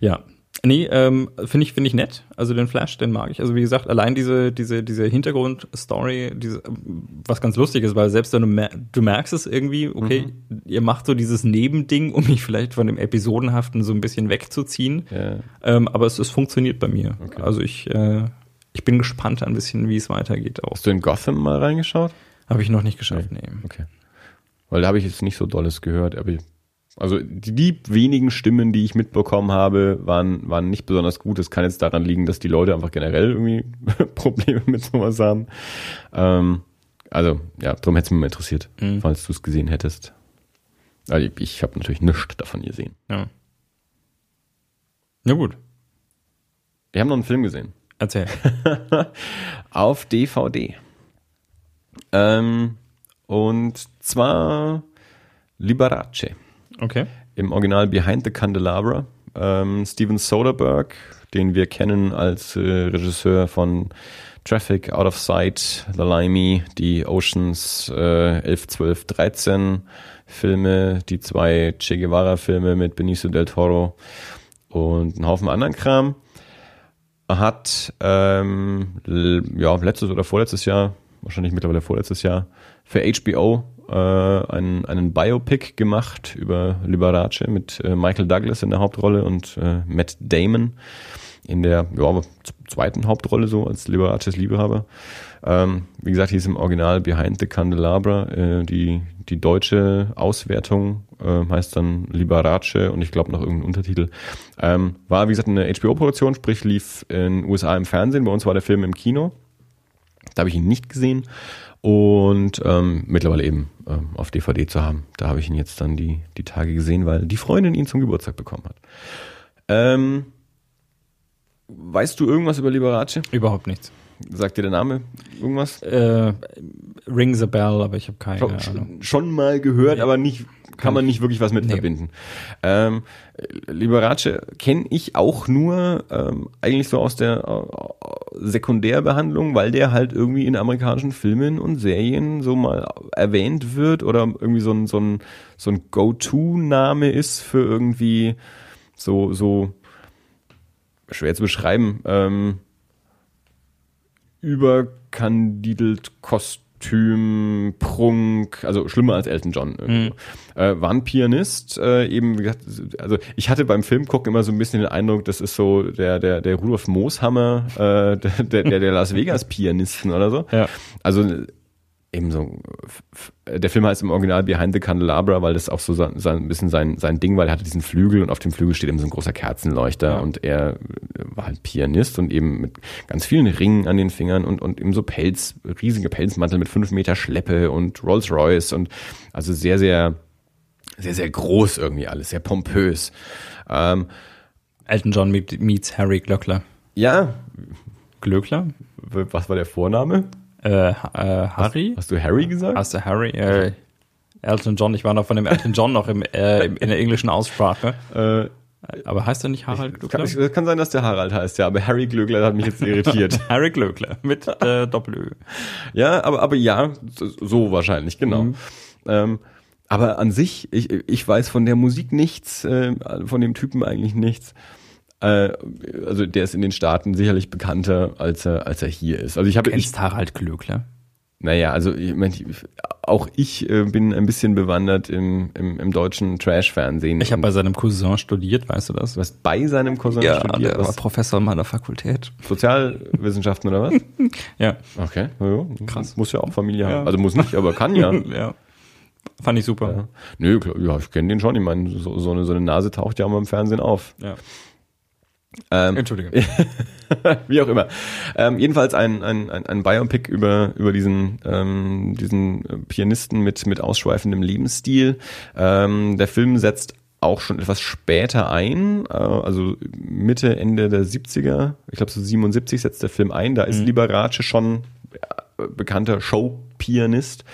Ja. Nee, ähm, finde ich, finde ich nett. Also den Flash, den mag ich. Also wie gesagt, allein diese, diese, diese Hintergrundstory, diese, was ganz lustig ist, weil selbst wenn du, mer du merkst es irgendwie, okay, mhm. ihr macht so dieses Nebending, um mich vielleicht von dem Episodenhaften so ein bisschen wegzuziehen. Ja. Ähm, aber es, es funktioniert bei mir. Okay. Also ich, äh, ich bin gespannt ein bisschen, wie es weitergeht auch. Hast du in Gotham mal reingeschaut? Habe ich noch nicht geschafft, nee. nee. Okay. Weil da habe ich jetzt nicht so Dolles gehört, aber also die, die, wenigen Stimmen, die ich mitbekommen habe, waren, waren nicht besonders gut. Es kann jetzt daran liegen, dass die Leute einfach generell irgendwie [LAUGHS] Probleme mit sowas haben. Ähm, also, ja, darum hätte es mich mal interessiert, mhm. falls du es gesehen hättest. Also ich, ich habe natürlich nichts davon gesehen. Ja. Ja, gut. Wir haben noch einen Film gesehen. Erzähl. [LAUGHS] Auf DVD. Ähm, und zwar Liberace. Okay. Im Original Behind the Candelabra. Ähm, Steven Soderbergh, den wir kennen als äh, Regisseur von Traffic, Out of Sight, The Limey, die Oceans äh, 11, 12, 13 Filme, die zwei Che Guevara Filme mit Benicio del Toro und einen Haufen anderen Kram hat ähm, ja letztes oder vorletztes Jahr, wahrscheinlich mittlerweile vorletztes Jahr, für HBO äh, einen, einen Biopic gemacht über Liberace mit äh, Michael Douglas in der Hauptrolle und äh, Matt Damon in der ja, zweiten Hauptrolle so als Liberaces Liebehaber. Ähm, wie gesagt, hieß im Original Behind the Candelabra. Äh, die, die deutsche Auswertung äh, heißt dann Liberace und ich glaube noch irgendein Untertitel. Ähm, war, wie gesagt, eine HBO-Produktion, sprich lief in den USA im Fernsehen. Bei uns war der Film im Kino. Da habe ich ihn nicht gesehen und ähm, mittlerweile eben ähm, auf DVD zu haben. Da habe ich ihn jetzt dann die, die Tage gesehen, weil die Freundin ihn zum Geburtstag bekommen hat. Ähm, weißt du irgendwas über Liberace? Überhaupt nichts. Sagt dir der Name irgendwas? Äh, rings a bell, aber ich habe keine schon, Ahnung. Schon mal gehört, ja. aber nicht kann man nicht wirklich was mit Nee. verbinden. Ähm, Liberace kenne ich auch nur ähm, eigentlich so aus der äh, Sekundärbehandlung, weil der halt irgendwie in amerikanischen Filmen und Serien so mal erwähnt wird oder irgendwie so ein, so ein, so ein Go-To-Name ist für irgendwie so, so schwer zu beschreiben, ähm, überkandidelt Kostüm, Prunk, also schlimmer als Elton John. so. Äh, war ein Pianist, äh, eben, wie gesagt, also ich hatte beim Film gucken immer so ein bisschen den Eindruck, das ist so der, der, der Rudolf Mooshammer, äh, [LAUGHS] der, der, der Las Vegas Pianisten oder so. Ja. Also eben so, der Film heißt im Original Behind the Candelabra, weil das auch so sein, sein, ein bisschen sein, sein Ding, weil er hatte diesen Flügel und auf dem Flügel steht eben so ein großer Kerzenleuchter Ja. und er äh, war halt Pianist und eben mit ganz vielen Ringen an den Fingern und, und eben so Pelz, riesige Pelzmantel mit fünf Meter Schleppe und Rolls Royce und also sehr, sehr, sehr, sehr groß irgendwie alles, sehr pompös. Ähm, Elton John meet- meets Harry Glöckler. ja, Glöckler? was war der Vorname? Äh, äh, Harry? Hast du Harry gesagt? Hast du Harry? Äh, Elton John, ich war noch von dem Elton John noch im, äh, im- in der englischen Aussprache. Äh, Aber heißt er nicht Harald kann, Glöckler? es kann sein, dass der Harald heißt, ja, aber Harry Glöckler hat mich jetzt irritiert. [LAUGHS] Harry Glöckler mit äh, [LAUGHS] Doppel-Ö. Ja, aber, aber ja, so, wahrscheinlich, genau. Ähm, aber an sich, ich, ich weiß von der Musik nichts, äh, von dem Typen eigentlich nichts. Äh, also der ist in den Staaten sicherlich bekannter, als er, als er hier ist. Also ich habe, ich, Kennst Harald Glöckler? naja, also ich, mein, ich, auch ich äh, bin ein bisschen bewandert im, im, im deutschen Trash-Fernsehen. Ich habe bei seinem Cousin studiert, weißt du das? was bei seinem Cousin studiert, der war Professor meiner Fakultät. Sozialwissenschaften oder was? [LAUGHS] Ja, Okay, ja, ja. Krass. Muss ja auch Familie Ja. haben. Also muss nicht, aber kann ja. [LAUGHS] ja. Fand ich super. Ja. Nö, klar, ja, ich kenne den schon. Ich meine, so, so, eine, so eine Nase taucht ja auch mal im Fernsehen auf. Ja. Ähm, Entschuldigung. [LAUGHS] wie auch immer. Ähm, jedenfalls ein, ein, ein, ein Biopic über, über diesen, ähm, diesen äh, Pianisten mit, mit ausschweifendem Lebensstil. Ähm, der Film setzt auch schon etwas später ein, äh, also Mitte, Ende der 70er, ich glaube so 77 setzt der Film ein, da ist Liberace schon äh, bekannter Showpianist.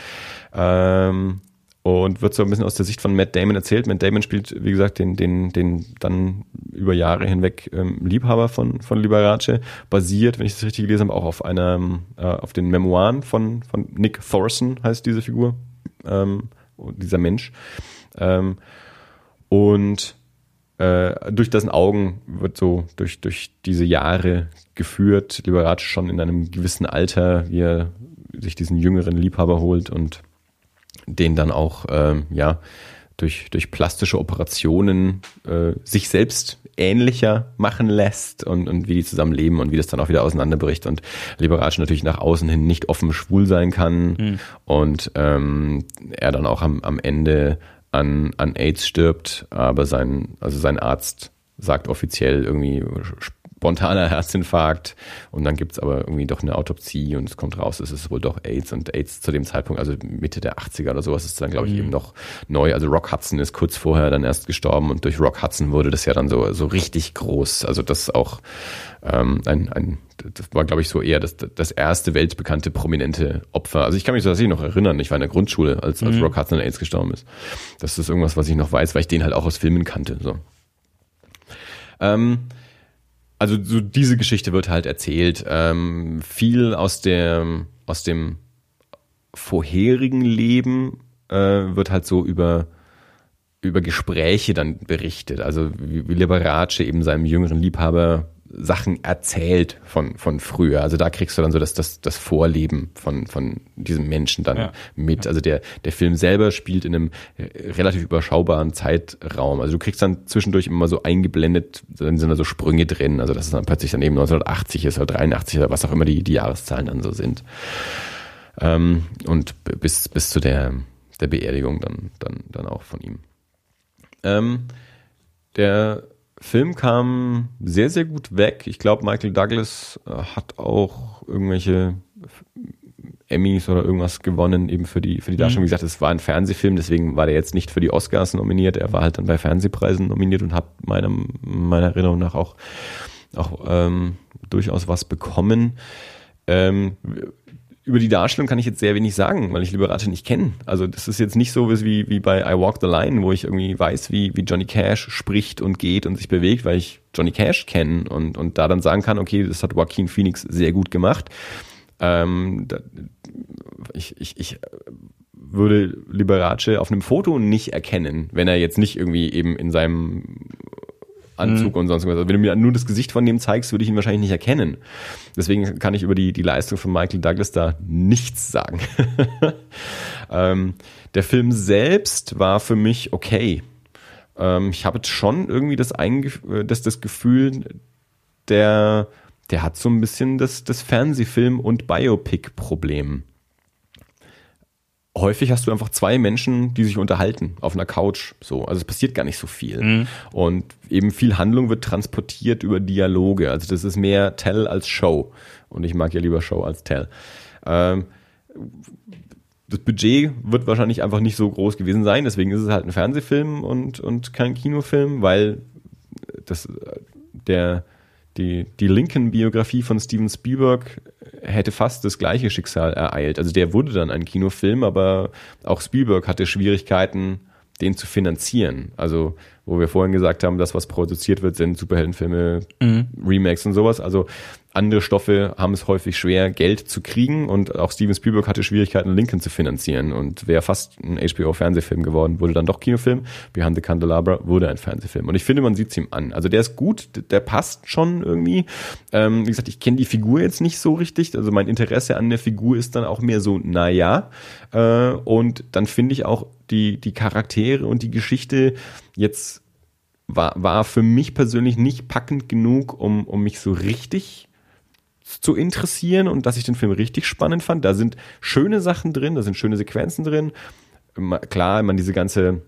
Ähm, und wird so ein bisschen aus der Sicht von Matt Damon erzählt. Matt Damon spielt, wie gesagt, den, den, den dann über Jahre hinweg ähm, Liebhaber von, von Liberace, basiert, wenn ich das richtig gelesen habe, auch auf einer, äh, auf den Memoiren von, von Nick Thorson heißt diese Figur, ähm, dieser Mensch. Ähm, und äh, durch dessen Augen wird so durch, durch diese Jahre geführt, Liberace schon in einem gewissen Alter, wie er sich diesen jüngeren Liebhaber holt und den dann auch ähm, ja durch, durch plastische Operationen äh, sich selbst ähnlicher machen lässt und, und wie die zusammen leben und wie das dann auch wieder auseinanderbricht und Liberace natürlich nach außen hin nicht offen schwul sein kann und ähm, er dann auch am, am Ende an, an AIDS stirbt, aber sein, also sein Arzt sagt offiziell irgendwie spontaner Herzinfarkt und dann gibt's aber irgendwie doch eine Autopsie und es kommt raus, es ist wohl doch AIDS und AIDS zu dem Zeitpunkt, also Mitte der 80er oder sowas ist dann, glaube ich, eben noch neu. Also Rock Hudson ist kurz vorher dann erst gestorben und durch Rock Hudson wurde das ja dann so, so richtig groß. Also das auch ähm, ein, ein das war, glaube ich, so eher das, das erste weltbekannte prominente Opfer. Also ich kann mich tatsächlich noch erinnern, ich war in der Grundschule, als, als Rock Hudson an AIDS gestorben ist. Das ist irgendwas, was ich noch weiß, weil ich den halt auch aus Filmen kannte. So. Ähm, also so diese Geschichte wird halt erzählt. Ähm, viel aus der aus dem vorherigen Leben äh, wird halt so über über Gespräche dann berichtet. Also wie, wie Liberace eben seinem jüngeren Liebhaber Sachen erzählt von, von früher. Also da kriegst du dann so das, das, das Vorleben von, von diesem Menschen dann Ja. mit. Also der, der Film selber spielt in einem äh, relativ überschaubaren Zeitraum. Also du kriegst dann zwischendurch immer so eingeblendet, dann sind da so Sprünge drin. Also dass es dann plötzlich dann eben 1980 ist oder 83 oder was auch immer die, die Jahreszahlen dann so sind. Ähm, und bis, bis zu der, der Beerdigung dann, dann, dann auch von ihm. Ähm, der Film kam sehr, sehr gut weg. Ich glaube, Michael Douglas äh, hat auch irgendwelche Emmys oder irgendwas gewonnen, eben für die, für die Darstellung. Wie gesagt, es war ein Fernsehfilm, deswegen war der jetzt nicht für die Oscars nominiert. Er war halt dann bei Fernsehpreisen nominiert und hat meiner, meiner Erinnerung nach auch, auch ähm, durchaus was bekommen. Ähm, über die Darstellung kann ich jetzt sehr wenig sagen, weil ich Liberace nicht kenne. Also das ist jetzt nicht so wie, wie bei I Walk the Line, wo ich irgendwie weiß, wie, wie Johnny Cash spricht und geht und sich bewegt, weil ich Johnny Cash kenne und, und da dann sagen kann, okay, das hat Joaquin Phoenix sehr gut gemacht. Ähm, da, ich, ich, ich würde Liberace auf einem Foto nicht erkennen, wenn er jetzt nicht irgendwie eben in seinem Anzug mhm. und sonst was. Also wenn du mir nur das Gesicht von dem zeigst, würde ich ihn wahrscheinlich nicht erkennen. Deswegen kann ich über die, die Leistung von Michael Douglas da nichts sagen. [LAUGHS] ähm, der Film selbst war für mich okay. Ähm, ich habe jetzt schon irgendwie das, das, das Gefühl, der, der hat so ein bisschen das, das Fernsehfilm- und Biopic-Problem häufig hast du einfach zwei Menschen, die sich unterhalten auf einer Couch. So, also es passiert gar nicht so viel. Mhm. Und eben viel Handlung wird transportiert über Dialoge. Also das ist mehr Tell als Show. Und ich mag ja lieber Show als Tell. Ähm, das Budget wird wahrscheinlich einfach nicht so groß gewesen sein, deswegen ist es halt ein Fernsehfilm und, und kein Kinofilm, weil das der die, die Lincoln-Biografie von Steven Spielberg hätte fast das gleiche Schicksal ereilt. Also der wurde dann ein Kinofilm, aber auch Spielberg hatte Schwierigkeiten, den zu finanzieren. Also, wo wir vorhin gesagt haben, das, was produziert wird, sind Superheldenfilme, mhm. Remakes und sowas. Also andere Stoffe haben es häufig schwer, Geld zu kriegen und auch Steven Spielberg hatte Schwierigkeiten, Lincoln zu finanzieren und wäre fast ein HBO-Fernsehfilm geworden, wurde dann doch Kinofilm. Behind the Candelabra wurde ein Fernsehfilm. Und ich finde, man sieht es ihm an. Also der ist gut, der passt schon irgendwie. Ähm, wie gesagt, ich kenne die Figur jetzt nicht so richtig. Also mein Interesse an der Figur ist dann auch mehr so, naja. Äh, und dann finde ich auch die, die Charaktere und die Geschichte jetzt war, war für mich persönlich nicht packend genug, um, um mich so richtig zu interessieren und dass ich den Film richtig spannend fand. Da sind schöne Sachen drin, da sind schöne Sequenzen drin. Klar, man diese ganze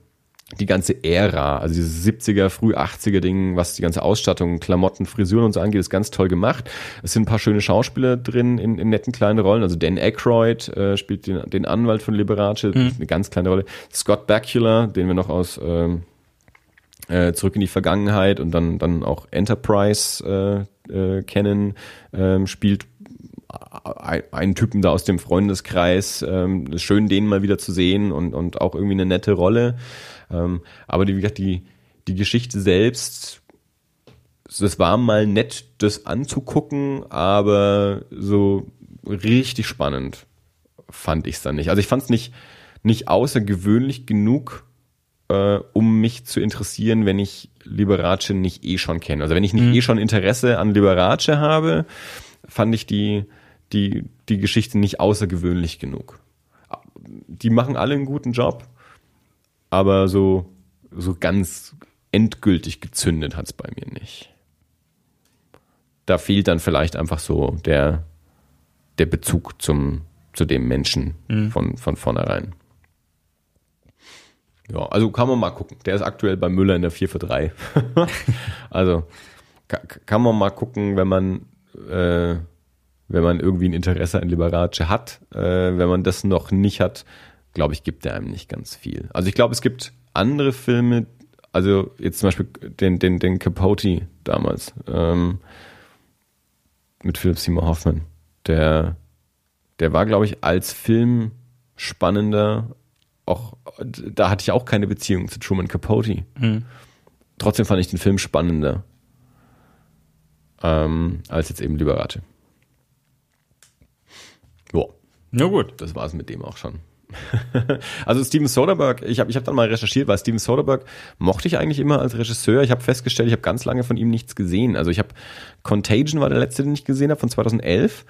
die ganze Ära, also dieses 70er, früh 80er Ding, was die ganze Ausstattung, Klamotten, Frisuren und so angeht, ist ganz toll gemacht. Es sind ein paar schöne Schauspieler drin in, in netten kleinen Rollen. Also Dan Aykroyd äh, spielt den, den Anwalt von Liberace, mhm. eine ganz kleine Rolle. Scott Bakula, den wir noch aus ähm, äh, Zurück in die Vergangenheit und dann, dann auch Enterprise äh, äh, kennen, ähm, spielt einen Typen da aus dem Freundeskreis. Ähm, ist schön, den mal wieder zu sehen und, und auch irgendwie eine nette Rolle. Ähm, aber die, wie gesagt, die, die Geschichte selbst, das war mal nett, das anzugucken, aber so richtig spannend fand ich es dann nicht. Also ich fand es nicht, nicht außergewöhnlich genug, äh, um mich zu interessieren, wenn ich Liberace nicht eh schon kenne. Also wenn ich nicht mhm. eh schon Interesse an Liberace habe, fand ich die, die, die Geschichte nicht außergewöhnlich genug. Die machen alle einen guten Job, aber so, so ganz endgültig gezündet hat es bei mir nicht. Da fehlt dann vielleicht einfach so der, der Bezug zum, zu dem Menschen mhm. von, von vornherein. Ja, also kann man mal gucken. Der ist aktuell bei Müller in der 4 für 3. [LAUGHS] also kann man mal gucken, wenn man, äh, wenn man irgendwie ein Interesse an Liberace hat. Äh, wenn man das noch nicht hat, glaube ich, gibt er einem nicht ganz viel. Also ich glaube, es gibt andere Filme, also jetzt zum Beispiel den, den, den Capote damals, ähm, mit Philip Seymour Hoffman. Der, der war, glaube ich, als Film spannender auch, da hatte ich auch keine Beziehung zu Truman Capote. Mhm. Trotzdem fand ich den Film spannender ähm, als jetzt eben Liberate. Ja. Na gut. Das war es mit dem auch schon. [LAUGHS] also Steven Soderbergh, ich habe ich hab dann mal recherchiert, weil Steven Soderbergh mochte ich eigentlich immer als Regisseur. Ich habe festgestellt, ich habe ganz lange von ihm nichts gesehen. Also ich habe Contagion war der letzte, den ich gesehen habe, von 2011.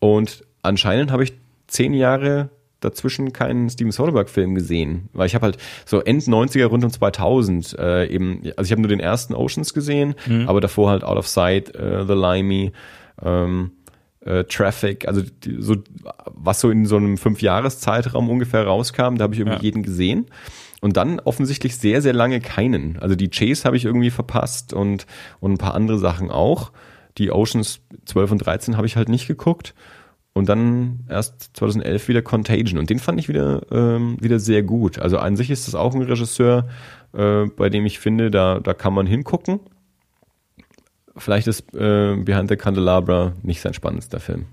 Und anscheinend habe ich zehn Jahre dazwischen keinen Steven Soderbergh-Film gesehen, weil ich habe halt so End 90er rund um 2000 äh, eben, also ich habe nur den ersten Oceans gesehen, mhm. aber davor halt Out of Sight, äh, The Limey, ähm, äh, Traffic, also die, so was so in so einem Fünf-Jahres-Zeitraum ungefähr rauskam, da habe ich irgendwie ja. jeden gesehen. Und dann offensichtlich sehr, sehr lange keinen. Also die Chase habe ich irgendwie verpasst und, und ein paar andere Sachen auch. Die Oceans 12 und 13 habe ich halt nicht geguckt. Und dann erst 2011 wieder Contagion. Und den fand ich wieder, ähm, wieder sehr gut. Also an sich ist das auch ein Regisseur, äh, bei dem ich finde, da, da kann man hingucken. Vielleicht ist äh, Behind the Candelabra nicht sein spannendster Film.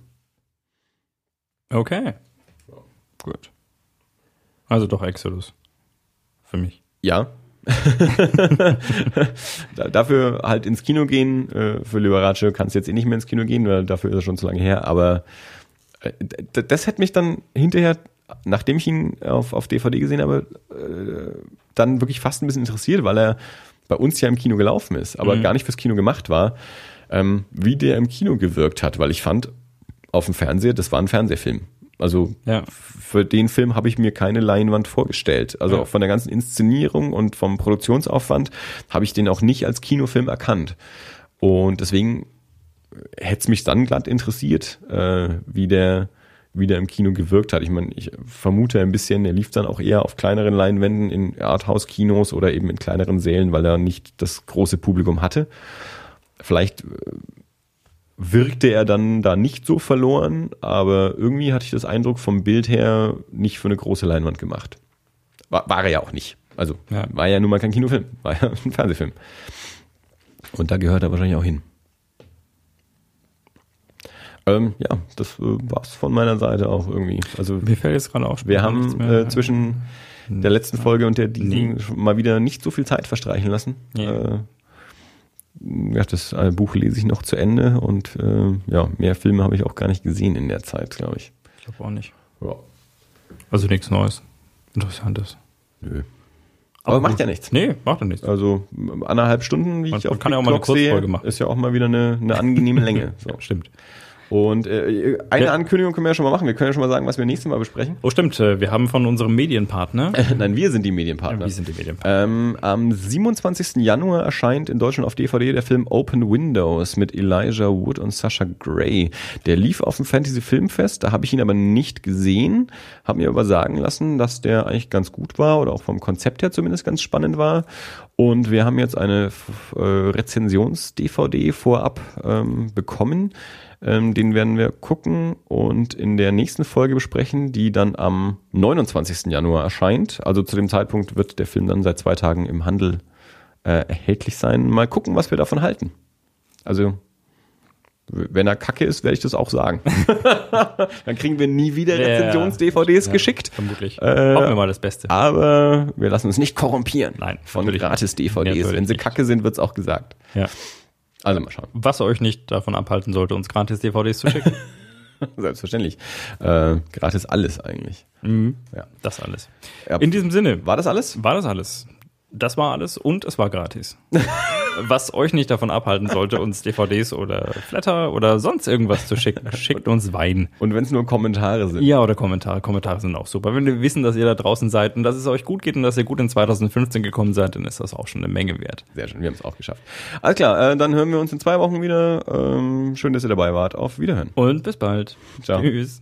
Okay. Gut. Also doch Exodus. Für mich. Ja. [LAUGHS] Da- dafür halt ins Kino gehen. Äh, für Liberace kannst du jetzt eh nicht mehr ins Kino gehen, weil dafür ist er schon zu lange her. Aber das hätte mich dann hinterher, nachdem ich ihn auf, auf DVD gesehen habe, äh, dann wirklich fast ein bisschen interessiert, weil er bei uns ja im Kino gelaufen ist, aber gar nicht fürs Kino gemacht war, ähm, wie der im Kino gewirkt hat, weil ich fand, auf dem Fernseher, das war ein Fernsehfilm. Also Ja. für den Film habe ich mir keine Leinwand vorgestellt. Also Ja. von der ganzen Inszenierung und vom Produktionsaufwand habe ich den auch nicht als Kinofilm erkannt. Und deswegen hätte es mich dann glatt interessiert, äh, wie der wie der im Kino gewirkt hat. Ich meine, ich vermute ein bisschen, er lief dann auch eher auf kleineren Leinwänden in Arthouse-Kinos oder eben in kleineren Sälen, weil er nicht das große Publikum hatte. Vielleicht äh, wirkte er dann da nicht so verloren, aber irgendwie hatte ich das Eindruck vom Bild her nicht für eine große Leinwand gemacht. War, war er ja auch nicht. Also Ja. war ja nun mal kein Kinofilm, war ja [LAUGHS] ein Fernsehfilm. Und da gehört er wahrscheinlich auch hin. Ähm, ja, das äh, war's von meiner Seite auch irgendwie. Also Mir fällt jetzt gerade auch wir haben äh, zwischen der letzten Folge und der diesen Nee. mal wieder nicht so viel Zeit verstreichen lassen. Nee. Äh, ja, das äh, Buch lese ich noch zu Ende und äh, ja, mehr Filme habe ich auch gar nicht gesehen in der Zeit, glaube ich. Ich glaube auch nicht. Ja. Also nichts Neues. Interessantes. Nö. Aber macht gut. ja nichts. Nee, macht ja nichts. Also anderthalb Stunden, wie Man- ich man auf kann ja auch mal eine Clock sehe, Kurzfolge machen. ist ja auch mal wieder eine, eine angenehme Länge. [LAUGHS] So. Stimmt. Und äh, eine Ja. Ankündigung können wir ja schon mal machen. Wir können ja schon mal sagen, was wir nächstes Mal besprechen. Oh, stimmt. äh, Wir haben von unserem Medienpartner. [LAUGHS] Nein, wir sind die Medienpartner. Wie sind die Medienpartner? Ähm, am 27. Januar erscheint in Deutschland auf DVD der Film Open Windows mit Elijah Wood und Sasha Gray. Der lief auf dem Fantasy Filmfest, da habe ich ihn aber nicht gesehen, habe mir aber sagen lassen, dass der eigentlich ganz gut war oder auch vom Konzept her zumindest ganz spannend war. Und wir haben jetzt eine äh, Rezensions-DVD vorab ähm, bekommen. Ähm, den werden wir gucken und in der nächsten Folge besprechen, die dann am 29. Januar erscheint. Also zu dem Zeitpunkt wird der Film dann seit zwei Tagen im Handel äh, erhältlich sein. Mal gucken, was wir davon halten. Also, wenn er kacke ist, werde ich das auch sagen. [LAUGHS] dann kriegen wir nie wieder. Rezensions-DVDs Ja, geschickt. Vermutlich. Äh, Hoffen wir mal das Beste. Aber wir lassen uns nicht korrumpieren Nein, von. Gratis-DVDs. Wenn sie nicht. kacke sind, wird's auch gesagt. Ja. Also mal schauen. Was euch nicht davon abhalten sollte, uns gratis DVDs zu schicken. [LAUGHS] Selbstverständlich. Äh, gratis alles eigentlich. Ja. Das alles. In diesem Sinne, War das alles? war das alles. Das war alles und es war gratis. [LAUGHS] Was euch nicht davon abhalten sollte, uns DVDs oder Flatter oder sonst irgendwas zu schicken, [LAUGHS] schickt uns Wein. Und wenn es nur Kommentare sind. Ja, oder Kommentare. Kommentare sind auch super. Wenn wir wissen, dass ihr da draußen seid und dass es euch gut geht und dass ihr gut in 2015 gekommen seid, dann ist das auch schon eine Menge wert. Sehr schön, wir haben es auch geschafft. Alles klar, äh, dann hören wir uns in zwei Wochen wieder. Ähm, schön, dass ihr dabei wart. Auf Wiederhören. Und bis bald. Ciao. Tschüss.